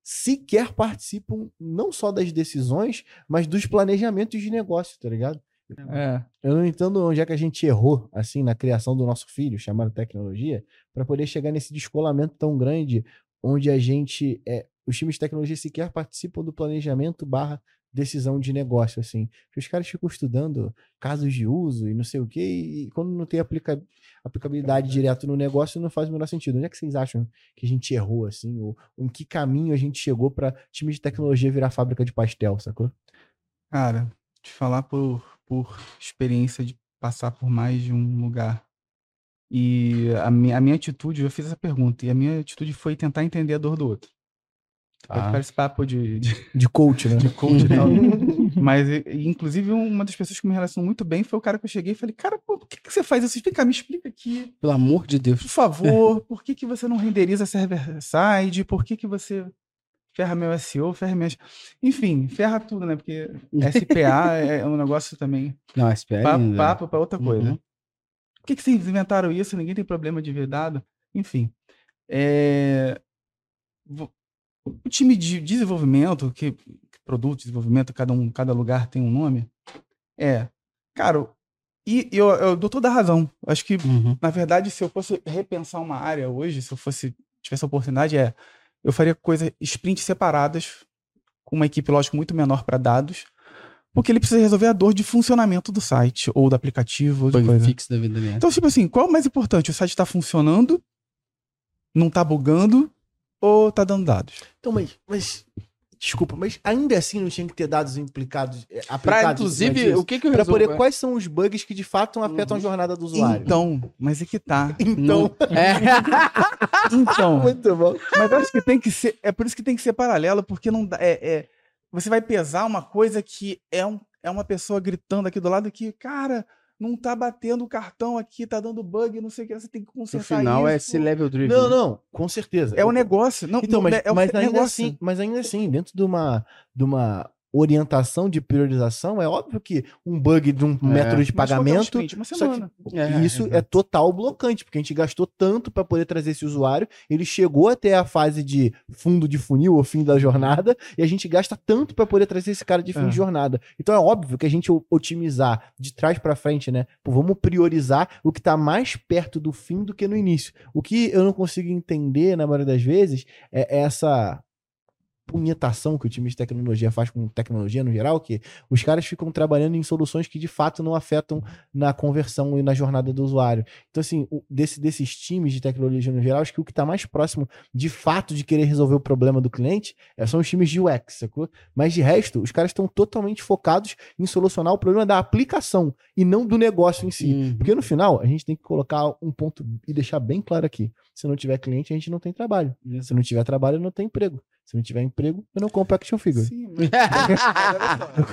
sequer participam não só das decisões, mas dos planejamentos de negócio, tá ligado? É. Eu não entendo onde é que a gente errou, assim, na criação do nosso filho, chamado tecnologia, para poder chegar nesse descolamento tão grande, onde a gente, é, os times de tecnologia sequer participam do planejamento barra decisão de negócio, assim. Os caras ficam estudando casos de uso e não sei o quê, e quando não tem aplica- aplicabilidade direto no negócio, não faz o menor sentido. Onde é que vocês acham que a gente errou, assim? Ou, ou em que caminho a gente chegou para times de tecnologia virar fábrica de pastel, sacou? Cara, te falar por, por experiência de passar por mais de um lugar. E a minha, a minha atitude, eu fiz essa pergunta, e a minha atitude foi tentar entender a dor do outro. Tá. esse papo de, de, De coach, né? de coach tal. Mas, inclusive, uma das pessoas que me relacionou muito bem foi o cara que eu cheguei e falei, cara, pô, por que, que você faz isso? Explica, me explica aqui. Pelo amor de Deus. Por favor, por que, que você não renderiza server-side? Por que, que você ferra meu SEO, ferra minhas... Enfim, ferra tudo, né? Porque SPA é um negócio também... Não, SPA é Papo, né? papo para outra coisa. Uhum. Por que, que vocês inventaram isso? Ninguém tem problema de ver dado. Enfim. É, O time de desenvolvimento, que, produto de desenvolvimento, cada, um, cada lugar tem um nome, é. Cara, e eu, eu dou toda a razão. Acho que Uhum. na verdade, se eu fosse repensar uma área hoje, se eu fosse tivesse a oportunidade, é eu faria coisas sprints separadas com uma equipe, lógico, muito menor para dados, porque ele precisa resolver a dor de funcionamento do site ou do aplicativo ou de Bug coisa. fix da vida. Então, tipo assim, qual é o mais importante? O site está funcionando, não tá bugando ou tá dando dados? Então, mas, mas desculpa, mas ainda assim não tinha que ter dados implicados, é, Pra, aplicados inclusive, disso? o que que eu Pra resolvo? poder quais são os bugs que de fato afetam a jornada do usuário. Então, mas é que tá. Então, É. Então, muito bom. Mas eu acho que tem que ser. É por isso que tem que ser paralelo, porque não dá. É, é- você vai pesar uma coisa que é, um, é uma pessoa gritando aqui do lado que, cara, não tá batendo o cartão aqui, tá dando bug, não sei o que, você tem que No consertar final é isso. esse level driven. Não, não, com certeza. É o negócio. Não, Então, não, mas, é o mas ainda negócio. assim, mas ainda assim, dentro de uma, de uma orientação de priorização, é óbvio que um bug de um método de é pagamento sprint? É, isso exato. é total blocante, porque a gente gastou tanto para poder trazer esse usuário, ele chegou até a fase de fundo de funil ou fim da jornada, e a gente gasta tanto para poder trazer esse cara de fim É. de jornada. Então é óbvio que a gente otimizar de trás para frente, né? Pô, vamos priorizar o que tá mais perto do fim do que no início. O que eu não consigo entender na maioria das vezes é essa punhetação que o time de tecnologia faz com tecnologia no geral, que os caras ficam trabalhando em soluções que de fato não afetam na conversão e na jornada do usuário. Então, assim, desse, desses times de tecnologia no geral, acho que o que está mais próximo de fato de querer resolver o problema do cliente é, são os times de UX, sacou? Mas de resto, os caras estão totalmente focados em solucionar o problema da aplicação e não do negócio em si. Hum. Porque no final, a gente tem que colocar um ponto e deixar bem claro aqui. Se não tiver cliente, a gente não tem trabalho. Se não tiver trabalho, não tem emprego. Se não tiver emprego, eu não compro action figure. Sim, mas...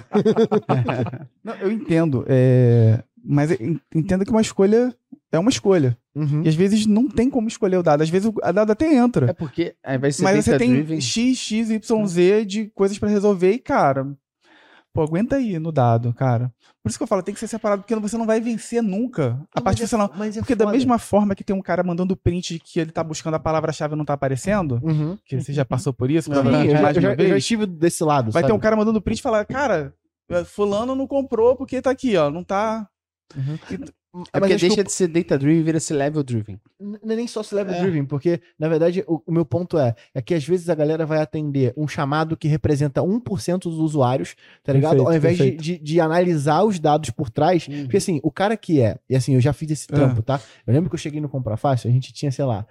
Não, eu entendo. é, Mas en- entenda que uma escolha é uma escolha. Uhum. E às vezes não tem como escolher o dado. Às vezes o a dado até entra. É porque aí vai ser Mas você tem driven. X, X, Y, Z de coisas pra resolver e, cara, pô, aguenta aí no dado, cara. Por isso que eu falo, tem que ser separado, porque você não vai vencer nunca. A você é, não. mas é Porque da foda. mesma forma que tem um cara mandando print de que ele tá buscando a palavra-chave e não tá aparecendo, Uhum. que você já passou por isso, Sim, eu, já, mais eu já- eu já estive desse lado. vai ter sabe? um cara mandando print e falar, cara, fulano não comprou porque tá aqui, ó, não tá... Uhum. É porque que deixa de ser data driven e vira ser level driven. Não é nem só se level É. driven, porque, na verdade, o, o meu ponto é, é que às vezes a galera vai atender um chamado que representa 1% dos usuários, tá ligado? Perfeito, Ao invés de, de, de analisar os dados por trás. Uhum. Porque assim, o cara que é, e assim, eu já fiz esse trampo, tá? Eu lembro que eu cheguei no Comprar Fácil, a gente tinha, sei lá,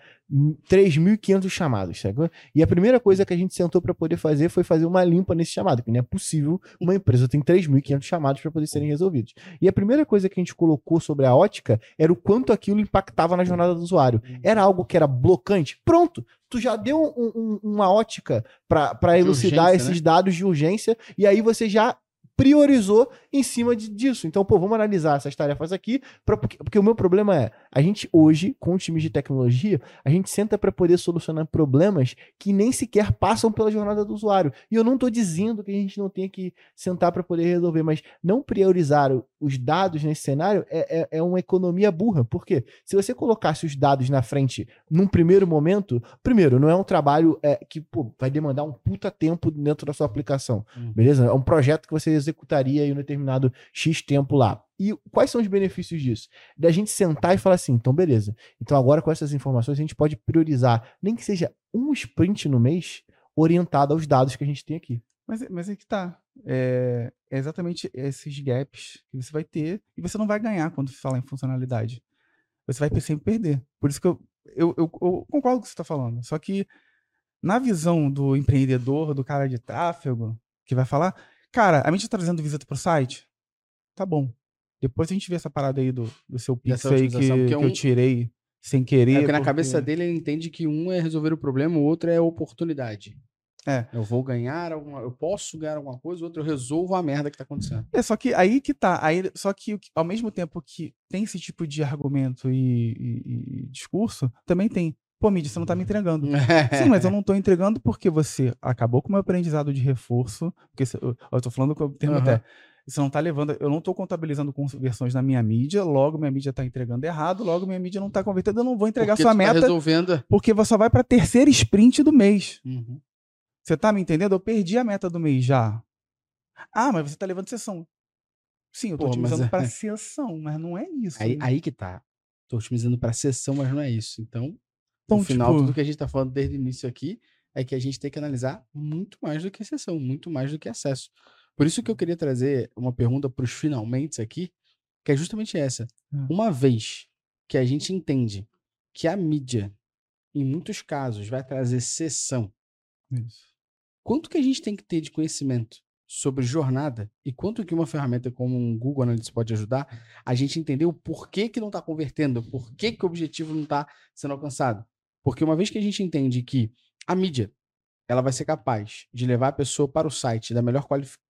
3.500 chamados, sabe? E a primeira coisa que a gente sentou pra poder fazer foi fazer uma limpa nesse chamado, que não é possível uma empresa ter 3.500 chamados pra poder serem resolvidos. E a primeira coisa que a gente colocou sobre a ótica era o quanto aquilo impactava na jornada do usuário. Era algo que era blocante? Pronto! Tu já deu um- um- uma ótica De elucidar urgência, esses né? dados de urgência, e aí você já priorizou em cima de- disso. Então, pô, vamos analisar essas tarefas aqui, pra- porque, porque o meu problema é, a gente hoje, com times de tecnologia, a gente senta para poder solucionar problemas que nem sequer passam pela jornada do usuário. E eu não tô dizendo que a gente não tenha que sentar para poder resolver, mas não priorizar os dados nesse cenário é, é, é uma economia burra. Por quê? Se você colocasse os dados na frente num primeiro momento, primeiro, não é um trabalho é, que pô, vai demandar um puta tempo dentro da sua aplicação. Hum. Beleza? É um projeto que você executaria em um determinado X tempo lá. E quais são os benefícios disso? Da gente sentar e falar assim, então beleza. Então agora com essas informações a gente pode priorizar, nem que seja um sprint no mês, orientado aos dados que a gente tem aqui. Mas, mas é que tá. É, é exatamente esses gaps que você vai ter e você não vai ganhar quando fala em funcionalidade. Você vai sempre perder. Por isso que eu, eu, eu- eu concordo com o que você está falando. Só que na visão do empreendedor, do cara de tráfego, que vai falar, cara, a gente tá trazendo visita pro site? Tá bom. Depois a gente vê essa parada aí do, do seu pixel aí que, que um- eu tirei sem querer. É porque na porque- cabeça dele ele entende que um é resolver o problema, o outro é oportunidade. É. Eu vou ganhar alguma, eu posso ganhar alguma coisa, o outro eu resolvo a merda que tá acontecendo. É, só que aí que tá. Aí, só que ao mesmo tempo que tem esse tipo de argumento e, e- e discurso, também tem. Pô, mídia, você não tá me entregando. Sim, mas eu não tô entregando porque você acabou com o meu aprendizado de reforço. Porque eu, eu tô falando com o termo Aham. até. Você não tá levando. Eu não tô contabilizando conversões na minha mídia, logo minha mídia tá entregando errado, logo minha mídia não tá convertendo, eu não vou entregar Porque sua tá meta, resolvendo. porque você só vai pra terceira sprint do mês. Uhum. Você tá me entendendo? Eu perdi a meta do mês já. Ah, mas você tá levando sessão. Sim, eu mas otimizando é- pra sessão, mas não é isso. Aí, né? aí que tá. Tô otimizando pra sessão, mas não é isso. Então, Então, no final, tipo- tudo que a gente tá falando desde o início aqui é que a gente tem que analisar muito mais do que sessão, muito mais do que acesso. Por isso que eu queria trazer uma pergunta pros finalmente aqui, que é justamente essa. Hum. Uma vez que a gente entende que a mídia, em muitos casos, vai trazer sessão, Isso. quanto que a gente tem que ter de conhecimento sobre jornada e quanto que uma ferramenta como um Google Analytics pode ajudar a gente entender o porquê que não está convertendo, por que que o objetivo não está sendo alcançado. Porque uma vez que a gente entende que a mídia ela vai ser capaz de levar a pessoa para o site da melhor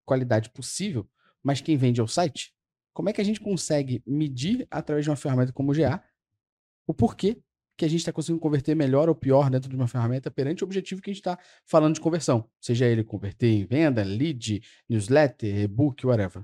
qualidade possível, mas quem vende é o site, como é que a gente consegue medir através de uma ferramenta como o GA o porquê que a gente está conseguindo converter melhor ou pior dentro de uma ferramenta perante o objetivo que a gente está falando de conversão. Seja ele converter em venda, lead, newsletter, e-book, whatever.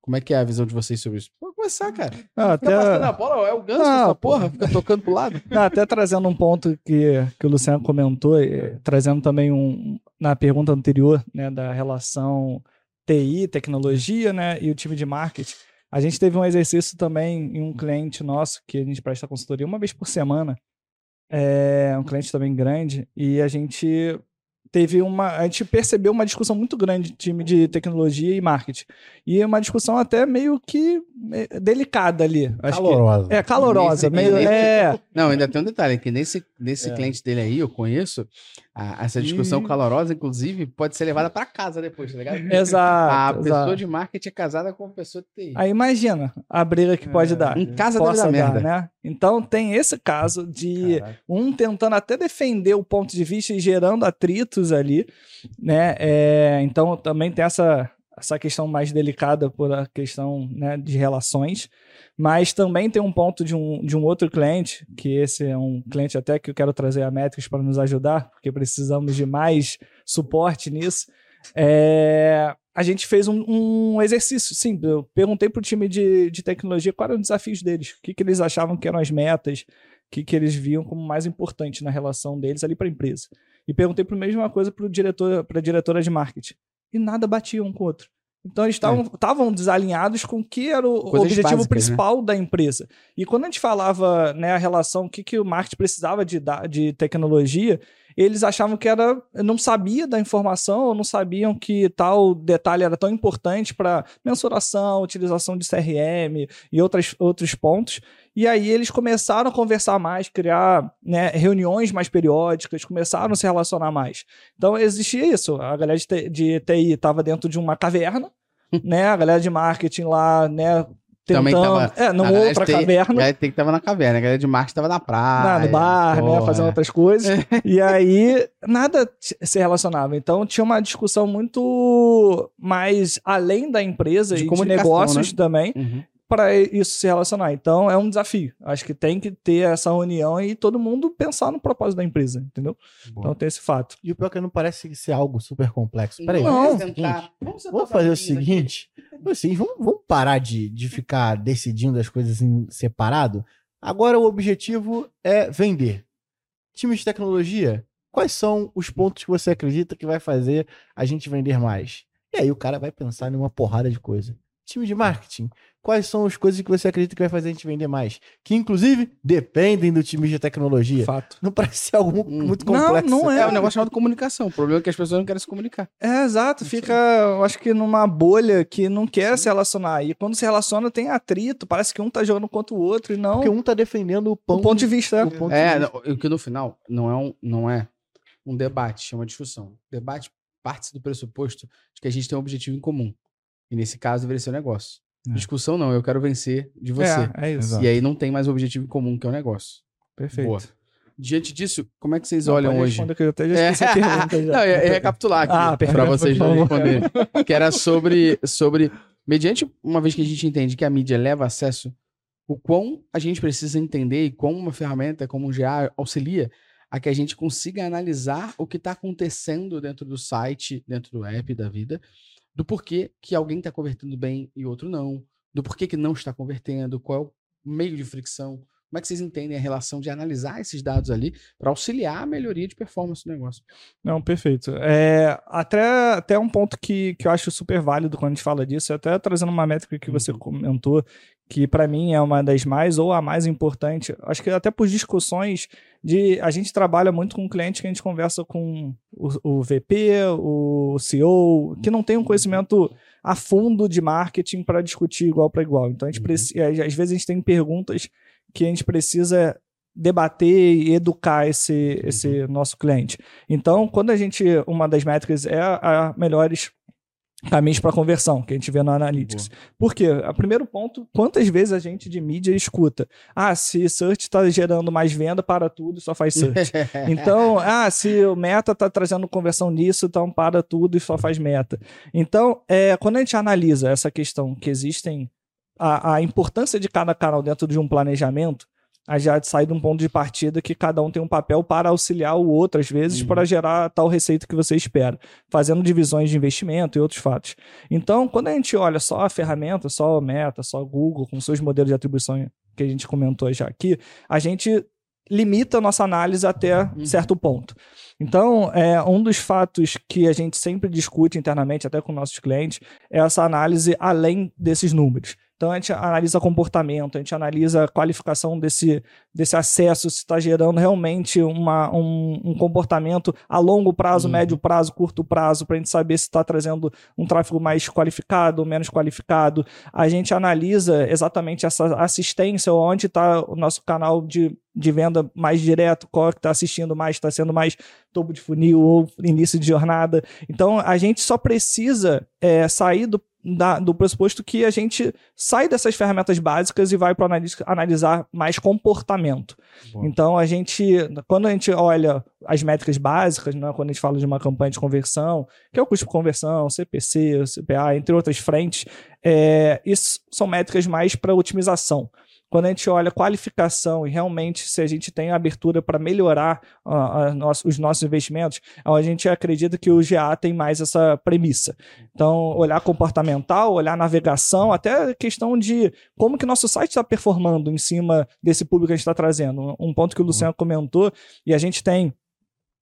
Como é que é a visão de vocês sobre isso? Pode começar, cara. Ah, Fica passando até, a bola, é o ganso Não, essa porra, fica tocando pro lado. não, até trazendo um ponto que, que o Luciano comentou, eh, trazendo também um na pergunta anterior, né, da relação TI, tecnologia, né, e o time de marketing. A gente teve um exercício também em um cliente nosso que a gente presta consultoria uma vez por semana. É um cliente também grande e a gente teve uma, a gente percebeu uma discussão muito grande de time de tecnologia e marketing. E uma discussão até meio que eh, delicada ali. Acho que- Calorosa. é calorosa, Nesse- meio nesse- é, Não, ainda tem um detalhe, que nesse, nesse É. cliente dele aí, eu conheço, a- essa discussão Ih. calorosa, inclusive, pode ser levada para casa depois, tá ligado? exato. A pessoa exato. de marketing é casada com uma pessoa de TI. Aí imagina a briga que pode É. dar. Em casa deve dar merda. né? Então tem esse caso de um tentando até defender o ponto de vista e gerando atritos ali, né? É, então também tem essa, essa questão mais delicada por a questão né, de relações, mas também tem um ponto de um, de um outro cliente, que esse é um cliente até que eu quero trazer a Metrics para nos ajudar, porque precisamos de mais suporte nisso. É, a gente fez um, um exercício, sim, eu perguntei para o time de, de tecnologia quais eram os desafios deles, o que, que eles achavam que eram as metas, o que, que eles viam como mais importante na relação deles ali para a empresa. E perguntei para a mesma coisa para diretor, a diretora de marketing. E nada batia um com o outro. Então eles estavam estavam desalinhados com o que era o Coisas objetivo básicas, né? principal da empresa. E quando a gente falava né, a relação, o que, que o marketing precisava de, de tecnologia, eles achavam que era. não sabia da informação, ou não sabiam que tal detalhe era tão importante para mensuração, utilização de CRM e outras, outros pontos. E aí eles começaram a conversar mais, criar né, reuniões mais periódicas, começaram a se relacionar mais. Então existia isso. A galera de, TI estava dentro de uma caverna, né? A galera de marketing lá, né? Também tentando. tava- é, numa outra tem- caverna. Galera tem que tava na caverna, a galera de marketing tava na na- praia. no bar, né? porra. Fazendo outras coisas. e aí, nada se relacionava. Então, tinha uma discussão muito mais além da empresa De e de negócios né? também, Uhum. Para isso se relacionar. Então, é um desafio. Acho que tem que ter essa união e todo mundo pensar no propósito da empresa, entendeu? Então, tem esse fato. E o pior é que não parece ser algo super complexo. Peraí, Não, vamos, vamos fazer o tentar- seguinte, vamos fazer o seguinte. Assim, vamos, vamos parar de, de ficar decidindo as coisas em separado. Agora o objetivo é vender. Time de tecnologia, quais são os pontos que você acredita que vai fazer a gente vender mais? E aí o cara vai pensar numa porrada de coisa. Time de marketing, quais são as coisas que você acredita que vai fazer a gente vender mais? Que inclusive dependem do time de tecnologia. Fato. Não parece ser algo Hum. muito Não, complexo. não É É. um negócio chamado comunicação. O problema é que as pessoas não querem se comunicar. É, exato. Fica, eu acho que numa bolha que não quer se relacionar. E quando se relaciona, tem atrito. Parece que um tá jogando contra o outro e não Porque um tá defendendo o pão. o ponto de vista. o ponto de É, vista. não, o que no final não é um, não é um debate, é uma discussão. Debate parte do pressuposto de que a gente tem um objetivo em comum. E nesse caso deveria ser o negócio. É. Discussão não, eu quero vencer de você. É, é isso. Exato. E aí não tem mais o objetivo comum, que é o negócio. Perfeito. Boa. Diante disso, como é que vocês Não, olham hoje? que eu até já esqueci a pergunta já. Não, eu ia recapitular aqui Ah, para vocês responderem. que era sobre, sobre, mediante uma vez que a gente entende que a mídia leva acesso, o quão a gente precisa entender e como uma ferramenta como o GA auxilia a que a gente consiga analisar o que está acontecendo dentro do site, dentro do app da vida, do porquê que alguém está convertendo bem e outro não, do porquê que não está convertendo, qual é o meio de fricção. Como é que vocês entendem a relação de analisar esses dados ali para auxiliar a melhoria de performance do negócio? Não, perfeito. É, até, até um ponto que, que eu acho super válido quando a gente fala disso, até trazendo uma métrica que você comentou, que para mim é uma das mais ou a mais importante. Acho que até por discussões de. A gente trabalha muito com clientes que a gente conversa com o, o VP, o CEO, que não tem um conhecimento a fundo de marketing para discutir igual para igual. Então a gente Uhum. precisa. Às vezes a gente tem perguntas que a gente precisa debater e educar esse, esse nosso cliente. Então, quando a gente, uma das métricas é a, a melhores caminhos para conversão, que a gente vê no Analytics. Por quê? O primeiro ponto, quantas vezes a gente de mídia escuta? Ah, se search está gerando mais venda para tudo, só faz search. Então, ah, se o meta está trazendo conversão nisso, então para tudo e só faz meta. Então, é, quando a gente analisa essa questão que existem, a, a importância de cada canal dentro de um planejamento, a já sai de um ponto de partida que cada um tem um papel para auxiliar o outro, às vezes, Uhum. para gerar tal receita que você espera, fazendo divisões de investimento e outros fatos. Então, quando a gente olha só a ferramenta, só o Meta, só o Google, com seus modelos de atribuição que a gente comentou já aqui, a gente limita a nossa análise até Uhum. certo ponto. Então, é, um dos fatos que a gente sempre discute internamente, até com nossos clientes, é essa análise além desses números. Então, a gente analisa comportamento, a gente analisa a qualificação desse, desse acesso, se está gerando realmente uma, um, um comportamento a longo prazo, Uhum. médio prazo, curto prazo, para a gente saber se está trazendo um tráfego mais qualificado ou menos qualificado. A gente analisa exatamente essa assistência, onde está o nosso canal de, de venda mais direto, qual que está assistindo mais, está sendo mais topo de funil ou início de jornada. Então, a gente só precisa é, sair do, da- do pressuposto que a gente sai dessas ferramentas básicas e vai para analisar mais comportamento. Boa. Então, a gente, quando a gente olha as métricas básicas, né, quando a gente fala de uma campanha de conversão, que é o custo por conversão, CPC, CPA, entre outras frentes, é, isso são métricas mais para otimização. Quando a gente olha qualificação e realmente se a gente tem abertura para melhorar ah, a nosso- os nossos investimentos, a gente acredita que o GA tem mais essa premissa. Então, olhar comportamental, olhar navegação, até questão de como que nosso site está performando em cima desse público que a gente está trazendo. Um ponto que o Luciano comentou, e a gente tem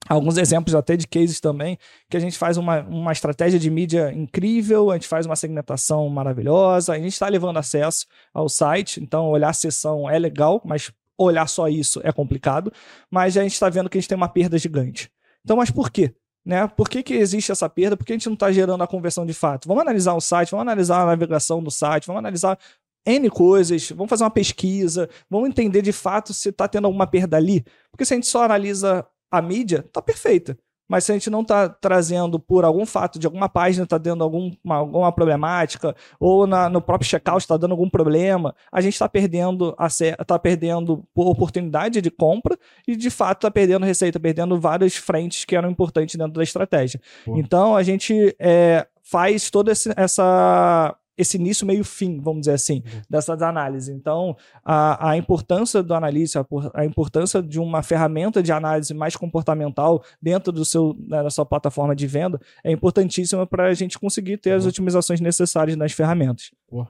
alguns exemplos até de cases também, que a gente faz uma, uma estratégia de mídia incrível, a gente faz uma segmentação maravilhosa, a gente está levando acesso ao site, então olhar a sessão é legal, mas olhar só isso é complicado, mas a gente está vendo que a gente tem uma perda gigante. Então, mas por quê? Né? Por que, que existe essa perda? Por que a gente não está gerando a conversão de fato? Vamos analisar o site, vamos analisar a navegação do site, vamos analisar N coisas, vamos fazer uma pesquisa, vamos entender de fato se está tendo alguma perda ali. Porque se a gente só analisa a mídia, tá perfeita. Mas se a gente não está trazendo por algum fato de alguma página está dando algum, uma, alguma problemática, ou na, no próprio checkout está dando algum problema, a gente está perdendo a tá perdendo oportunidade de compra e de fato está perdendo receita, perdendo várias frentes que eram importantes dentro da estratégia. Pô. Então a gente é, faz toda essa esse início, meio fim, vamos dizer assim, uhum. dessas análises. Então, a, a importância do analista, a, a, importância de uma ferramenta de análise mais comportamental dentro do seu, né, da sua plataforma de venda é importantíssima para a gente conseguir ter uhum. as otimizações necessárias nas ferramentas. Pô.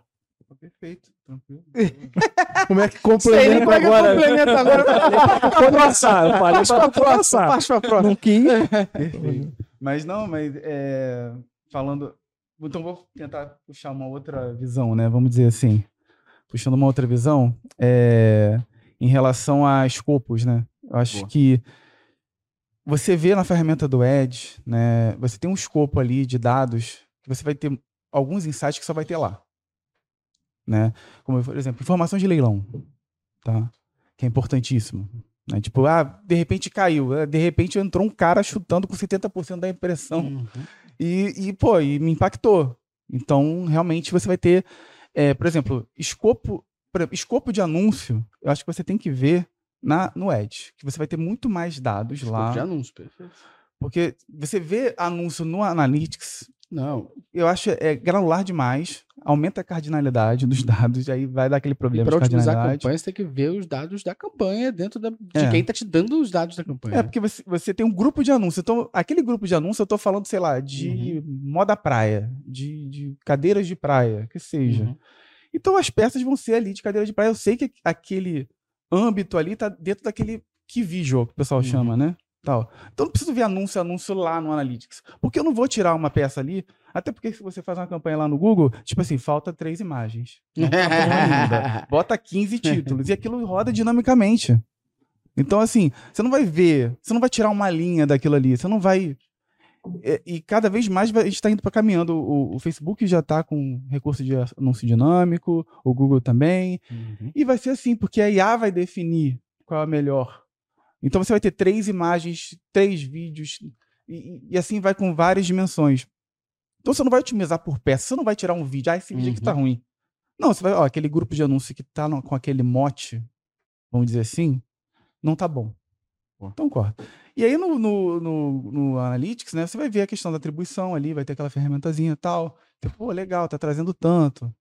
Perfeito, tranquilo. Como é que complementa Sei, agora? complementa agora? Pode passar, falei para passar. Passa para Não quis. Perfeito. Mas não, mas é, falando então vou tentar puxar uma outra visão, né? Vamos dizer assim. Puxando uma outra visão, é, em relação a escopos, né? Eu acho Boa. que você vê na ferramenta do Edge, né? Você tem um escopo ali de dados que você vai ter alguns insights que só vai ter lá. Né? Como, por exemplo, informações de leilão, tá? Que é importantíssimo. Né? Tipo, ah, de repente caiu. É, de repente entrou um cara chutando com 70% da impressão. Uhum. E, e, pô, e me impactou. Então, realmente, você vai ter, é, por exemplo, escopo, por exemplo, escopo de anúncio, eu acho que você tem que ver na, no Edge, que você vai ter muito mais dados escopo lá. de anúncio, perfeito. Porque você vê anúncio no Analytics, não. Eu acho é granular demais, aumenta a cardinalidade dos dados, aí vai dar aquele problema para utilizar a campanha, você tem que ver os dados da campanha dentro da, de é. quem está te dando os dados da campanha. É, porque você, você tem um grupo de anúncios. Então, aquele grupo de anúncios, eu estou falando, sei lá, de uhum. moda praia, de, de, cadeiras de praia, que seja. Uhum. Então, as peças vão ser ali de cadeira de praia. Eu sei que aquele âmbito ali está dentro daquele key visual, que o pessoal uhum. chama, né? Tal. Então não preciso ver anúncio, anúncio lá no Analytics. Porque eu não vou tirar uma peça ali, até porque se você faz uma campanha lá no Google, tipo assim, falta três imagens. Tá Bota 15 títulos. E aquilo roda dinamicamente. Então, assim, você não vai ver, você não vai tirar uma linha daquilo ali, você não vai. E, e cada vez mais a gente está indo para caminhando. O, o, Facebook já está com recurso de anúncio dinâmico, o Google também. Uhum. E vai ser assim, porque a IA vai definir qual é a melhor então você vai ter três imagens, três vídeos, e, e, assim vai com várias dimensões. Então você não vai otimizar por peça, você não vai tirar um vídeo, ah, esse vídeo uhum. aqui tá uhum. ruim. Não, você vai, ó, aquele grupo de anúncio que tá no, com aquele mote, vamos dizer assim, não tá bom. Então corta. E aí no, no, no, no, Analytics, né, você vai ver a questão da atribuição ali, vai ter aquela ferramentazinha e tal. Pô, legal, tá trazendo tanto.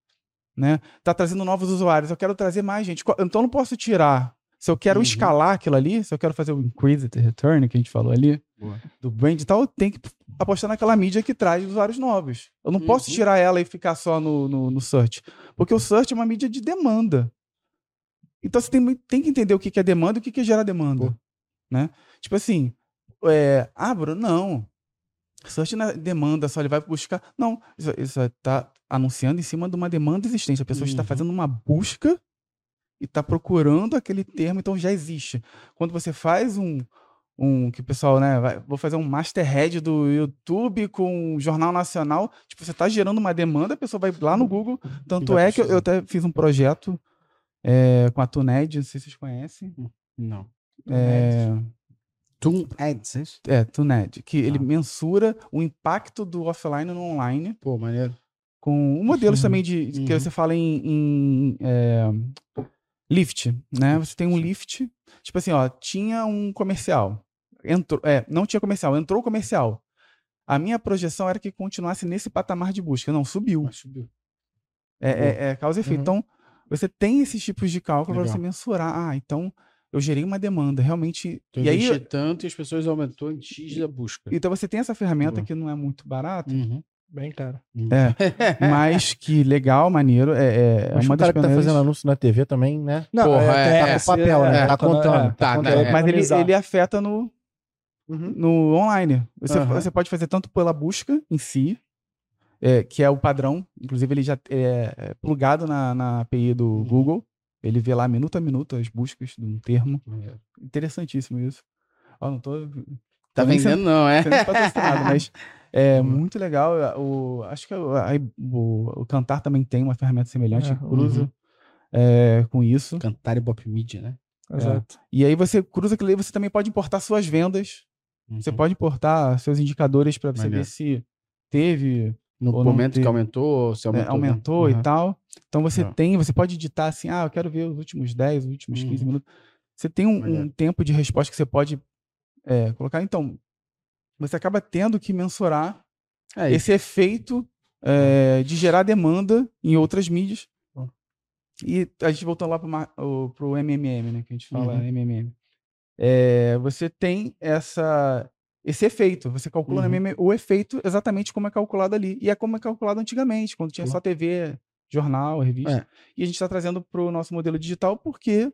Né? Tá trazendo novos usuários, eu quero trazer mais gente. Então eu não posso tirar se eu quero uhum. escalar aquilo ali, se eu quero fazer o increase the return que a gente falou ali, Boa. do brand e tal, eu tenho que apostar naquela mídia que traz usuários novos. Eu não uhum. posso tirar ela e ficar só no, no, no, search. Porque o search é uma mídia de demanda. Então você tem, tem que entender o que, é demanda e o que, que é gerar demanda. Né? Tipo assim, é, ah, Bruno, não. Search não é demanda, só ele vai buscar. Não, isso está anunciando em cima de uma demanda existente. A pessoa uhum. está fazendo uma busca e está procurando aquele termo, então já existe. Quando você faz um, um que o pessoal, né, vai, vou fazer um masterhead do YouTube com um jornal nacional, tipo, você está gerando uma demanda, a pessoa vai lá no Google, tanto é que eu, eu, até fiz um projeto é, com a TuneAds, não sei se vocês conhecem. Não. É, TuneAds, é, TuneAds, que ah. ele mensura o impacto do offline no online. Pô, maneiro. Com modelos uhum. também de, que uhum. você fala em, em é, Lift, né? Você tem um lift, tipo assim, ó, tinha um comercial. Entrou, é, não tinha comercial, entrou o comercial. A minha projeção era que continuasse nesse patamar de busca. Não, subiu. Mas subiu. É, é, é, causa e efeito. Uhum. Então, você tem esses tipos de cálculo para você mensurar. Ah, então eu gerei uma demanda, realmente. Então, e aí tanto e as pessoas aumentou em X da busca. Então você tem essa ferramenta uhum. que não é muito barata. Uhum. Bem caro. É, mas que legal, maneiro. É, é mas uma o cara que tá fazendo anúncio na TV também, né? Não, Porra, é, tá com papel, né? Tá contando. Tá, tá, mas ele, ele afeta no, uhum. no online. Você, uhum. você pode fazer tanto pela busca em si, é, que é o padrão. Inclusive, ele já é plugado na, na API do uhum. Google. Ele vê lá minuto a minuto as buscas de um termo. Interessantíssimo isso. Ó, não tô. Tá vendendo, sendo, não, é? Sendo mas é uhum. muito legal. O, acho que a, o, o Cantar também tem uma ferramenta semelhante, é, cruza uhum. é, com isso. Cantar e Bop Media, né? É. Exato. E aí você cruza aquilo aí, você também pode importar suas vendas Você Uhum. pode importar seus indicadores para você ver se teve, No momento que aumentou, se né, aumentou. aumentou, né? e tal. Então você Legal. tem, você pode editar assim, ah, eu quero ver os últimos 10, os últimos 15 Uhum. minutos. Você tem um, um tempo de resposta que você pode é, colocar. Então, você acaba tendo que mensurar É esse efeito é, de gerar demanda em outras mídias. Bom. E a gente voltando lá para o MMM, né? Que a gente fala Uhum. MMM. É, você tem essa, esse efeito. Você calcula Uhum. MMM o efeito exatamente como é calculado ali. E é como é calculado antigamente, quando tinha Boa. só TV, jornal, revista. É. E a gente está trazendo para o nosso modelo digital porque,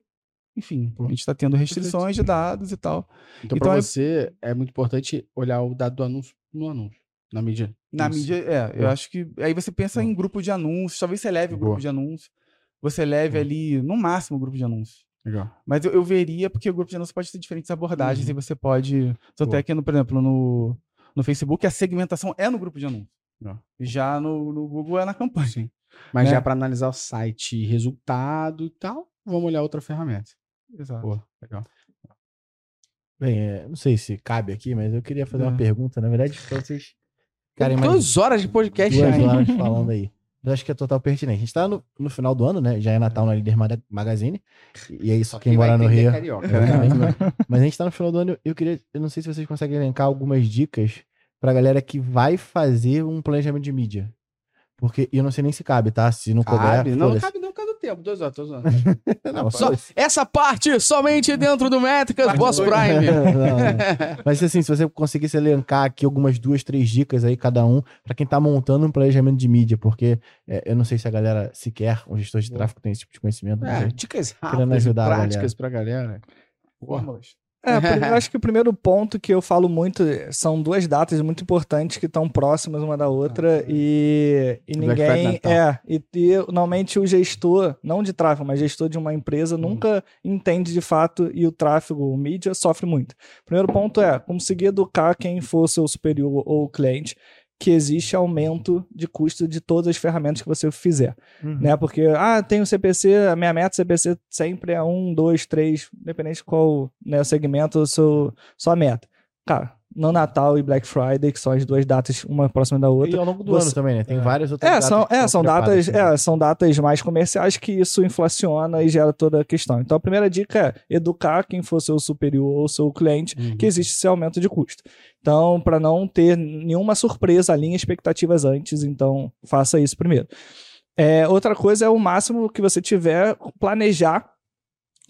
enfim, Boa. a gente está tendo restrições de dados e tal. Então, Então, pra é- você, é muito importante olhar o dado do anúncio no anúncio, na mídia. Na mídia, é, eu Boa. acho que. Aí você pensa Boa. em grupo de anúncios, talvez você leve o Boa. grupo de anúncios. Você leve Boa. ali, no máximo, o grupo de anúncios. Legal. Mas eu, eu veria, porque o grupo de anúncios pode ter diferentes abordagens Uhum. e você pode. Tanto Boa. é que, no, por exemplo, no, no Facebook, a segmentação é no grupo de anúncios. Já no, no Google é na campanha. Sim. Mas Né? já para analisar o site, resultado e tal, vamos olhar outra ferramenta. Exato. Pô, legal. Bem, é, não sei se cabe aqui, mas eu queria fazer uma É. pergunta, na verdade, pra vocês ficarem mais Duas horas de podcast duas hein? horas falando aí. Eu acho que é total pertinente. A gente tá no, no final do ano, né? Já é Natal na Líder Maga- Magazine. E aí, só quem, mora no Rio. Carioca, Exatamente. né? Mas a gente tá no final do ano. Eu queria. Eu não sei se vocês conseguem elencar algumas dicas pra galera que vai fazer um planejamento de mídia. Porque eu não sei nem se cabe, tá? Se não couber. Cabe, não, não cabe não, do tempo. Duas horas, duas horas. Não, Só, essa parte somente dentro do Métricas Boss dois. Prime. Não, não. Mas assim, se você conseguisse elencar aqui algumas duas, três dicas aí, cada um, pra quem tá montando um planejamento de mídia, porque é, eu não sei se a galera sequer, um gestor de tráfego tem esse tipo de conhecimento. É, dicas Querendo rápidas e ajudar a práticas pra galera. Porra. Fórmulas. É, eu acho que o primeiro ponto que eu falo muito são duas datas muito importantes que estão próximas uma da outra e, e Black Friday e ninguém é e, e normalmente o gestor não de tráfego mas gestor de uma empresa nunca entende de fato e o tráfego o mídia sofre muito. Primeiro ponto é conseguir educar quem for seu superior ou cliente que existe aumento de custo de todas as ferramentas que você fizer Uhum. né? Porque, ah, tem o CPC, a minha meta CPC sempre é um, dois, três, independente de qual né, segmento, seu, sua meta. Cara, no Natal e Black Friday, que são as duas datas, uma próxima da E outra. ao longo do você- ano também, né? Tem várias outras É, datas. são, que é, são datas, também. é, são datas mais comerciais que isso inflaciona e gera toda a questão. Então, a primeira dica é educar quem for seu superior ou seu cliente Uhum. que existe esse aumento de custo. Então, para não ter nenhuma surpresa, alinhe expectativas antes, então faça isso primeiro. É, outra coisa é o máximo que você tiver planejar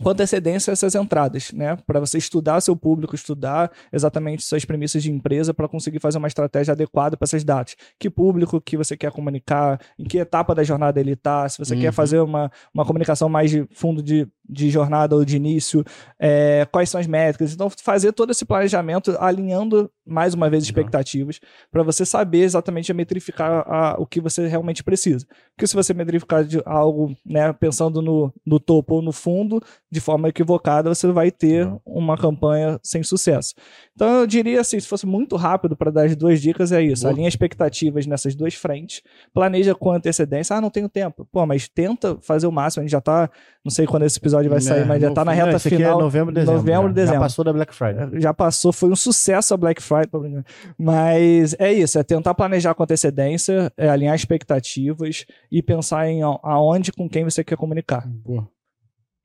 com antecedência essas entradas, né? Para você estudar seu público, estudar exatamente suas premissas de empresa para conseguir fazer uma estratégia adequada para essas datas. Que público que você quer comunicar, em que etapa da jornada ele está, se você Uhum. quer fazer uma, uma comunicação mais de fundo de, de jornada ou de início, é, quais são as métricas. Então, fazer todo esse planejamento alinhando, mais uma vez, expectativas, para você saber exatamente metrificar a- o que você realmente precisa. Porque se você metrificar de algo, né, pensando no, no topo ou no fundo, de forma equivocada, você vai ter uma campanha sem sucesso. Então, eu diria assim, se fosse muito rápido para dar as duas dicas, é isso. Boa. Alinha expectativas nessas duas frentes, planeja com antecedência. Ah, não tenho tempo. Pô, mas tenta fazer o máximo. A gente já tá, não sei quando esse episódio vai É, sair, mas já tá na Não, reta esse aqui final. é novembro, dezembro. Novembro, já. dezembro. Já passou da Black Friday. Já passou, foi um sucesso a Black Friday, mas é isso, é tentar planejar com antecedência, é alinhar expectativas e pensar em aonde, com quem você quer comunicar. Boa.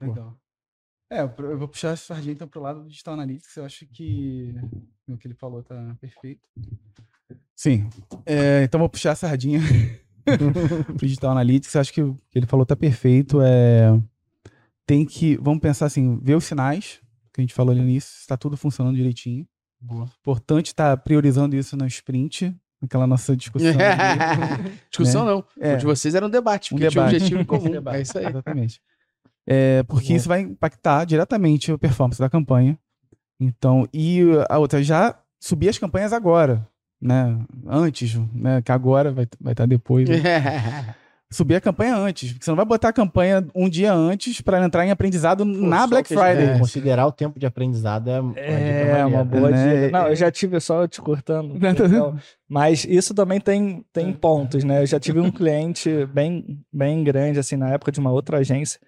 Legal. É, eu vou puxar essa sardinha então pro lado do Digital Analytics. Eu acho que o que ele falou tá perfeito. Sim. É, então vou puxar a sardinha pro Digital Analytics. Eu acho que o que ele falou tá perfeito. É, tem que, vamos pensar assim, ver os sinais que a gente falou ali no início, se tá tudo funcionando direitinho. Boa. Importante estar priorizando isso no sprint, naquela nossa discussão. ali. Discussão não. É. O de vocês era um debate, Um porque tinha um debate. objetivo comum. Debate. é isso aí. Exatamente. É, porque Bom. isso vai impactar diretamente a performance da campanha. Então, e a outra, já subir as campanhas agora, né? Antes, né? Que agora vai vai estar depois. né? Subir a campanha antes, porque você não vai botar a campanha um dia antes para entrar em aprendizado na Só Black a Friday. que Considerar o tempo de aprendizado é, uma É, uma boa né? dica. Não, eu já tive, só te cortando. Então, mas isso também tem, tem pontos, né? Eu já tive um cliente bem, bem grande, assim, na época de uma outra agência,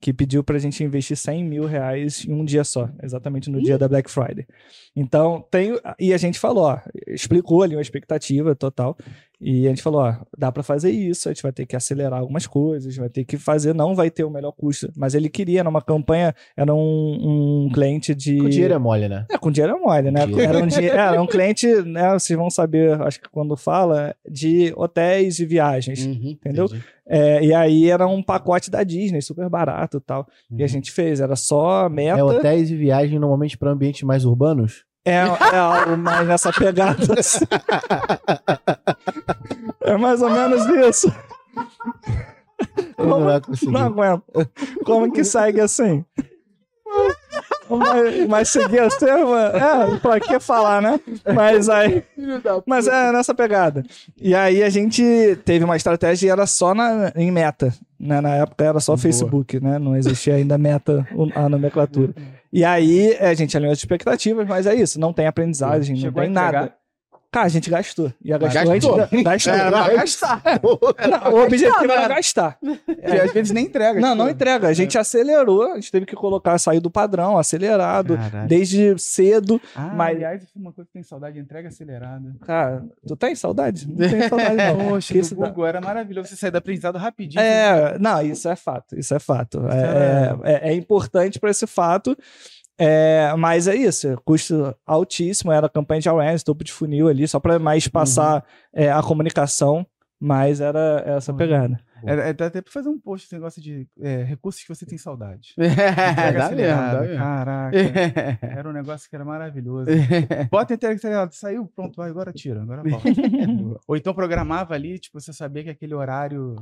que pediu pra gente investir 100 mil reais em um dia só, exatamente no dia da Black Friday. Então, tem. E a gente falou, ó, explicou ali uma expectativa total. E a gente falou, ó, dá pra fazer isso, a gente vai ter que acelerar algumas coisas, vai ter que fazer, não vai ter o melhor custo. Mas ele queria, numa campanha, era um, um cliente de. Com dinheiro é mole, né? É, com dinheiro é mole, né? Dinheiro. Era um, dinhe- é, era um cliente, né? Vocês vão saber, acho que quando fala, de hotéis e viagens. Uhum, Entendeu? É, e aí era um pacote da Disney, super barato e tal. E a Uhum. gente fez, era só meta. É hotéis e viagem normalmente pra ambientes mais urbanos? É, é algo mais nessa pegada. assim. é mais ou menos isso. Ele não. Não aguento. Como que segue assim? Mas, mas seguir assim, mano, é, pra que falar, né? Mas aí. Mas é nessa pegada. E aí a gente teve uma estratégia e era só na, em meta. Né? Na época era só Boa. Facebook, né? Não existia ainda meta, a nomenclatura. E aí a gente alinhou as expectativas, mas é isso, não tem aprendizagem, não Chegou a tem nada. Cara, a gente gastou. E a gastou, gastou. a gente ga- gastou. Era pra gastar. Não, o objetivo era gastar. Porque às vezes nem entrega. Não, tipo, não entrega. A gente acelerou, a gente teve que colocar, sair do padrão, acelerado, desde cedo. Ah, Mas- aliás, isso é uma coisa que tem saudade de entrega acelerada. Cara, tu tem saudade? Não tem saudade, não. Poxa, Que do isso dá- Google era maravilhoso. Você sair do aprendizado rapidinho. É, não, isso é fato, isso é fato. É, é, é importante para esse fato, é, mas é isso, custo altíssimo, era campanha de awareness, topo de funil ali, só para mais passar é, a comunicação, mas era essa Uhum. pegada. É, é, dá até pra fazer um post esse negócio de é, recursos que você tem saudade. É, dá mesmo, dá mesmo. Caraca. Era um negócio que era maravilhoso. Bota a entrega acelerada, saiu, pronto, vai, agora tira, agora volta. Ou então programava ali, tipo, você sabia que aquele horário.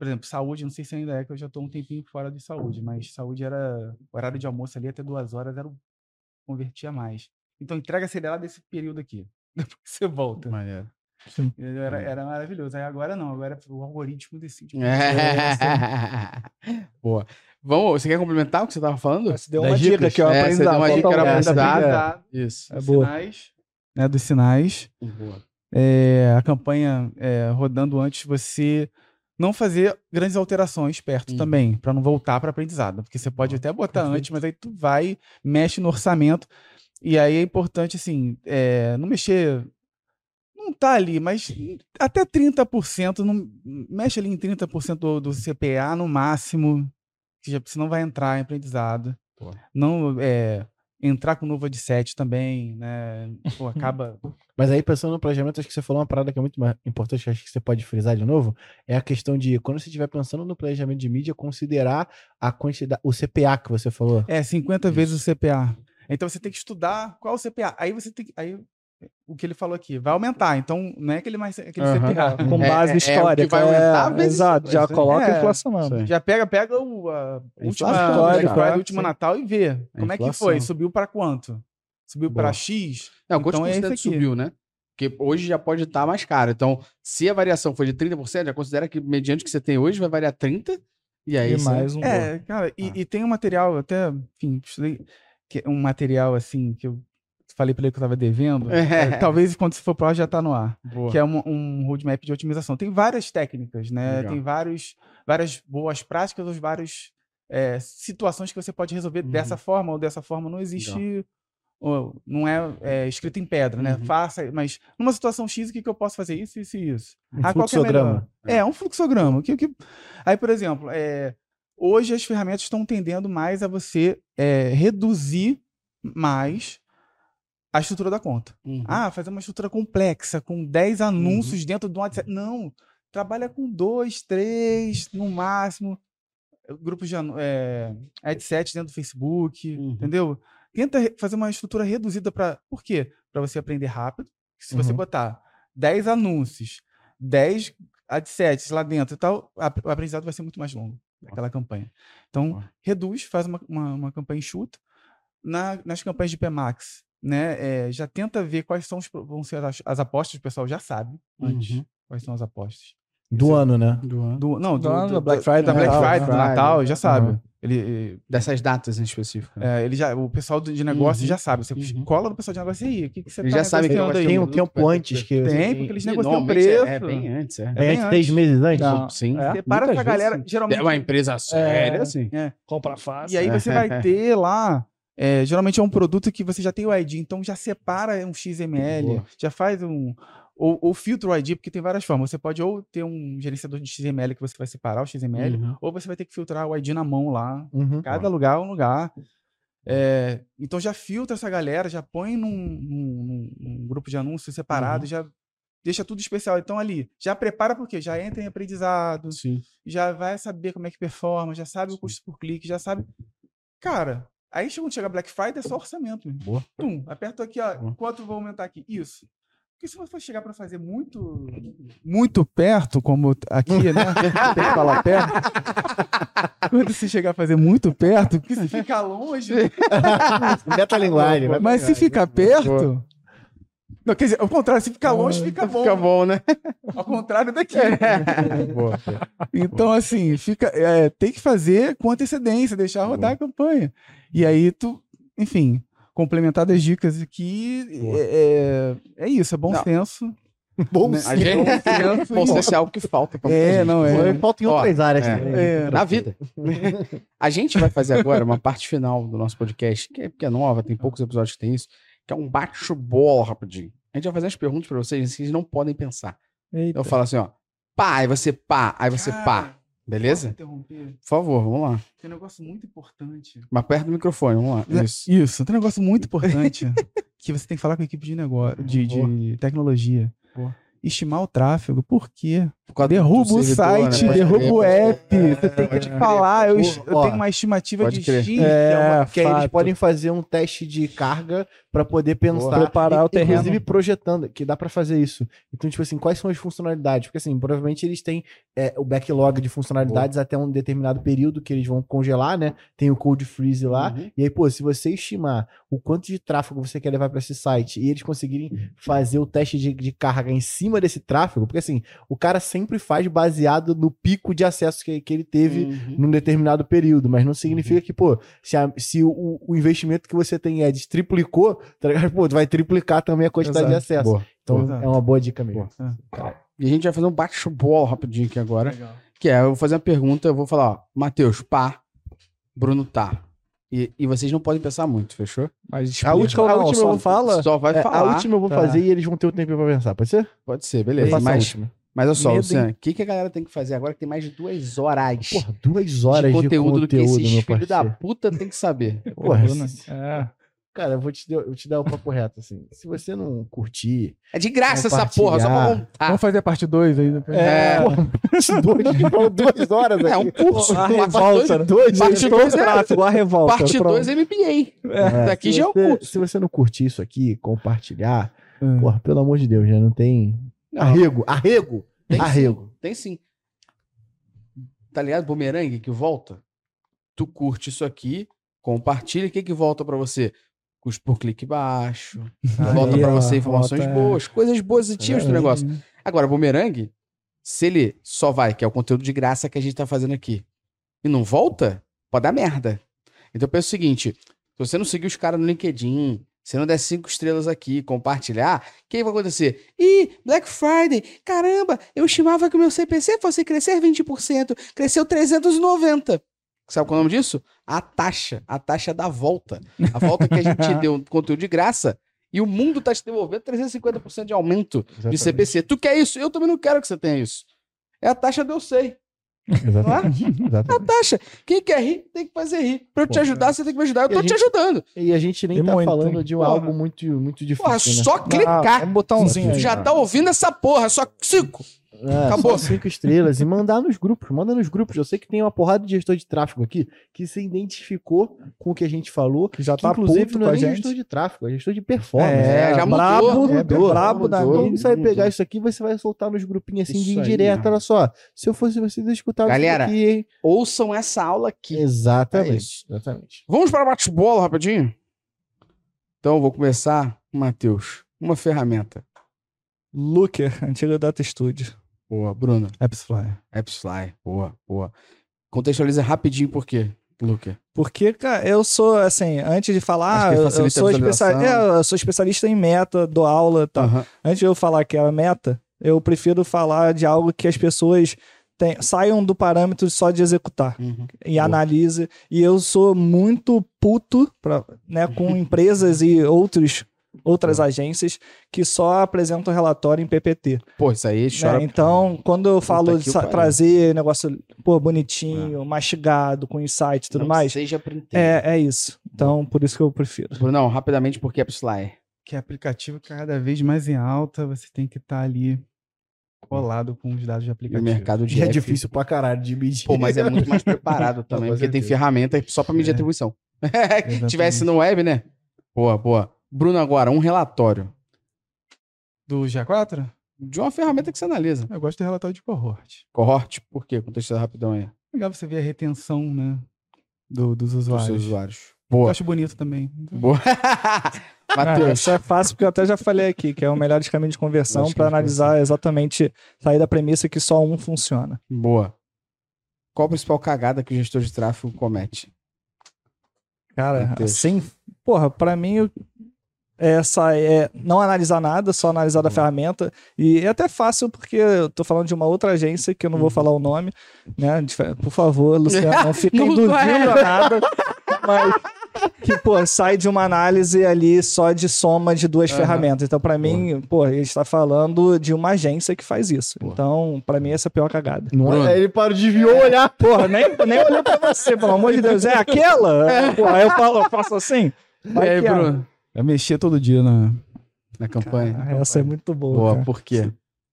Por exemplo, saúde, não sei se ainda é, que eu já tô um tempinho fora de saúde, mas saúde era. Horário de almoço ali até duas horas era o convertia mais. Então entrega acelerada esse período aqui. Depois você volta. Maneiro. Era, era maravilhoso. Aí agora não, agora o algoritmo decide. Boa. Vamos, você quer complementar o que você tava falando? Você deu uma dica dicas? que eu É, aprendi. você deu uma dica que era aprendizado. Aprendizado, Isso. É dos boa. sinais, né, dos sinais. Boa. é, a campanha é, rodando antes, você não fazer grandes alterações perto Uhum. também, para não voltar para aprendizado. Porque você pode até botar antes, mas aí tu vai, mexe no orçamento. E aí é importante, assim, é, não mexer. Não tá ali, mas até 30%, não, mexe ali em 30% do, do CPA no máximo, que já, senão vai entrar em aprendizado. Pô. Não é, entrar com novo de 7 também, né? Pô, acaba. Mas aí, pensando no planejamento, acho que você falou uma parada que é muito importante, acho que você pode frisar de novo, é a questão de, quando você estiver pensando no planejamento de mídia, considerar a quantidade, o CPA que você falou. É, 50 vezes o CPA. Então você tem que estudar qual o CPA. Aí você tem que. Aí, o que ele falou aqui, vai aumentar. Então, não é aquele mais aquele. CPA. Com É- base é- é o histórica. que vai aumentar é, Exato, já coloca é, inflacionando. Já pega, pega o a última cara. Friday, último. Natal e vê. Como é que foi? Subiu para quanto? Subiu para X? Não, Então é isso aqui. subiu, né? Porque hoje já pode estar mais caro. Então, se a variação for de 30%, já considera que mediante o que você tem hoje vai variar 30%. E aí E mais um. É, cara, e, Ah. e tem um material, até, enfim, estudei, que é um material assim, que eu falei pra ele que eu tava devendo. É. é, talvez quando se for pro ar já tá no ar. Boa. que é um, um roadmap de otimização. Tem várias técnicas, né? Legal. Tem vários, várias boas práticas, ou várias é, situações que você pode resolver Uhum. dessa forma ou dessa forma. Não existe, ou, não é, é, escrito em pedra, né? Uhum. Faça, mas numa situação X, o que, que eu posso fazer? Isso, isso e isso. Um Ah, qual que é fluxograma. melhor? É, um fluxograma. Que, que... Aí, por exemplo, é, hoje as ferramentas estão tendendo mais a você é, reduzir mais a estrutura da conta. Uhum. Ah, fazer uma estrutura complexa, com 10 anúncios dentro do WhatsApp. Não. Trabalha com dois, três, no máximo. Grupos de é, headset dentro do Facebook, Uhum. entendeu? Tenta fazer uma estrutura reduzida para. Por quê? Para você aprender rápido. Se você Uhum. botar 10 anúncios, 10 headsets lá dentro e tal, o aprendizado vai ser muito mais longo daquela campanha. Então, reduz, faz uma, uma, uma campanha enxuta. Na- nas campanhas de PMAX, né? é, já tenta ver quais são os, vão ser as, as apostas, o pessoal já sabe antes Uhum. quais são as apostas. Do ano, né? Do ano. Do, não, do, Do ano, do- do Black Friday, da Black Natal, Friday, do Natal, já sabe. Aham. Ele, Dessas datas em específico. né? é, ele já, o pessoal de negócio Uhum. já sabe. Você Uhum. cola no pessoal de negócio e aí, o que, que você Eles tá já sabem que aí? Tem um tempo antes que. Tem, porque eles negociam preço. É, é bem antes, é. É bem antes, antes. meses antes? Não. Sim. É? Separa essa vezes, galera, sim. geralmente. É uma empresa séria, assim. Compra fácil. E aí você vai ter lá. É, geralmente é um produto que você já tem o ID, então já separa um XML, Boa. já faz um. Ou, ou filtra o ID, porque tem várias formas. Você pode ou ter um gerenciador de XML que você vai separar o XML, Uhum. ou você vai ter que filtrar o ID na mão lá. Uhum. Cada lugar é um lugar. É, então já filtra essa galera, já põe num, num- num- grupo de anúncios separado, já deixa tudo especial. Então ali, já prepara porque já entra em aprendizado, Sim. já vai saber como é que performa, já sabe o custo por clique, já sabe. Cara, aí quando chega Black Friday é só orçamento. meu. Boa. Tum, aperta aqui, ó. Boa. Quanto vou aumentar aqui? Isso. Porque se você for chegar para fazer muito muito perto, como aqui, né? Tem que falar perto. Quando você chegar a fazer muito perto, porque se ficar longe. Metalinguagem. vai- Mas se ficar perto. Não, quer dizer, ao contrário, se ficar longe, fica bom. Fica bom, né? Ao contrário daqui. Boa. Então, assim, fica, é, tem que fazer com antecedência, deixar rodar a campanha. E aí tu, enfim, complementar das dicas aqui, é, é, é isso, é bom Não. senso. Bom, né? A gente... senso Bom, e- senso é algo que falta. pra É, gente. não, é. Falta em Ó, outras áreas é. também. É. Na vida. A gente vai fazer agora uma parte final do nosso podcast, que é, que é nova, tem poucos episódios que tem isso, que é um bate-bola rapidinho. A gente vai fazer as perguntas pra vocês, vocês não podem pensar. Eita. Eu falo assim, ó, pá, aí você pá, aí você Cara, pá. Beleza? interromper? Por favor, vamos lá. Tem um negócio muito importante. Mas perto do microfone, vamos lá. Isso. Isso, tem um negócio muito importante que você tem que falar com a equipe de negócio, de, de tecnologia. Boa. Estimar o tráfego, por Derruba o né? site, Pode derruba o app. crer. Você tem que crer. falar. Eu, eu tenho uma estimativa pode de crer. X. que, é uma- É, que aí eles podem fazer um teste de carga pra poder pensar. Preparar e- o terreno. Inclusive projetando, que dá pra fazer isso. Então, tipo assim, quais são as funcionalidades? Porque assim, provavelmente eles têm é, o backlog de funcionalidades até um determinado período que eles vão congelar, né? Tem o code freeze lá. Uhum. E aí, pô, se você estimar o quanto de tráfego você quer levar pra esse site e eles conseguirem fazer o teste de, de carga em cima desse tráfego, porque assim, o cara sempre faz baseado no pico de acesso que, que ele teve Uhum. num determinado período, mas não significa que, pô, se, a- se o, o investimento que você tem Eds triplicou, tá ligado? Pô, vai triplicar também a quantidade de Exato. acesso. Boa. Então Boa. é uma boa dica mesmo. E a gente vai fazer um bate-bola rapidinho aqui agora. Que é, eu vou fazer uma pergunta, eu vou falar, ó, Matheus, pá, Bruno tá. E, e vocês não podem pensar muito, fechou? Mas A última- a última só eu vou- fala. Só vai É, falar. a última eu vou Tá. fazer e eles vão ter o tempo pra pensar, pode ser? Pode ser, beleza. faço a Mas, última. Mas olha só, Luciano, o que, que a galera tem que fazer agora que tem mais de duas horas Porra, duas horas de conteúdo, do que esses meu filhos da puta tem que saber? Porra, É. cara, eu vou te, dar- eu te dar o papo reto, assim. Se você não curtir... É de graça essa porra, só pra montar. Vamos fazer a parte 2 aí depois. É, Porra, duas, falou duas horas é aqui. um curso. A Parte revolta, dois- né? Parte dois, dois é- Tráfego, a revolta. Parte pronto. 2 MBA. É, Daqui se já é o você- curso. Se você não curtir isso aqui, compartilhar, Hum. porra, pelo amor de Deus, já não tem. Não. Arrego, arrego, Tem sim. arrego. Tem sim. Tá ligado? Bumerangue que volta. Tu curte isso aqui, compartilha. O que que volta pra você? Custo por clique baixo. volta Aí, pra ó, você informações volta, é. boas, coisas positivas do negócio. Agora, bumerangue, se ele só vai, que é o conteúdo de graça que a gente tá fazendo aqui, e não volta, pode dar merda. Então pensa o seguinte: se você não seguir os caras no LinkedIn, se não der cinco estrelas aqui, compartilhar, o que vai acontecer? Ih, Black Friday, caramba, eu estimava que o meu CPC fosse crescer 20%, cresceu 390%. Sabe qual é o nome disso? A taxa, a taxa da volta. A volta que a gente te deu conteúdo de graça e o mundo tá te devolvendo 350% de aumento de CPC. Tu quer isso? Eu também não quero que você tenha isso. É a taxa do eu sei. Exatamente. É a Exatamente. taxa. Quem quer rir, tem que fazer rir. Pra eu te Pô, ajudar, você tem que me ajudar. Eu tô a te gente- ajudando. E a gente nem E tá muito, falando hein? de Porra. algo muito, muito difícil. Porra, né? só Ah, clicar. é um botãozinho Tu aí. já tá ouvindo essa porra, só cinco. É, Acabou. cinco estrelas e mandar nos grupos. Manda nos grupos. Eu sei que tem uma porrada de gestor de tráfego aqui que se identificou com o que a gente falou. Que já Que, tá inclusive não com é nem gente. gestor de tráfego, é gestor de performance. É, já mudou. brabo, É, é mudou, brabo da mudou. você vai mudou. pegar isso aqui e você vai soltar nos grupinhos assim de Isso aí, indireta. Olha só. Se eu fosse vocês, eu escutava Galera, isso aqui, hein? Ouçam essa aula aqui. É Exatamente. isso. exatamente. Vamos para bate-bola rapidinho? Então, vou começar, Matheus. Uma ferramenta. Looker, antiga Data Studio. Boa, Bruno. AppsFly. AppsFly. Boa, boa. Contextualiza rapidinho por quê. Luca. Porque, cara, eu sou, assim, antes de falar, eu, sou a especia- visualização. é, eu sou especialista em meta, dou aula e tal. Aham. Antes de eu falar que é meta, eu prefiro falar de algo que as pessoas tem- saiam do parâmetro só de executar Uhum. e Boa. analise. E eu sou muito puto pra, né, com empresas e outros, outras agências que só apresentam relatório em PPT. Pô, isso aí né? chora. Então, quando eu falo de trazer negócio pô, bonitinho, mastigado, com insight e tudo Não mais, Seja printado. é, é isso. Então, por isso que eu prefiro. Brunão, rapidamente, por que AppsFlyer? Que aplicativo cada vez mais em alta, você tem que estar ali colado com os dados de E o aplicativo. mercado de E é difícil pra caralho de medir. Pô, mas é muito mais preparado também, porque tem ferramenta só pra medir É. atribuição. Exatamente. Tivesse no web, né? Boa, boa. Bruno, agora, um relatório Do G4? de uma ferramenta que você analisa. Eu gosto do relatório de cohort. Cohort, por quê? Contexto rapidão aí. Legal você ver a retenção, né? Do, dos Dos usuários. seus usuários. Eu Boa. acho bonito também. Boa. Matheus. isso é fácil porque eu até já falei aqui, que é o melhor caminho de conversão para de analisar exatamente, sair da premissa que só um funciona. Boa. Qual a principal cagada que o gestor de tráfego comete? Cara, assim, porra, pra mim essa é não analisar nada, só analisar da Boa. ferramenta. E é até fácil porque eu tô falando de uma outra agência que eu não vou Uhum. falar o nome, né? Por favor, Luciano, não fique Não induzindo vai. a nada, mas que, pô, sai de uma análise ali só de soma de duas Aham. ferramentas. Então, pra mim, pô, ele está falando de uma agência que faz isso. Boa. Então, pra mim, essa é a pior cagada. Não Bruno. é, ele parou, desviou o olhar. Porra, nem, nem olhei pra você, pelo amor de Deus. É aquela? Porra, aí eu, falo, eu faço assim. E Vai aí, que é. Bruno? É mexer todo dia na. Na campanha? Ah, essa é muito boa. Boa, cara. por quê?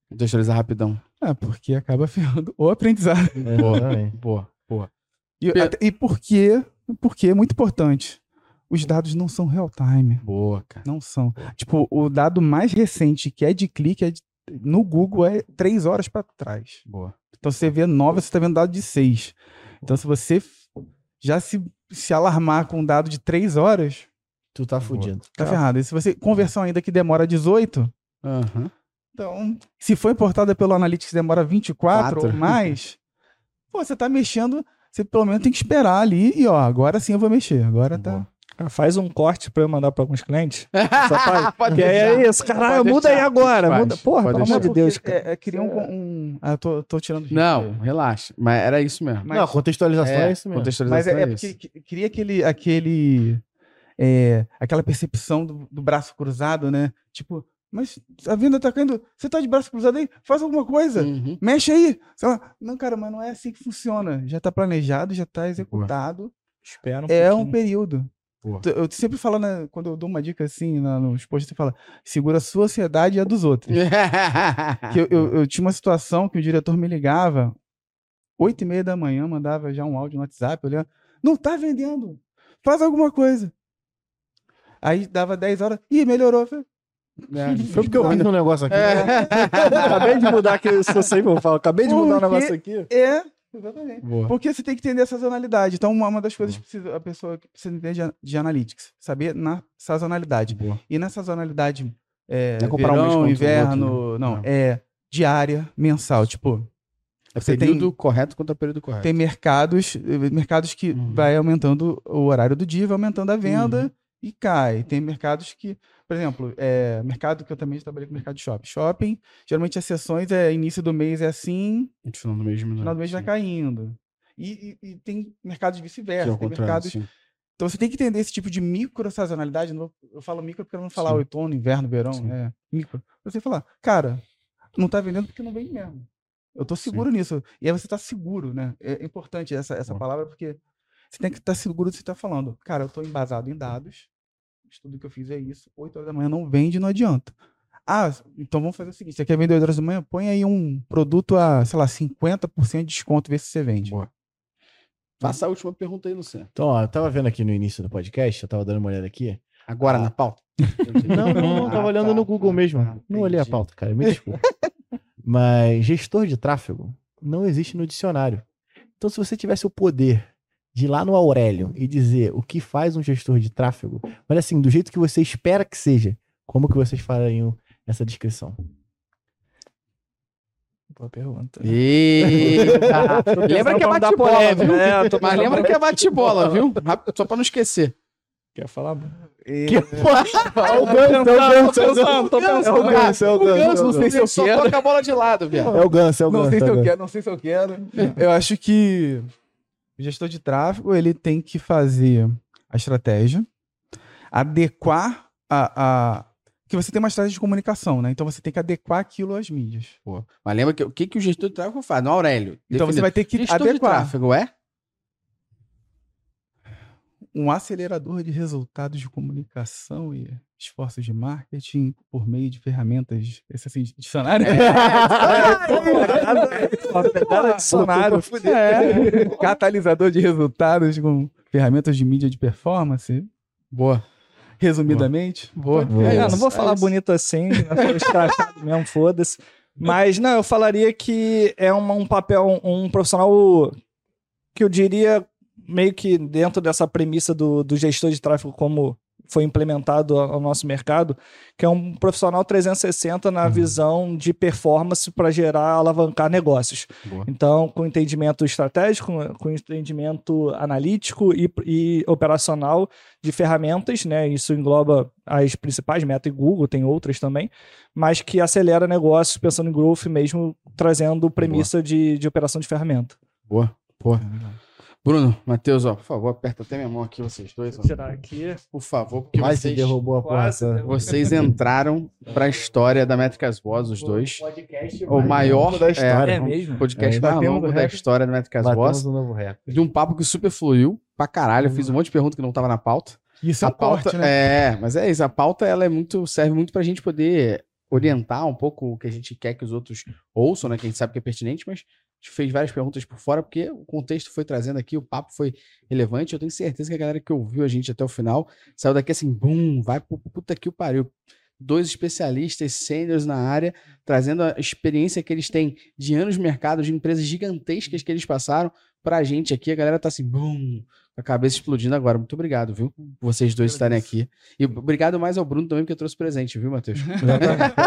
Contextualizar rapidão. É, porque acaba ferrando o aprendizado. Boa. Também. Boa, boa. E, Pe- até- e por quê? Porque é muito importante. Os dados não são real time. Boa, cara. Não são. Tipo, o dado mais recente que é de clique é de- no Google é três horas pra trás. Boa. Então você vê nove, você tá vendo dado de seis. Então se você já se, se alarmar com um dado de três horas, Tu tá fudido. tá ferrado. E se você conversão ainda que demora 18, Aham. então se for importada pelo Analytics demora 24 Quatro. ou mais, pô, você tá mexendo, você pelo menos tem que esperar ali e ó, agora sim eu vou mexer. Agora tá. Boa. Cara, Faz um corte pra eu mandar pra alguns clientes. Só faz. Pode Que é isso, caralho, Pode muda aí deixar. agora. Faz. Muda. Porra, Pode pelo amor de Deus, cara. É, é, cria um, um- Ah, eu tô, tô tirando. Não, relaxa. Mas era isso mesmo. Mas- Não, contextualização é, É, isso mesmo. contextualização Mas é, é isso. porque que- cria aquele, aquele é, aquela percepção do, do braço cruzado, né? Tipo, mas a venda tá caindo, você tá de braço cruzado aí? Faz alguma coisa, Uhum. mexe aí. Não, cara, mas não é assim que funciona. Já tá planejado, já tá executado. Espera um É um pouquinho. período. Boa. Eu sempre falo, né, quando eu dou uma dica assim na- nos posts, você fala, segura a sua ansiedade e a dos outros. eu, eu, eu tinha uma situação que o diretor me ligava, oito e meia da manhã, mandava já um áudio no WhatsApp, olhando, não tá vendendo, faz alguma coisa. Aí dava 10 horas, ih, melhorou. Falei, É, Foi porque eu fiz um negócio aqui. Acabei de mudar aqui, isso eu sempre vou falar. Acabei de mudar um negócio aqui. É, exatamente. Boa. Porque você tem que entender a sazonalidade. Então, uma, uma das coisas que precisa, a pessoa que precisa entender de, de analytics, saber na sazonalidade. Boa. E na sazonalidade, é, Não é comparar um mês verão, o inverno, outro, né? não, Não. é diária, mensal. Tipo, É Você tem- período correto contra período correto. Tem mercados, eh, mercados que Uhum. vai aumentando o horário do dia, vai aumentando a venda Uhum. E cai. Tem mercados que, por exemplo, é, mercado que eu também trabalhei com mercado de shopping. Shopping, geralmente as sessões é início do mês é assim, A gente falando mesmo. final do mês vai caindo. E, e- e tem mercados é vice-versa. Tem mercados. sim. Então você tem que entender esse tipo de micro sazonalidade. Eu falo micro porque eu não vou falar Sim. outono, inverno, verão. Sim. É micro. Você falar, cara, não tá vendendo porque não vende mesmo. Eu tô seguro nisso. E aí você tá seguro, né? É importante essa, essa palavra porque você tem que estar seguro do que você tá falando. Cara, eu tô embasado em dados. O estudo que eu fiz é isso. 8 horas da manhã não vende, não adianta. Ah, então vamos fazer o seguinte: você quer vender 8 horas da manhã? Põe aí um produto a, sei lá, 50% de desconto, vê se você vende. Boa. Faça a última pergunta aí, Luciano. Então, ó, eu tava vendo aqui no início do podcast, eu tava dando uma olhada aqui. Agora, Ah. na pauta. Não, não, não, tava Ah, olhando tá. no Google mesmo. Ah, não olhei a pauta, cara, me desculpa. Mas gestor de tráfego não existe no dicionário. Então, se você tivesse o poder de ir lá no Aurélio e dizer o que faz um gestor de tráfego, mas assim, do jeito que você espera que seja, como que vocês fariam essa descrição? Boa pergunta. Eita. lembra que é Pra não dar bate-bola, viu? né? Eu tô Mas pensando lembra que é bate-bola, viu? Só pra não esquecer. Quer falar? É o ganso, é o ganso, é o ganso. tô É o ganso, é o O ganso. não sei se eu Só quero. toca a bola de lado, viado. É o ganso, é o Não ganso. sei se é eu quero, não sei se eu quero. Eu acho que o gestor de tráfego ele tem que fazer a estratégia, adequar a, a que você tem uma estratégia de comunicação, né? Então você tem que adequar aquilo às mídias. Pô, Mas lembra que o que, que o gestor de tráfego faz? No Aurélio. Então você vai ter que gestor de adequar tráfego é? Um acelerador de resultados de comunicação e esforços de marketing por meio de ferramentas, esse assim, dicionário. Pegada dicionário. É. Catalisador de resultados com ferramentas de mídia de performance, Boa. resumidamente. Boa. Boa. É É, não vou é falar bonito assim, mesmo, foda-se. Mas, não, eu falaria que é uma- um papel, um profissional que eu diria meio que dentro dessa premissa do, do gestor de tráfego como foi implementado ao nosso mercado, que é um profissional 360 na visão de performance para gerar, alavancar negócios. Boa. Então, com entendimento estratégico, com entendimento analítico e, e operacional de ferramentas, né? Isso engloba as principais, Meta e Google, tem outras também, mas que acelera negócios pensando em growth mesmo, trazendo premissa de, de operação de ferramenta. Boa. Boa. Bruno, Matheus, ó, por favor, aperta até minha mão aqui, vocês dois. ó. Tirar aqui. Por favor, porque Quase vocês, derrubou a porta. derrubou. vocês entraram pra história da Métricas Boss, os dois. Podcast O maior da história. É mesmo? podcast É, mais longo o da história da Métricas Boss. Batemos um novo recorde. De um papo que super fluiu pra caralho. Eu fiz um monte de perguntas que não tava na pauta. Isso é a um pauta, corte, né? É, mas é isso. A pauta ela é muito, serve muito pra gente poder orientar um pouco o que a gente quer que os outros ouçam, né? Que a gente sabe que é pertinente, mas a gente fez várias perguntas por fora, porque o contexto foi trazendo aqui, o papo foi relevante. Eu tenho certeza que a galera que ouviu a gente até o final saiu daqui assim, bum, vai pro puta que o pariu. Dois especialistas sêniores na área, trazendo a experiência que eles têm de anos de mercado, de empresas gigantescas que eles passaram pra gente aqui. A galera tá assim, bum, a cabeça explodindo agora. Muito obrigado, viu? Vocês dois estarem aqui. E obrigado mais ao Bruno também, porque trouxe presente, viu, Matheus?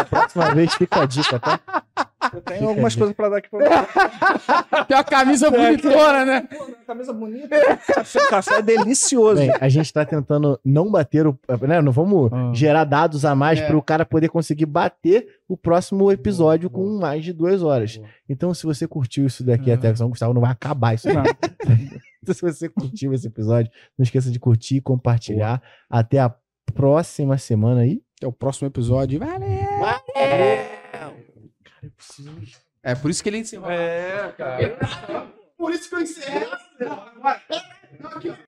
Próxima vez fica a dica, tá? Eu tenho algumas coisas para dar aqui pra você. Tem uma camisa bonitona, né? Camisa bonita. Café, café é delicioso. Bem, a gente tá tentando não bater o. Né, não vamos Ah. gerar dados a mais É. para o cara poder conseguir bater o próximo episódio Boa, com mais de duas horas. Boa. Então, se você curtiu isso daqui Ah. até São Gustavo, não vai acabar isso. Não. Então, se você curtiu esse episódio, não esqueça de curtir e compartilhar. Até a próxima semana aí. Até o próximo episódio. Valeu! É por isso que ele encerrou. É, cara. Por isso que eu encerro.